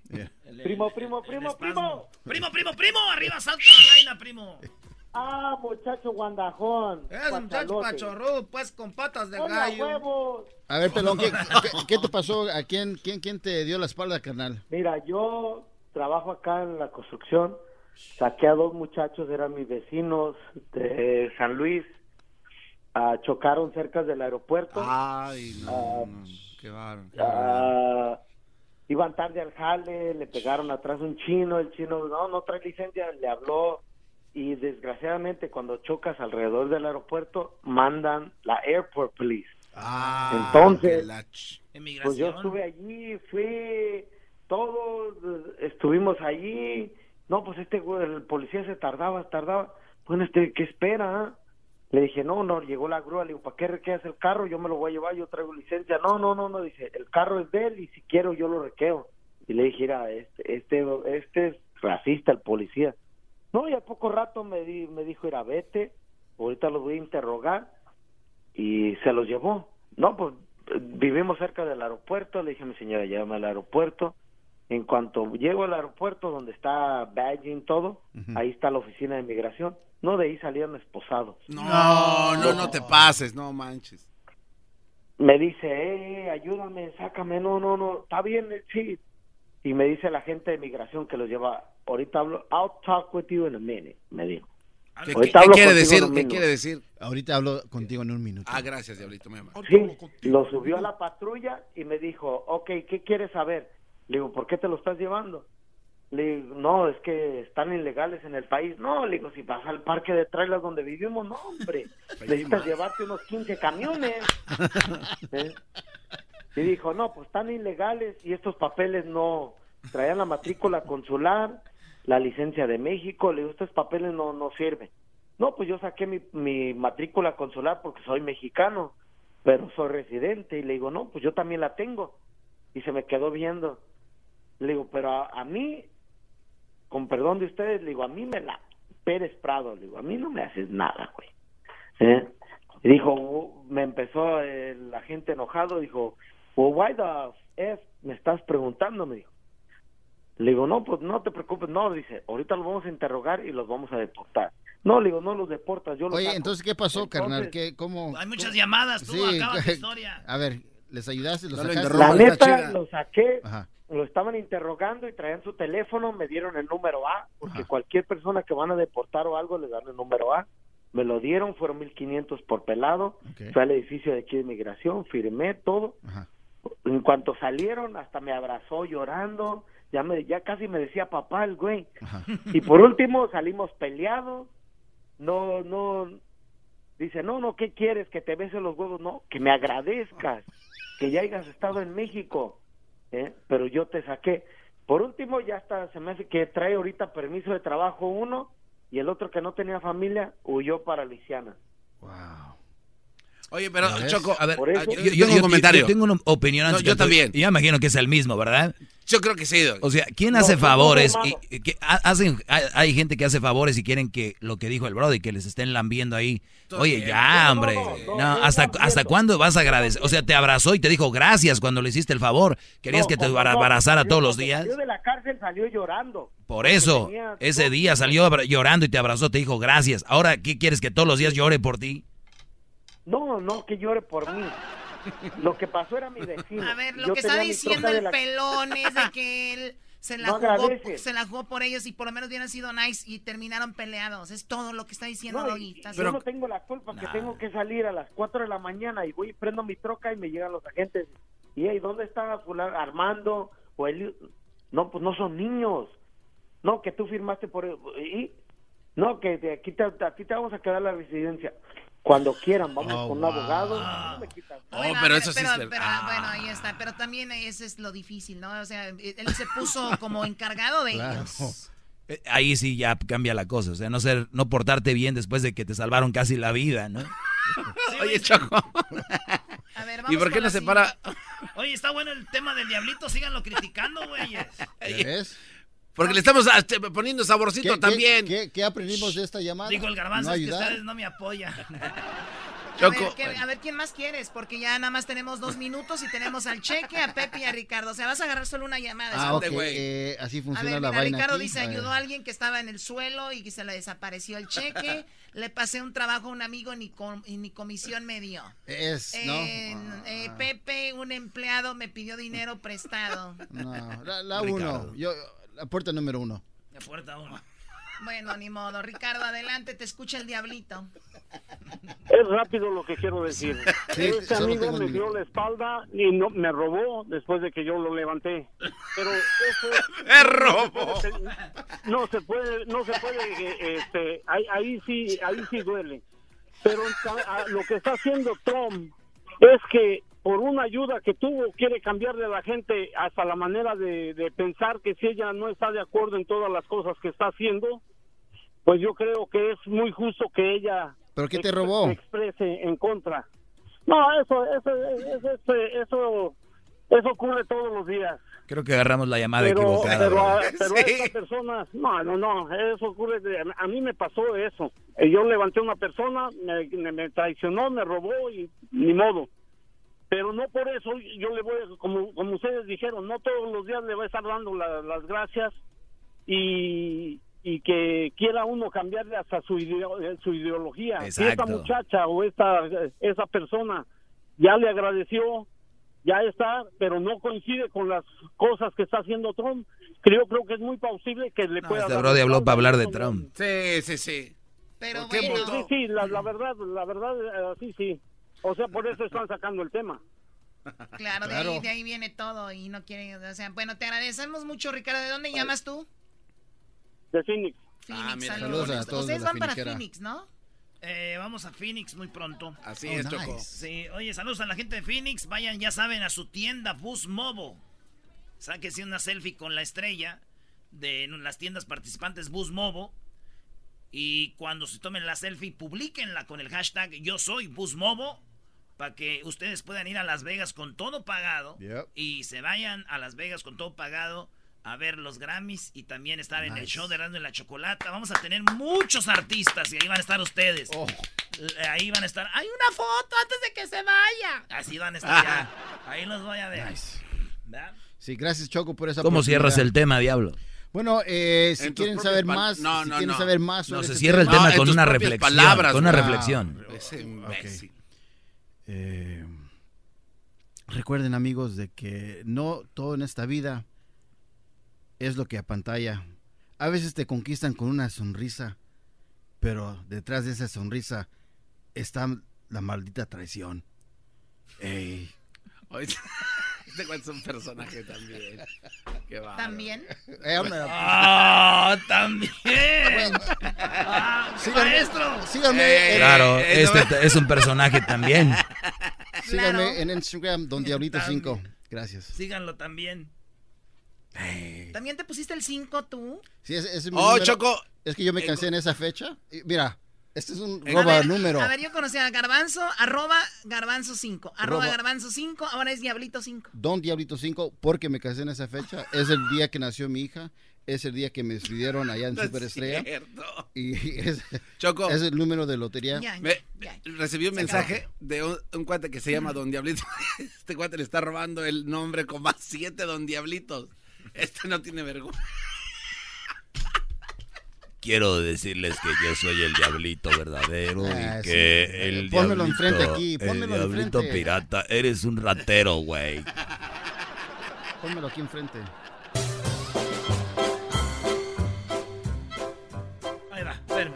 Primo, primo, primo, primo. Primo, primo, primo, arriba South Carolina, primo. Ah, muchacho guandajón. Es un muchacho pachorrudo, pues, con patas de Hola, gallo. huevos. A ver, pelón, ¿qué, qué, qué te pasó? ¿A quién, quién, quién te dio la espalda, carnal? Mira, yo trabajo acá en la construcción. Saqué a dos muchachos, eran mis vecinos de San Luis. Ah, chocaron cerca del aeropuerto. Ay, no, Ah, no, qué bárbaro. Ah, iban tarde al jale, le pegaron atrás un chino, el chino no, no trae licencia, le habló y desgraciadamente cuando chocas alrededor del aeropuerto mandan la airport police. Ah, Entonces, pues yo estuve allí, fui, todos estuvimos allí. No, pues este el policía se tardaba, tardaba. Bueno, este, ¿qué espera? Le dije, no, no, llegó la grúa, le digo, ¿para qué requeas el carro? Yo me lo voy a llevar, yo traigo licencia. No, no, no, no, dice, el carro es de él y si quiero yo lo requeo. Y le dije, mira, este, este, este es racista el policía. No, y a poco rato me, di- me dijo, mira, vete, ahorita los voy a interrogar y se los llevó. No, pues vivimos cerca del aeropuerto, le dije a mi señora, llévame al aeropuerto. En cuanto llego al aeropuerto donde está badging todo, ahí está la oficina de migración. No, de ahí salieron esposados. No, no, no te pases, no manches. Me dice, eh, ayúdame, sácame, no, no, no, está bien, eh, sí. Y me dice la gente de migración que los lleva, ahorita hablo, I'll talk with you in a minute, me dijo. ¿Qué, Ahorita qué hablo quiere contigo decir? en un ¿Qué minuto. quiere decir? Ahorita hablo contigo en un minuto. Ah, gracias, Diablito, mi amor. Sí, lo subió a la patrulla y me dijo, ok, ¿qué quieres saber? Le digo, ¿por qué te lo estás llevando? Le digo, no, es que están ilegales en el país. No, le digo, si vas al parque de trailers donde vivimos, no, hombre, necesitas llevarte unos 15 camiones. ¿Eh? Y dijo, no, pues están ilegales y estos papeles no traían la matrícula consular, la licencia de México. Le digo, estos papeles no, no sirven. No, pues yo saqué mi, mi matrícula consular porque soy mexicano, pero soy residente. Y le digo, no, pues yo también la tengo. Y se me quedó viendo. Le digo, pero a, a mí, con perdón de ustedes, le digo, a mí me la Pérez Prado, le digo, a mí no me haces nada, güey. ¿Eh? Y dijo, "Oh", me empezó el agente enojado, dijo, well, why the F me estás preguntando, me dijo. Le digo, no, pues no te preocupes, no, dice, ahorita los vamos a interrogar y los vamos a deportar. No, le digo, no los deportas, yo los Oye, saco". entonces, ¿qué pasó, Entonces, carnal? ¿Qué, cómo, Hay muchas llamadas, tú Sí, acabas tu historia. A ver, ¿les ayudaste? ¿Los No lo sacaste? La neta, lo saqué, Ajá. Lo estaban interrogando y traían su teléfono, me dieron el número A, porque cualquier persona que van a deportar o algo le dan el número A. Me lo dieron, fueron 1500 por pelado. Fui al edificio de aquí de migración, firmé todo. En cuanto salieron, hasta me abrazó llorando. Ya, me, ya casi me decía papá el güey. Y por último salimos peleados. No, no. Dice, no, no, ¿qué quieres? Que te bese los huevos. No, que me agradezcas. Que ya hayas estado en México. ¿Eh? Pero yo te saqué. Por último, ya está, se me hace que trae ahorita permiso de trabajo uno y el otro que no tenía familia huyó para Luisiana. Oye, pero. Choco, a ver, eso- yo, yo yo- tengo un comentario. yo tengo una opinión No, yo también. Yo imagino que es el mismo, ¿verdad? Yo creo que sí. Doc. O sea, ¿quién No, hace no, favores? no, y, hermano. y que ha- hacen, hay, hay gente que hace favores y quieren que lo que dijo el Brody, que les estén lambiendo ahí. Oye, ya, hombre. No, ¿hasta, ¿Hasta cuándo vas a agradecer? O sea, te abrazó y te dijo gracias cuando le hiciste el favor. ¿Querías No, que te abrazara todos los días? Salió de la cárcel, salió llorando. Por eso, tenía- ese día salió llorando y te abrazó, te dijo gracias. Ahora, ¿qué quieres que todos los días llore por ti? No, no, que llore por mí. Lo que pasó era mi vecino. A ver, lo Yo que está diciendo el la- pelón es de que él se la, No jugó, se la jugó por ellos y por lo menos hubieran sido nice y terminaron peleados. Es todo lo que está diciendo No, y- ¿Estás- yo no tengo la culpa que tengo que salir a las 4 de la mañana y voy y prendo mi troca y me llegan los agentes. Y hey, ¿dónde está fulano? Armando o Eli? No, pues no son niños. No, que tú firmaste por... Y, no, que de aquí te, a ti te vamos a quedar la residencia. Cuando quieran, vamos Oh, con un wow. abogado. no me quitan. Bueno, pero eso sí pero, es pero, ah. bueno, ahí está. Pero también ese es lo difícil, ¿no? O sea, él se puso como encargado de ellos. Eh, Ahí sí ya cambia la cosa, o sea, no ser, no portarte bien después de que te salvaron casi la vida, ¿no? Oye, Choco. A ver, ¿Y por qué no se para? Oye, está bueno el tema del diablito, síganlo criticando, güeyes. ¿Ves? Porque le estamos ah, este, poniendo saborcito ¿Qué- qué- también. ¿qué, qué aprendimos de esta llamada? Digo el garbanzo, No es que ustedes no me apoyan. A ver, ¿qué- a ver, ¿quién más quieres? Porque ya nada más tenemos dos minutos y tenemos al Cheque, a Pepe y a Ricardo. O sea, vas a agarrar solo una llamada. Ah, Salte, ok, güey. eh, así A funciona ver, la mira, vaina Ricardo aquí. dice, A ver. ayudó a alguien que estaba en el suelo y que se le desapareció el cheque. le pasé un trabajo a un amigo y ni, com- y ni comisión me dio. Es, ¿no? Eh, eh, Pepe, un empleado, me pidió dinero prestado. No, la, la uno. Yo, la puerta número uno. La puerta uno. Bueno, ni modo. Ricardo, adelante, te escucha el diablito. Es rápido lo que quiero decir. Sí, este amigo me dio la espalda y no me robó después de que yo lo levanté. Pero eso Me robó. No se puede, no se puede, eh, este, ahí, ahí sí, ahí sí duele. Pero ta- a- lo que está haciendo Trump es que por una ayuda que tuvo quiere cambiarle a la gente hasta la manera de, de pensar que si ella no está de acuerdo en todas las cosas que está haciendo, pues yo creo que es muy justo que ella ¿Pero qué te robó? exprese en contra. No, eso, eso, eso, eso, eso, ocurre todos los días. Creo que agarramos la llamada Pero, equivocada. pero, a, pero a esta persona, no, no, no, eso ocurre, a mí me pasó eso. Eh, Yo levanté a una persona, me, me- me traicionó, me robó y ni modo. Pero no por eso yo le voy, a- como, como ustedes dijeron, no todos los días le voy a estar dando la- las gracias y, y que quiera uno cambiarle hasta su, ideo- eh, su ideología. Si esta Exacto. muchacha o esta, esa persona ya le agradeció, ya está, pero no coincide con las cosas que está haciendo Trump. Creo, creo que es muy posible que le pueda Este Brody habló para hablar de Trump. Sí, sí, sí. Pero bueno, sí, sí, la, la verdad, la verdad, eh, sí, sí. O sea, por eso están sacando el tema. claro, De, ahí, de ahí viene todo y no quieren, o sea, bueno, te agradecemos mucho, Ricardo. ¿De dónde llamas tú? De Phoenix. Phoenix, Ah, mira. saludos. Saludos a todos de Ustedes la van para. Phoenix, ¿no? Eh, vamos a Phoenix muy pronto. Así Oh, es, Choco. Sí, oye, saludos a la gente de Phoenix. Vayan, ya saben, a su tienda Bus Mobo. Sáquese una selfie con la estrella de las tiendas participantes Bus Mobo. Y cuando se tomen la selfie, publiquenla con el hashtag Yo soy Bus Mobo. Para que ustedes puedan ir a Las Vegas con todo pagado. Yep. Y se vayan a Las Vegas con todo pagado a ver los Grammys y también estar en el Nice. show de Erasmo y la Chocolata. Vamos a tener muchos artistas y ahí van a estar ustedes. Oh. Eh, Ahí van a estar. Hay una foto antes de que se vaya. Así van a estar ya. Ahí los voy a ver. ¿Verdad? Sí, gracias Choco por esa ¿Cómo cierras el tema, diablo? Bueno, eh, si En quieren saber más, No, si no, quieren no. saber más No, se este cierra el tema- en con una reflexión. palabras, con una reflexión. Eh, recuerden amigos de que no todo en esta vida es lo que apantalla. A veces te conquistan con una sonrisa, pero detrás de esa sonrisa está la maldita traición. Ey. Este güey es un personaje también. Qué. También. Eh, hombre, ¡Ah, también! Ah, Síganme- ¡Maestro! síganme, en, Claro, eh, este no- es un personaje también. síganme Claro. en Instagram, Don Diablito 5. Gracias. Síganlo también. ¿También te pusiste el 5 tú? Sí, ese- ese es mi Oh, número. Choco. Es que yo me cansé en esa fecha. Y mira, este es un roba a ver, número. A ver, yo conocí a Garbanzo, arroba Garbanzo 5. Arroba Roba- Garbanzo 5, ahora es Diablito 5. Don Diablito 5, porque me casé en esa fecha. Es el día que nació mi hija. Es el día que me despidieron allá en No es Superestrella. cierto. Y es, Choco. es el número de lotería. Ya, Me- ya. recibí un Se mensaje de un, un cuate que se llama Don Diablito. Este cuate le está robando el nombre con más siete Don Diablitos. Este no tiene vergüenza. Quiero decirles que yo soy el diablito verdadero Ah, y sí. que el Pónmelo diablito, enfrente aquí, el pónmelo diablito enfrente. pirata, eres un ratero, güey. Pónmelo aquí enfrente.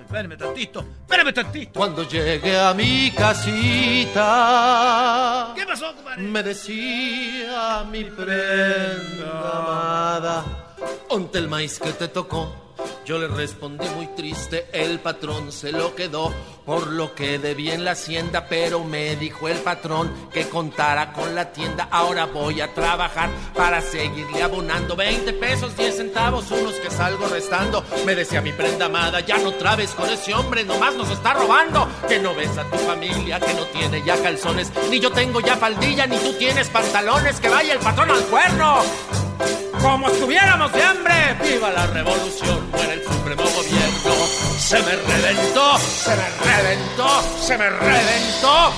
Espérame, tantito. Espérame tantito. Cuando llegué a mi casita, ¿Qué pasó, compadre? me decía mi prenda amada, onte el maíz que te tocó. Yo le respondí muy triste, el patrón se lo quedó, por lo que debí en la hacienda, pero me dijo el patrón que contara con la tienda. Ahora voy a trabajar para seguirle abonando 20 pesos, 10 centavos, unos que salgo restando. Me decía mi prenda amada, ya no trabes con ese hombre, nomás nos está robando. Que no ves a tu familia, que no tiene ya calzones, ni yo tengo ya faldilla, ni tú tienes pantalones, que vaya el patrón al cuerno como estuviéramos de hambre. ¡Viva la revolución! Muera el supremo gobierno. Se me reventó, se me reventó, se me reventó.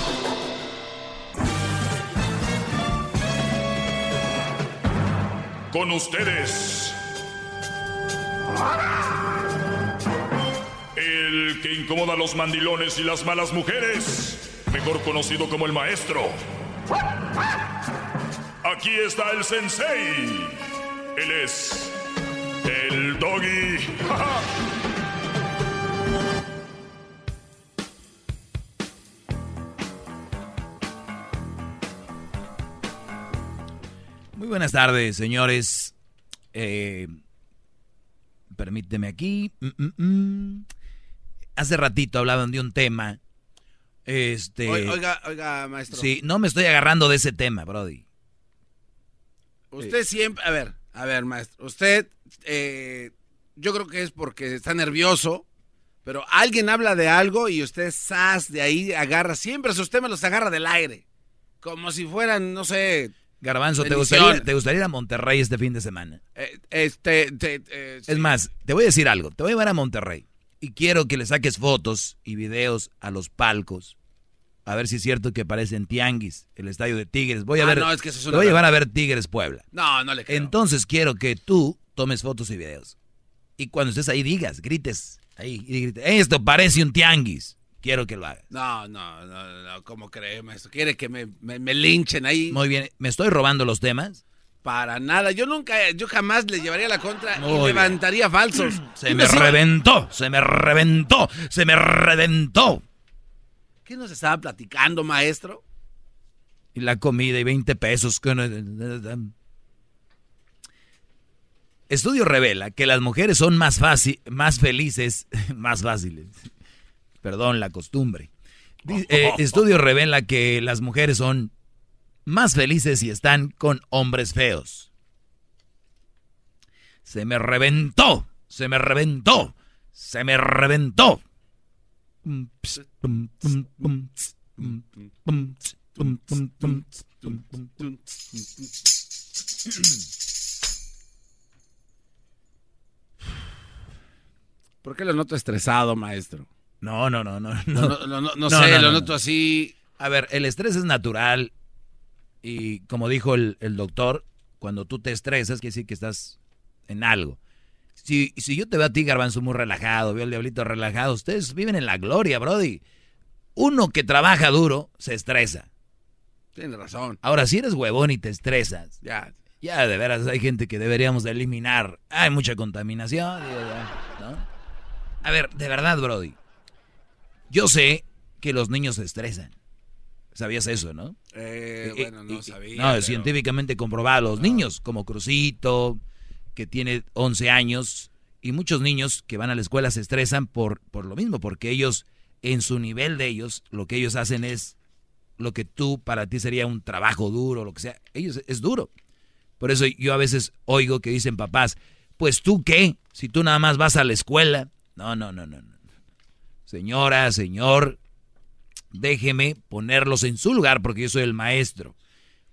Con ustedes. El que incomoda a los mandilones y las malas mujeres. Mejor conocido como el maestro. Aquí está el sensei. Él es el doggy. Muy buenas tardes, señores. Eh, permíteme aquí. Mm, mm, mm. Hace ratito hablaban de un tema. Este. Oiga, oiga, maestro. Sí, no me estoy agarrando de ese tema, Brody. Usted siempre, a ver, a ver, maestro, usted, eh, yo creo que es porque está nervioso, pero alguien habla de algo y usted, sas, de ahí agarra, siempre sus temas los agarra del aire, como si fueran, no sé... Garbanzo, ¿te bendiciones. gustaría, ¿te gustaría ir a Monterrey este fin de semana? Eh, este, te- eh, Es más, te voy a decir algo. Te voy a llevar a Monterrey. Y quiero que le saques fotos y videos a los palcos. A ver si es cierto que parecen tianguis, el estadio de Tigres. Voy a Ah, ver. no, es que eso es una voy a llevar a ver Tigres Puebla. No, no le creo. Entonces quiero que tú tomes fotos y videos. Y cuando estés ahí digas, grites. Ahí, y grites, esto parece un tianguis. Quiero que lo hagas. No, no, no, no, ¿cómo cree, maestro? ¿Quiere que me, me- me linchen ahí? Muy bien. ¿Me estoy robando los temas? Para nada, yo nunca, yo jamás le llevaría la contra Muy y bien. levantaría falsos. Se me reventó, se me reventó, se me reventó. ¿Qué nos estaba platicando, maestro? Y la comida y 20 pesos. que no- Estudio revela que las mujeres son más fácil, más felices, más fáciles. Perdón, la costumbre. Di- eh, estudio revela que las mujeres son más felices si están con hombres feos. Se me reventó, se me reventó, se me reventó. ¿Por qué lo noto estresado, maestro? No, no, no, no. No, no, no, no, no sé, lo noto así. A ver, el estrés es natural y como dijo el, el doctor, cuando tú te estresas quiere decir que estás en algo. Si, si yo te veo a ti, Garbanzo, muy relajado, veo al diablito relajado, ustedes viven en la gloria, Brody. Uno que trabaja duro se estresa. Tiene razón. Ahora, si eres huevón y te estresas, Ya. ya de veras hay gente que deberíamos de eliminar. Hay mucha contaminación. ¿no? A ver, de verdad, Brody. Yo sé que los niños se estresan. ¿Sabías eso, no? Eh, bueno, no sabía. No, pero- científicamente comprobado. Los niños, como Crucito, que tiene 11 años, y muchos niños que van a la escuela se estresan por, por lo mismo, porque ellos, en su nivel de ellos, lo que ellos hacen es lo que tú para ti sería un trabajo duro, lo que sea. Ellos es duro. Por eso yo a veces oigo que dicen papás, pues tú qué, si tú nada más vas a la escuela. No, no, no, no. no. Señora, señor, déjeme ponerlos en su lugar porque yo soy el maestro.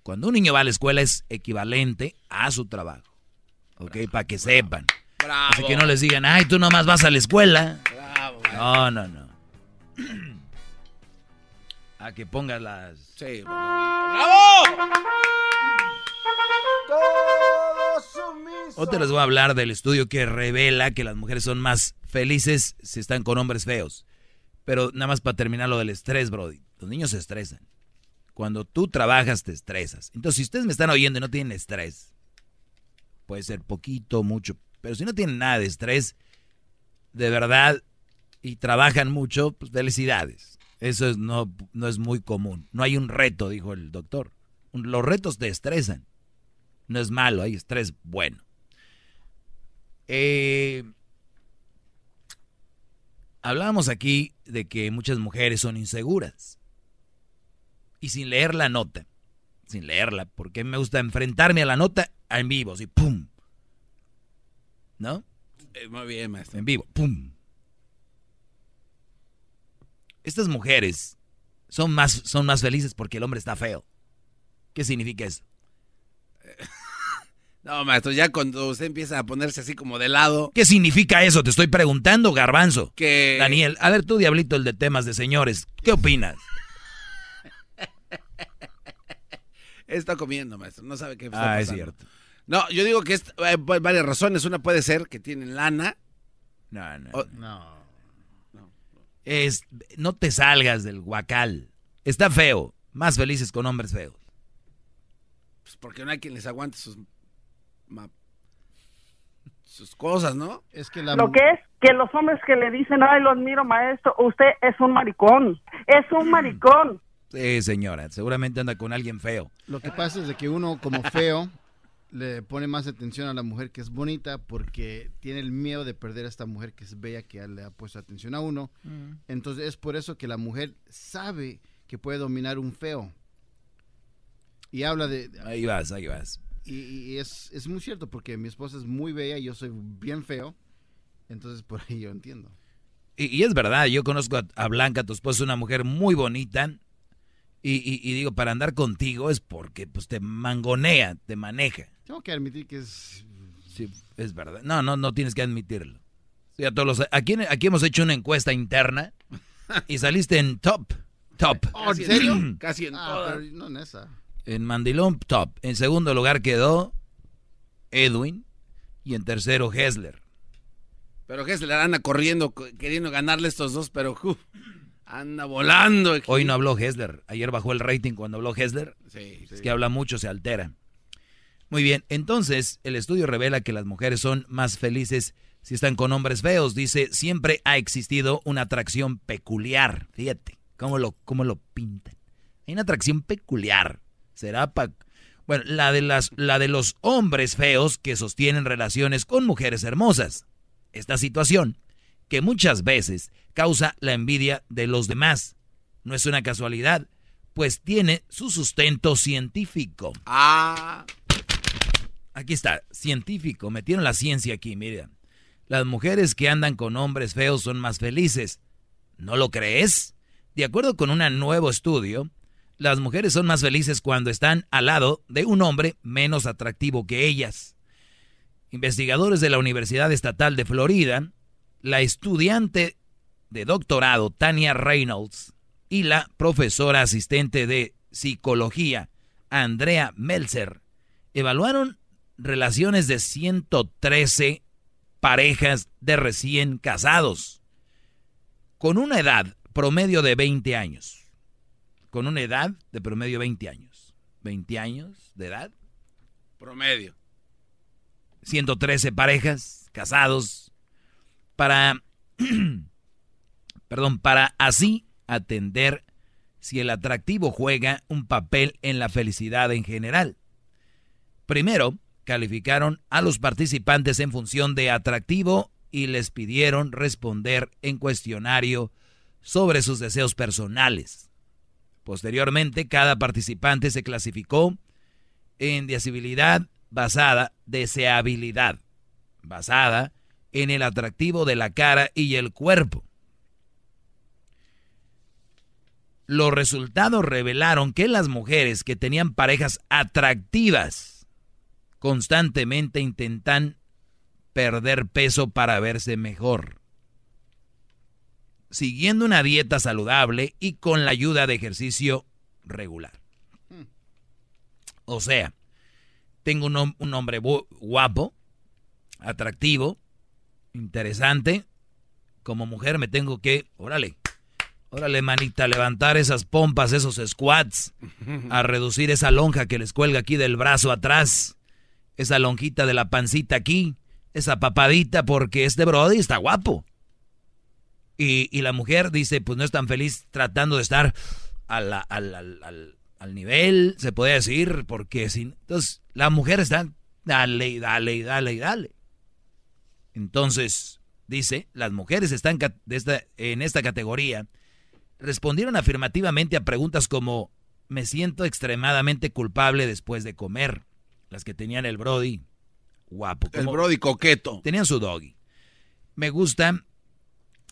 Cuando un niño va a la escuela es equivalente a su trabajo. ¿Ok? Para que sepan. Bravo. Así que no les digan, ay, tú nomás vas a la escuela. Bravo. No, no, no. A que pongas las... Sí. ¡Bravo! Otra les voy a hablar del estudio que revela que las mujeres son más felices si están con hombres feos. Pero nada más para terminar lo del estrés, Brody. Los niños se estresan. Cuando tú trabajas te estresas. Entonces, si ustedes me están oyendo y no tienen estrés, puede ser poquito, mucho, pero si no tienen nada de estrés, de verdad, y trabajan mucho, pues felicidades. Eso es, no, no es muy común. No hay un reto, dijo el doctor. Los retos te estresan. No es malo, hay estrés bueno. Eh, hablábamos aquí de que muchas mujeres son inseguras. Y sin leer la nota, sin leerla, porque me gusta enfrentarme a la nota en vivo, así, ¡pum! ¿No? Eh, muy bien, maestro. En vivo, ¡pum! Estas mujeres son más, son más felices porque el hombre está feo. ¿Qué significa eso? No, maestro, ya cuando usted empieza a ponerse así como de lado. ¿Qué significa eso? Te estoy preguntando, garbanzo. Que... Daniel, a ver tú, diablito, el de temas de señores, ¿qué opinas? Está comiendo, maestro. No sabe qué está Ah, es cierto. No, yo digo que es, hay varias razones. Una puede ser que tienen lana. No, no. O- No. Es, no te salgas del guacal. Está feo. Más felices con hombres feos. pues porque no hay quien les aguante sus ma- sus cosas, ¿no? Es que la Lo que es que los hombres que le dicen, ay, lo admiro, maestro, usted es un maricón, es un maricón. Sí, señora. Seguramente anda con alguien feo. Lo que pasa es de que uno como feo le pone más atención a la mujer que es bonita porque tiene el miedo de perder a esta mujer que es bella que le ha puesto atención a uno. Mm. Entonces es por eso que la mujer sabe que puede dominar un feo. Y habla de... Ahí vas, ahí vas. Y, y es, es muy cierto porque mi esposa es muy bella y yo soy bien feo. Entonces por ahí yo entiendo. Y, y es verdad, yo conozco a, a Blanca, tu esposa, una mujer muy bonita. Y, y- y digo, para andar contigo es porque pues te mangonea, te maneja. Tengo que admitir que es... Sí, es verdad. No, no, no tienes que admitirlo. Sí, a todos los- aquí, aquí hemos hecho una encuesta interna y saliste en top. Top. Oh, ¿En serio? Casi en Ah, pero no en esa. En Mandilón, top. En segundo lugar quedó Edwin. Y en tercero, Hessler. Pero le anda corriendo, co- queriendo ganarle estos dos, pero anda volando. Hoy no habló Hessler. Ayer bajó el rating cuando habló Hessler. Sí, Es que habla mucho, se altera. Muy bien, entonces el estudio revela que las mujeres son más felices si están con hombres feos. Dice, siempre ha existido una atracción peculiar. Fíjate, cómo lo, cómo lo pintan. Hay una atracción peculiar. Será pa... Bueno, la de, las, la de los hombres feos que sostienen relaciones con mujeres hermosas. Esta situación, que muchas veces causa la envidia de los demás, no es una casualidad, pues tiene su sustento científico. Ah. Aquí está, científico, metieron la ciencia aquí, mira. Las mujeres que andan con hombres feos son más felices. ¿No lo crees? De acuerdo con un nuevo estudio, las mujeres son más felices cuando están al lado de un hombre menos atractivo que ellas. Investigadores de la Universidad Estatal de Florida, la estudiante de doctorado Tania Reynolds y la profesora asistente de psicología Andrea Melzer evaluaron relaciones de 113 parejas de recién casados con una edad promedio de 20 años. Con una edad de promedio 20 años. 20 años de edad. Promedio. 113 parejas casados para perdón, para así atender si el atractivo juega un papel en la felicidad en general. Primero, calificaron a los participantes en función de atractivo y les pidieron responder en cuestionario sobre sus deseos personales. Posteriormente, cada participante se clasificó en deseabilidad basada, deseabilidad basada en el atractivo de la cara y el cuerpo. Los resultados revelaron que las mujeres que tenían parejas atractivas constantemente intentan perder peso para verse mejor. Siguiendo una dieta saludable y con la ayuda de ejercicio regular. O sea, tengo un, hom- un hombre guapo, atractivo, interesante. Como mujer me tengo que, órale, órale manita, levantar esas pompas, esos squats, a reducir esa lonja que les cuelga aquí del brazo atrás, esa lonjita de la pancita aquí, esa papadita, porque este brody está guapo. Y, y la mujer dice, pues no es tan feliz tratando de estar a al, al- al- al nivel, se puede decir, porque si... Entonces, la mujer está, dale y dale y dale y dale. Entonces, dice, las mujeres están en esta categoría respondieron afirmativamente a preguntas como, me siento extremadamente culpable después de comer. Las que tenían el Brody, guapo. El Brody coqueto. Tenían su doggy. Me gusta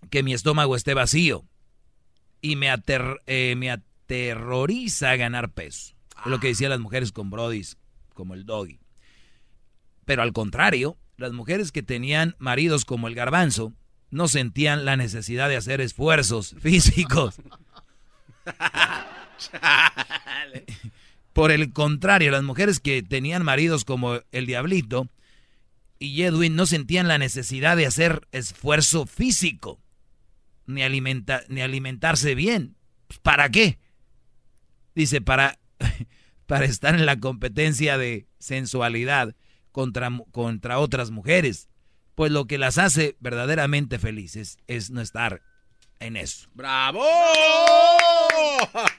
que mi estómago esté vacío y me, eh, me aterroriza ganar peso. Es lo que decían las mujeres con Brodys, como el doggy. Pero al contrario, las mujeres que tenían maridos como el garbanzo no sentían la necesidad de hacer esfuerzos físicos. Por el contrario, las mujeres que tenían maridos como el diablito y Edwin no sentían la necesidad de hacer esfuerzo físico, ni, alimenta, ni alimentarse bien. Pues, ¿Para qué? Dice, para, para estar en la competencia de sensualidad contra, contra otras mujeres. Pues lo que las hace verdaderamente felices es no estar en eso. ¡Bravo!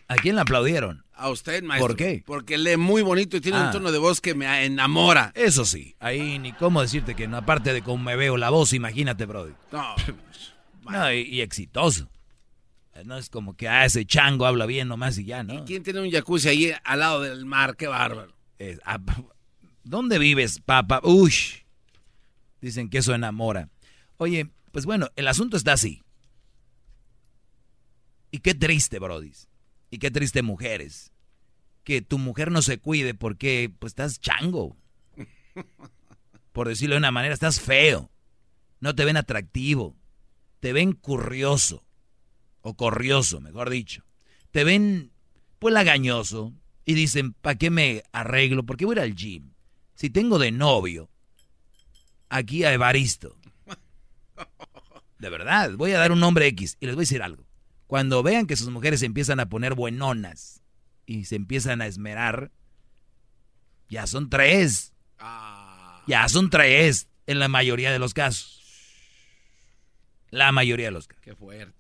¿A quién le aplaudieron? A usted, maestro. ¿Por qué? Porque lee muy bonito y tiene Ah. un tono de voz que me enamora. Eso sí, ahí ni cómo decirte que no, aparte de cómo me veo la voz, imagínate, Brody. No. No, y, y exitoso. No es como que, ah, ese chango habla bien nomás y ya, ¿no? ¿Quién tiene un jacuzzi ahí al lado del mar? ¡Qué bárbaro! Es- ah, ¿Dónde vives, papá? Ush. Dicen que eso enamora. Oye, pues bueno, el asunto está así. Y qué triste, Brody. Y qué triste, mujeres. Que tu mujer no se cuide porque, pues, estás chango. Por decirlo de una manera, estás feo. No te ven atractivo. Te ven curioso. O corrioso, mejor dicho. Te ven, pues, lagañoso. Y dicen, ¿para qué me arreglo? ¿Por qué voy a ir al gym? Si tengo de novio aquí a Evaristo. De verdad, voy a dar un nombre X y les voy a decir algo. Cuando vean que sus mujeres se empiezan a poner buenonas y se empiezan a esmerar, ya son tres. Ya son tres en la mayoría de los casos. La mayoría de los casos. ¡Qué fuerte!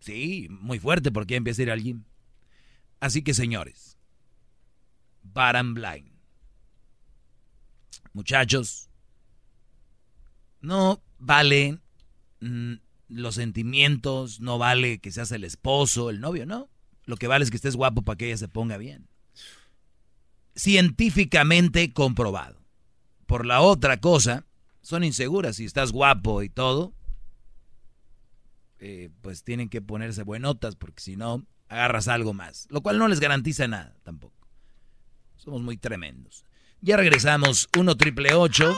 Sí, muy fuerte porque empieza a ir al gym. Así que señores, bottom line. Muchachos, no vale mm, los sentimientos, no vale que seas el esposo, el novio, no. Lo que vale es que estés guapo para que ella se ponga bien. Científicamente comprobado. Por la otra cosa, son inseguras. Si estás guapo y todo, eh, pues tienen que ponerse buenotas porque si no, agarras algo más. Lo cual no les garantiza nada tampoco. Somos muy tremendos. Ya regresamos. 1 triple 8.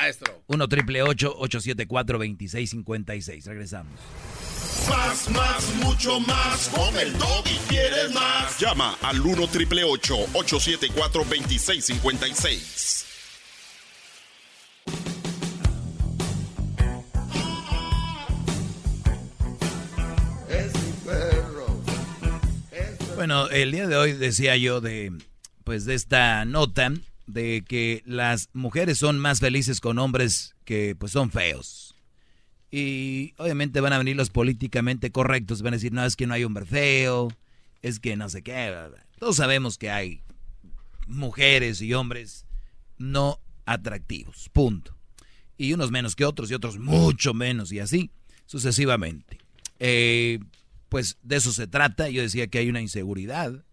¡Bravo, maestro! 1 triple 874 2656. Regresamos. Más, más, mucho más. Con el y quieres más. Llama al 1 triple 874 2656. Es mi perro. Bueno, el día de hoy decía yo de, pues de esta nota de que las mujeres son más felices con hombres que pues son feos. Y obviamente van a venir los políticamente correctos, van a decir, no, es que no hay hombre feo, es que no sé qué. bla, bla". Todos sabemos que hay mujeres y hombres no atractivos, punto. Y unos menos que otros y otros mucho menos y así sucesivamente. Eh, pues de eso se trata. Yo decía que hay una inseguridad.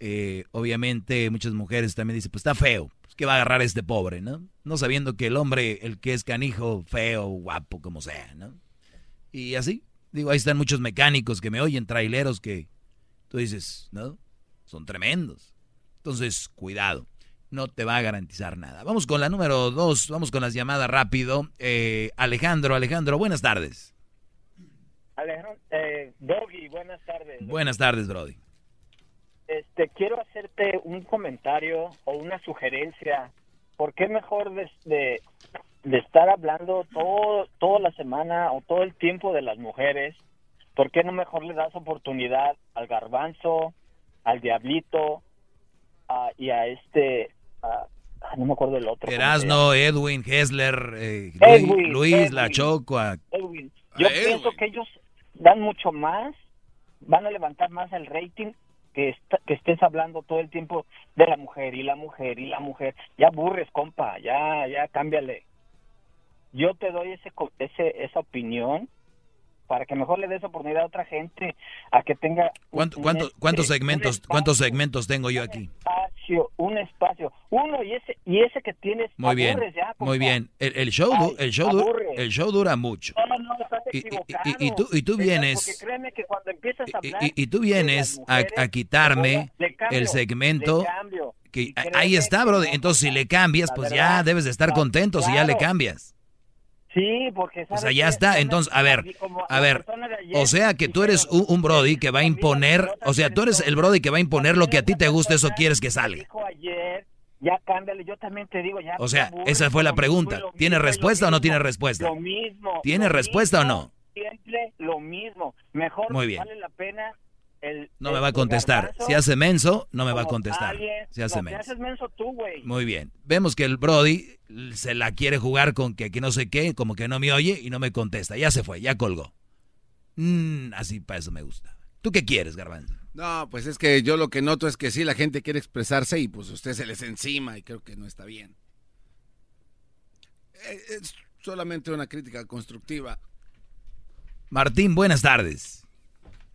Eh, obviamente muchas mujeres también dicen, pues está feo. Pues, ¿Qué va a agarrar este pobre, no? No sabiendo que el hombre, el que es canijo, feo, guapo, como sea, ¿no? Y así, digo, ahí están muchos mecánicos que me oyen, traileros que tú dices, ¿no? Son tremendos. Entonces, cuidado, no te va a garantizar nada. Vamos con la número dos, vamos con las llamadas rápido. Eh, Alejandro, Alejandro, buenas tardes. Alejandro, eh, Doggy, buenas tardes. Buenas tardes, Brody. Este, quiero hacerte un comentario o una sugerencia. ¿Por qué mejor de, de, de estar hablando todo, toda la semana o todo el tiempo de las mujeres? ¿Por qué no mejor le das oportunidad al garbanzo, al diablito a- y a este, ah, no me acuerdo el otro. ¿cómo se Erasno, Edwin, Hessler, eh, Luis, Edwin, Luis, Edwin. La Choco, a- Edwin. Yo pienso que ellos dan mucho más, van a levantar más el rating que, que estés hablando todo el tiempo de la mujer y la mujer y la mujer. Ya aburres, compa, ya, ya cámbiale. yo te doy ese, ese esa opinión para que mejor le des oportunidad a otra gente a que tenga un- ¿Cuánto- un cuánto- este, ¿Cuántos un segmentos, cuántos segmentos tengo yo aquí? espacio, un espacio, uno y ese y ese que tienes Muy bien, ya, muy bien. El, el show, el, show du- aburre. el show dura mucho. No, no, no, estás Y- tú- y tú vienes- créeme que cuando empiezas a hablar Y, tú vienes a, a quitarme le cambio, el segmento. le. Que, ahí está, bro. Entonces, si le cambias, pues ya debes de estar contento si ya le cambias. Sí, porque O sea, ¿sabes ya está. Entonces, a ver, a ver. O sea, que tú eres un, un Brody que va a imponer. O sea, tú eres el Brody que va a imponer lo que a ti te gusta, eso quieres que salga. ya yo también te digo, ya O sea, aburre, esa fue la pregunta. mismo, ¿Tiene respuesta o no tiene respuesta? Lo mismo. ¿Tiene lo respuesta o no? Siempre lo mismo. Mejor Muy bien. vale la pena el No me va a contestar. garbanzo Si hace menso, no me va a contestar. alguien- Si hace no, menso. haces menso tú, güey. Muy bien. Vemos que el Brody se la quiere jugar con que, que no sé qué, como que no me oye y no me contesta. Ya se fue, ya colgó. Mm, así para eso me gusta. ¿Tú qué quieres, Garbanzo? No, pues es que yo lo que noto es que sí, la gente quiere expresarse y pues usted se les encima y creo que no está bien. Eh, Es solamente una crítica constructiva. Martín, buenas tardes.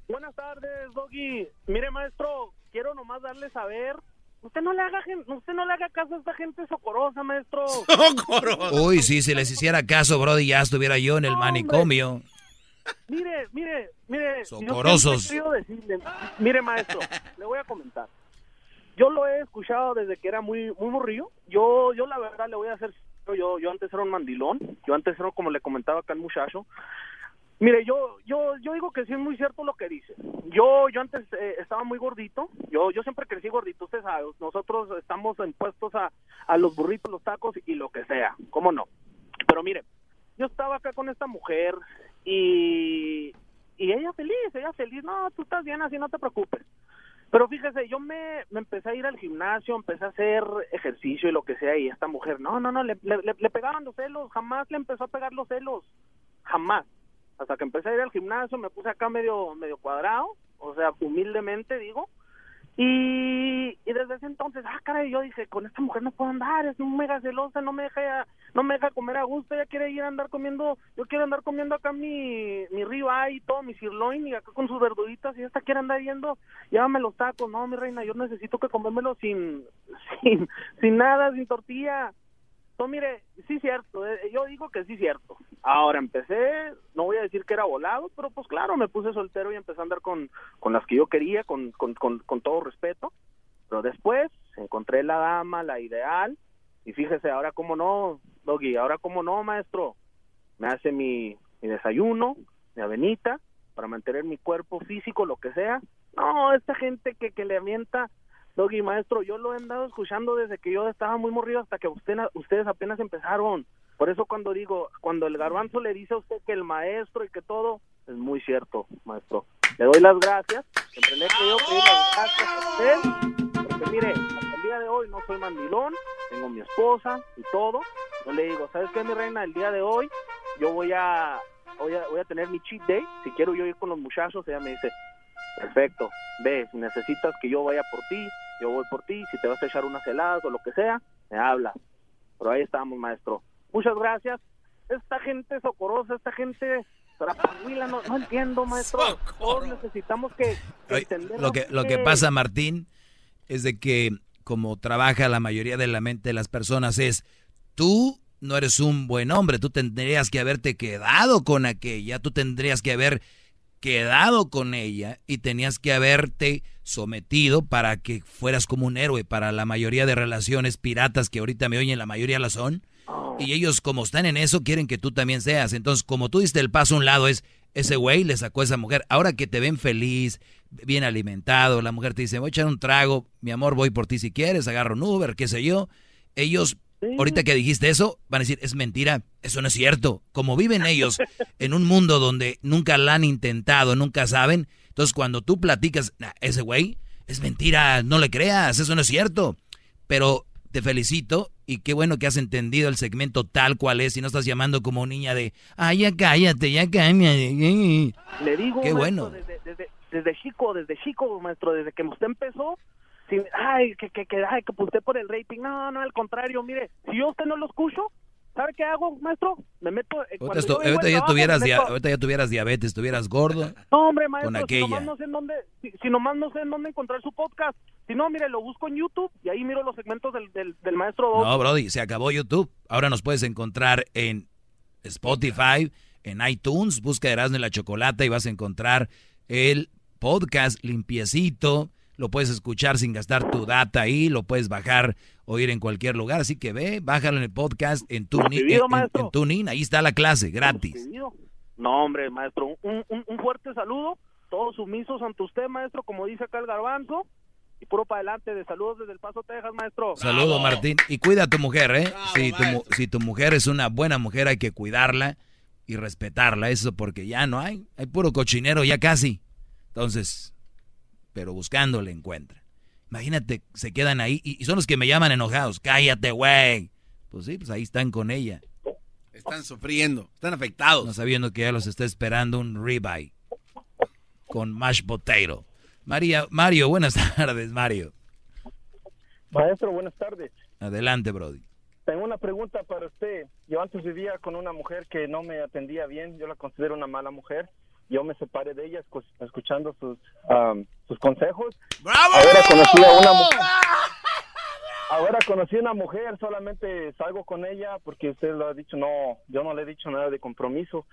Buenas tardes, Doggy. Mire, maestro, quiero nomás darle saber. Usted no le haga usted no le haga caso a esta gente socorosa, maestro. Uy, sí, si les hiciera caso, Brody, ya estuviera yo en el manicomio. Mire, mire, mire. Socorosos. decirle, mire, maestro, le voy a comentar. Yo lo he escuchado desde que era muy muy morrillo. Yo yo la verdad le voy a hacer yo yo antes era un mandilón. Yo antes era como le comentaba acá al muchacho. Mire, yo yo yo digo que sí es muy cierto lo que dice. Yo yo antes eh, estaba muy gordito. Yo yo siempre crecí gordito, usted sabe. Nosotros estamos impuestos a los burritos, los tacos y lo que sea. ¿Cómo no? Pero mire, yo estaba acá con esta mujer y, y ella feliz, ella feliz, no, tú estás bien así, no te preocupes. Pero fíjese, yo me, me empecé a ir al gimnasio, empecé a hacer ejercicio y lo que sea, y esta mujer, no, no, no, le, le- le pegaban los celos, jamás le empezó a pegar los celos, jamás. Hasta que empecé a ir al gimnasio, me puse acá medio, medio cuadrado, o sea, humildemente digo, y, y desde ese entonces, ah, caray, yo dije, con esta mujer no puedo andar, es mega celosa, no me deja, no me deja comer a gusto, ella quiere ir a andar comiendo, yo quiero andar comiendo acá mi, mi ribeye y todo, mi sirloin y acá con sus verduritas, y esta quiere andar yendo, llévame los tacos, no, mi reina, yo necesito que comérmelo sin, sin, sin nada, sin tortilla. No, mire, sí cierto, eh, yo digo que sí cierto. Ahora empecé, no voy a decir que era volado, pero pues claro, me puse soltero y empecé a andar con, con las que yo quería, con, con, con, con todo respeto. Pero después encontré la dama, la ideal, y fíjese, ahora cómo no, Doggy, ahora cómo no, maestro. Me hace mi, mi desayuno, mi avenita, para mantener mi cuerpo físico, lo que sea. No, esta gente que, que le avienta, Doggy, maestro, yo lo he andado escuchando desde que yo estaba muy morrido hasta que usted, ustedes apenas empezaron. Por eso cuando digo, cuando el garbanzo le dice a usted que el maestro y que todo, es muy cierto, maestro. Le doy las gracias, siempre le he querido pedir las gracias a usted, porque mire, hasta el día de hoy no soy mandilón, tengo mi esposa y todo. Yo le digo, ¿sabes qué, mi reina? El día de hoy yo voy a, voy a, voy a tener mi cheat day, si quiero yo ir con los muchachos, ella me dice, perfecto, ve, si necesitas que yo vaya por ti, yo voy por ti, si te vas a echar unas heladas o lo que sea, me habla. Pero ahí estamos, maestro. Muchas gracias. Esta gente socorosa, esta gente trapahuila, no, no entiendo, maestro. Todos necesitamos que, entender Lo que, lo que pasa, Martín, es de que como trabaja la mayoría de la mente de las personas es, tú no eres un buen hombre, tú tendrías que haberte quedado con aquella, tú tendrías que haber quedado con ella y tenías que haberte sometido para que fueras como un héroe para la mayoría de relaciones piratas que ahorita me oyen, la mayoría la son. Y ellos como están en eso quieren que tú también seas. Entonces, como tú diste el paso a un lado es, ese güey le sacó a esa mujer. Ahora que te ven feliz, bien alimentado, la mujer te dice, voy a echar un trago, mi amor, voy por ti si quieres, agarro un Uber, qué sé yo. Ellos, ahorita que dijiste eso, van a decir, es mentira, eso no es cierto. Como viven ellos en un mundo donde nunca la han intentado, nunca saben, entonces cuando tú platicas, "Nah, ese güey, es mentira, no le creas, eso no es cierto. Pero te felicito y qué bueno que has entendido el segmento tal cual es y no estás llamando como niña de, ay, ya cállate, ya cállate. Le digo, Qué maestro, bueno. Desde, desde, desde chico, desde chico, maestro, desde que usted empezó, sin, ay, que, que, que, ay, que usted por el rating. No, no, al contrario, mire, si yo usted no lo escucho, ¿sabe qué hago, maestro? Me meto... eh, Ahorita, esto- ahorita ya trabajo, tuvieras me meto- ahorita ya tuvieras diabetes, estuvieras gordo. No, hombre, maestro, con si aquella. nomás no sé en dónde, si, si nomás no sé en dónde encontrar su podcast. Si no, mire, lo busco en YouTube y ahí miro los segmentos del, del, del maestro. No, Brody, se acabó YouTube. Ahora nos puedes encontrar en Spotify, en iTunes, busca Erasmo y la Chocolata y vas a encontrar el podcast limpiecito. Lo puedes escuchar sin gastar tu data ahí, lo puedes bajar, oír en cualquier lugar. Así que ve, bájalo en el podcast, en TuneIn, en, maestro. en TuneIn, ahí está la clase, gratis. No, hombre, maestro, un, un, un fuerte saludo. Todos sumisos ante usted, maestro, como dice acá el garbanzo. Y puro para adelante, de saludos desde El Paso, Texas, maestro. Saludo, Martín. Y cuida a tu mujer, ¿eh? si, tu, si tu mujer es una buena mujer, hay que cuidarla y respetarla. Eso porque ya no hay. Hay puro cochinero, ya casi. Entonces, pero buscando le encuentra. Imagínate, se quedan ahí y, y son los que me llaman enojados. Cállate, güey. Pues sí, pues ahí están con ella. Están sufriendo, están afectados. No sabiendo que ya los está esperando un ribeye con mashed potato. María, Mario, buenas tardes, Mario. Maestro, buenas tardes. Adelante, Brody. Tengo una pregunta para usted. Yo antes vivía con una mujer que no me atendía bien. Yo la considero una mala mujer. Yo me separé de ella escu- escuchando sus, sus consejos. ¡Bravo! Ahora conocí a una mujer. Ahora conocí a una mujer, solamente salgo con ella porque usted lo ha dicho, no, yo no le he dicho nada de compromiso,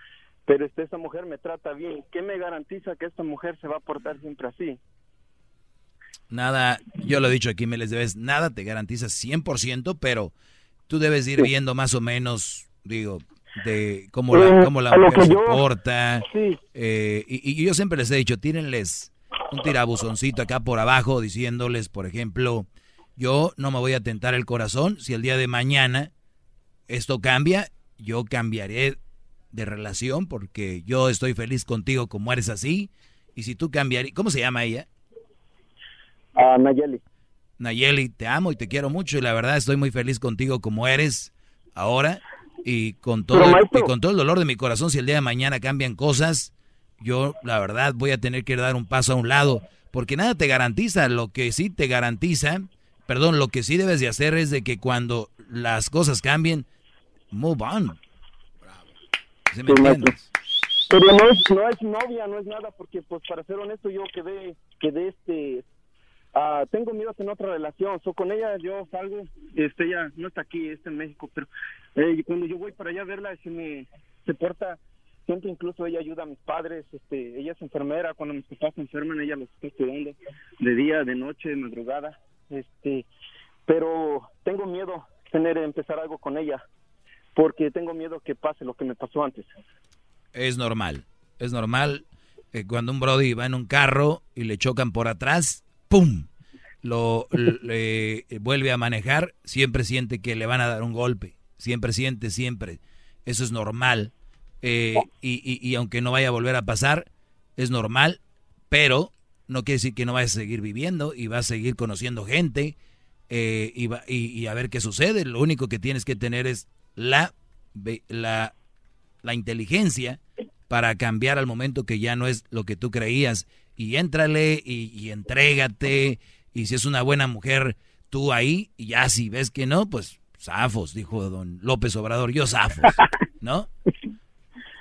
pero este, esta mujer me trata bien. ¿Qué me garantiza que esta mujer se va a portar siempre así? Nada, yo lo he dicho aquí miles de veces, nada te garantiza 100%, pero tú debes ir viendo más o menos, digo, de cómo la, Eh, cómo la mujer se yo- porta. Eh, y, y yo siempre les he dicho, tírenles un tirabuzoncito acá por abajo diciéndoles, por ejemplo, yo no me voy a tentar el corazón si el día de mañana esto cambia, yo cambiaré de relación porque yo estoy feliz contigo como eres así. Y si tú cambiarías, ¿cómo se llama ella? A Nayeli. Nayeli, te amo y te quiero mucho y la verdad estoy muy feliz contigo como eres ahora y con todo maestro- y con todo el dolor de mi corazón si el día de mañana cambian cosas, yo la verdad voy a tener que dar un paso a un lado porque nada te garantiza, lo que sí te garantiza, perdón, lo que sí debes de hacer es de que cuando las cosas cambien, move on. ¿Sí me entiendes? Pero no es, no es novia, no es nada, porque pues para ser honesto yo quedé, quedé este, ah, tengo miedo a tener otra relación, so, con ella yo salgo, este, ella no está aquí, está en México, pero eh, cuando yo voy para allá a verla, se me, se porta, siempre incluso ella ayuda a mis padres, este, ella es enfermera, cuando mis papás se enferman, ella los está cuidando de día, de noche, de madrugada, este, pero tengo miedo tener, empezar algo con ella, porque tengo miedo que pase lo que me pasó antes. Es normal, es normal cuando un Brody va en un carro y le chocan por atrás, ¡pum! Lo le- vuelve a manejar, siempre siente que le van a dar un golpe, siempre siente, siempre. Eso es normal. Eh, y, y- aunque no vaya a volver a pasar, es normal, pero no quiere decir que no vayas a seguir viviendo y vas a seguir conociendo gente eh, y, va- y- a ver qué sucede. Lo único que tienes que tener es la, la, la inteligencia para cambiar al momento que ya no es lo que tú creías. Y éntrale y, y entrégate. Y si es una buena mujer, tú ahí, y ya si ves que no, pues zafos, dijo don López Obrador, yo zafos, ¿no?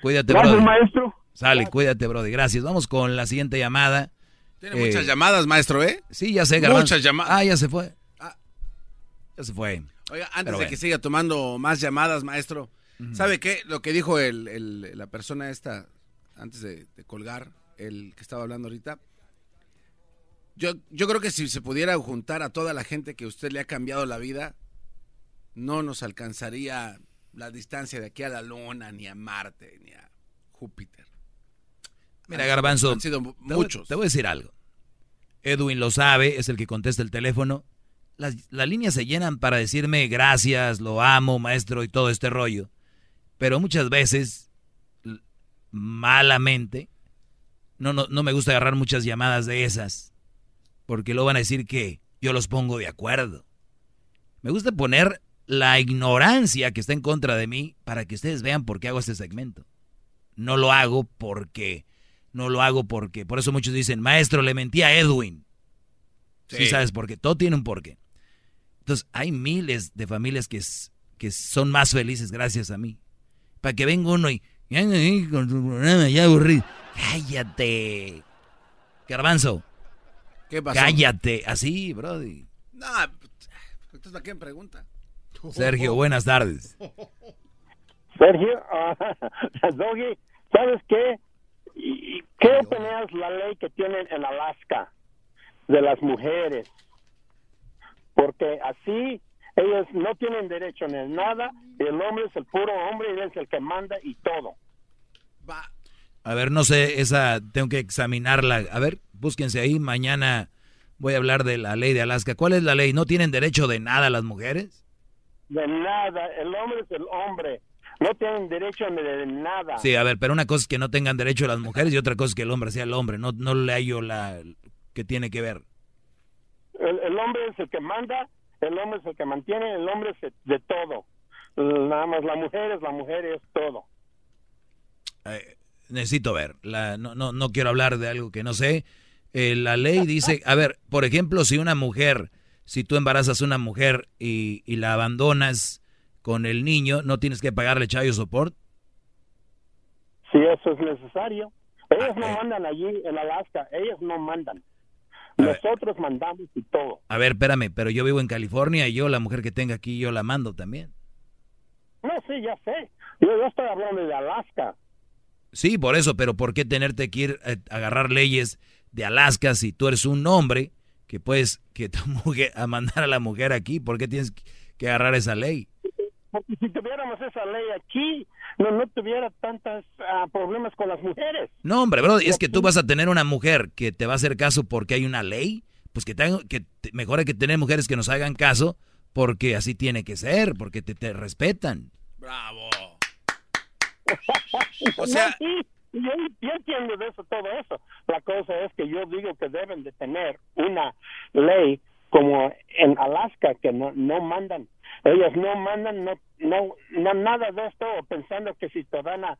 Cuídate, Gracias, brody. maestro. Sale, cuídate, brody. Gracias. Vamos con la siguiente llamada. Tiene muchas llamadas, maestro, ¿eh? Sí, ya sé, Garbanzo. Muchas llamadas. Ah, ya se fue. Ya se fue. Oiga, antes Pero de bueno. que siga tomando más llamadas, maestro, ¿sabe qué? Lo que dijo el, el- la persona esta, antes de, de colgar, el que estaba hablando ahorita, yo, yo creo que si se pudiera juntar a toda la gente que usted le ha cambiado la vida, no nos alcanzaría la distancia de aquí a la Luna, ni a Marte, ni a Júpiter. Mira, Garbanzo, Han sido te voy- muchos. Te voy a decir algo. Edwin lo sabe, es el que contesta el teléfono. Las, las líneas se llenan para decirme gracias, lo amo, maestro, y todo este rollo. Pero muchas veces, malamente, no, no, no me gusta agarrar muchas llamadas de esas. Porque luego van a decir que yo los pongo de acuerdo. Me gusta poner la ignorancia que está en contra de mí para que ustedes vean por qué hago este segmento. No lo hago porque, no lo hago porque, por eso muchos dicen, maestro, le mentí a Edwin. Sí, Sí. sabes por qué, todo tiene un porqué. Entonces, hay miles de familias que, que son más felices gracias a mí. Para que venga uno y, con tu programa, ya aburrido. Cállate. Garbanzo. ¿Qué pasó? Cállate. Así, Brody. No, entonces ¿para qué me pregunta? Sergio, buenas tardes. Sergio, uh, Doggy, ¿sabes qué? ¿Y- ¿Qué opinas la ley que tienen en Alaska de las mujeres? Porque así ellos no tienen derecho en nada, y el hombre es el puro hombre y él es el que manda y todo. A ver, no sé, esa tengo que examinarla. A ver, búsquense ahí. Mañana voy a hablar de la ley de Alaska. ¿Cuál es la ley? ¿No tienen derecho de nada las mujeres? De nada, el hombre es el hombre, no tienen derecho de, nada. Sí, a ver, pero una cosa es que no tengan derecho las mujeres y otra cosa es que el hombre sea el hombre. No, no le hallo la que tiene que ver. El, el hombre es el que manda, el hombre es el que mantiene, el hombre es de todo. Nada más la mujer es la mujer es todo. Eh, necesito ver. La, no, no, no quiero hablar de algo que no sé. Eh, la ley dice, a ver, por ejemplo, si una mujer, si tú embarazas a una mujer y, y la abandonas con el niño, ¿no tienes que pagarle chayo support? Si eso es necesario. Ellos Ah, no eh. mandan allí en Alaska, ellos no mandan. Nosotros mandamos y todo. A ver, espérame, pero yo vivo en California y yo, la mujer que tenga aquí, yo la mando también. No, sí, ya sé. Yo, yo estoy hablando de Alaska. Sí, por eso, pero ¿por qué tenerte que ir a agarrar leyes de Alaska si tú eres un hombre que puedes que tu mujer, a mandar a la mujer aquí? ¿Por qué tienes que agarrar esa ley? Porque si tuviéramos esa ley aquí, no, no tuviera tantos problemas con las mujeres. No, hombre, bro, es que tú vas a tener una mujer que te va a hacer caso porque hay una ley. Pues que, tengo, que te- mejor hay que tener mujeres que nos hagan caso porque así tiene que ser, porque te, te respetan. Bravo. O sea, sí, yo, yo entiendo de eso, todo eso. La cosa es que yo digo que deben de tener una ley como en Alaska que no, no mandan. Ellos no mandan, no, no, no nada de esto pensando que si te van a,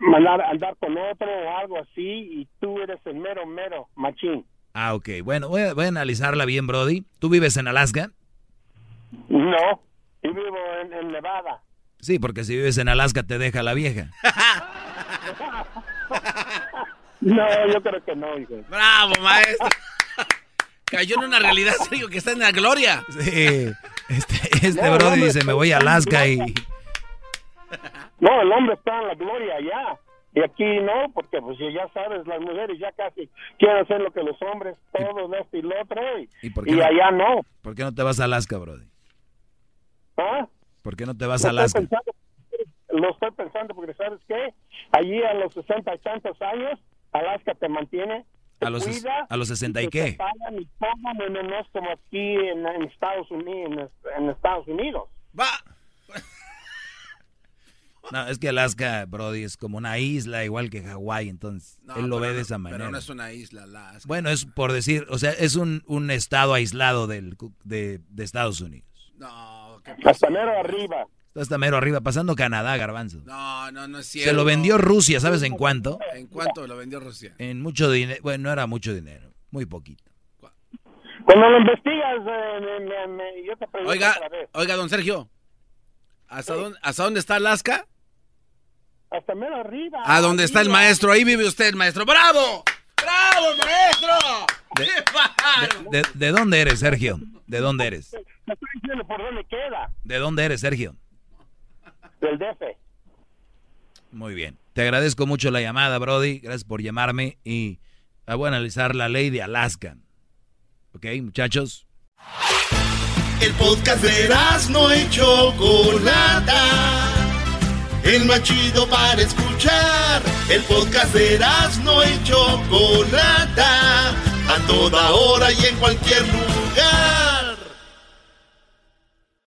mandar a andar con otro o algo así y tú eres el mero, mero machín. Ah, ok. Bueno, voy a, voy a analizarla bien, Brody. ¿Tú vives en Alaska? No, yo vivo en, en Nevada. Sí, porque si vives en Alaska te deja la vieja. No, yo creo que no, hijo. Bravo, maestro. Cayó en una realidad, serio, que está en la gloria. Sí. Este, este No, Brody no, dice, me voy a Alaska y... No, el hombre está en la gloria allá. Y aquí no, porque pues ya sabes, las mujeres ya casi quieren hacer lo que los hombres, todo de esto y lo otro, y, ¿Y por qué y no? allá no. ¿Por qué no te vas a Alaska, Brody? ¿Ah? ¿Por qué no te vas Lo a Alaska? Estoy pensando, lo estoy pensando porque, ¿sabes qué? Allí a los sesenta y tantos años, Alaska te mantiene, te ¿A los, cuida, a los 60 y te qué? pagan y no es como aquí en, en Estados Unidos. En, en Estados Unidos. Va. No, es que Alaska, Brody, es como una isla igual que Hawái, entonces No, él lo ve de no- esa manera. Pero no es una isla, Alaska. Bueno, es por decir, o sea, es un, un estado aislado del, de, de Estados Unidos. No, ¿qué Hasta mero arriba. Está hasta mero arriba, pasando Canadá, Garbanzo. No, no, no es cierto. Se lo vendió Rusia, ¿sabes en cuánto? ¿En cuánto lo vendió Rusia? En mucho dinero, bueno, no era mucho dinero, muy poquito. Cuando lo investigas, eh, me- me- me- yo te pregunto Oiga, otra vez. oiga, don Sergio. ¿Hasta dónde, ¿Hasta dónde está Alaska? Hasta mero arriba. ¿A dónde está el maestro? Ahí vive usted, el maestro. ¡Bravo! ¡Bravo, maestro! ¡Qué bárbaro! ¿De, de dónde eres, Sergio? ¿De dónde eres? Te estoy diciendo por dónde queda. ¿De dónde eres, Sergio? Del DF. Muy bien. Te agradezco mucho la llamada, Brody. Gracias por llamarme y voy a analizar la ley de Alaska. ¿Ok, muchachos? El podcast de no y Chocolata. El más chido para escuchar. El podcast de no y Chocolata. A toda hora y en cualquier lugar.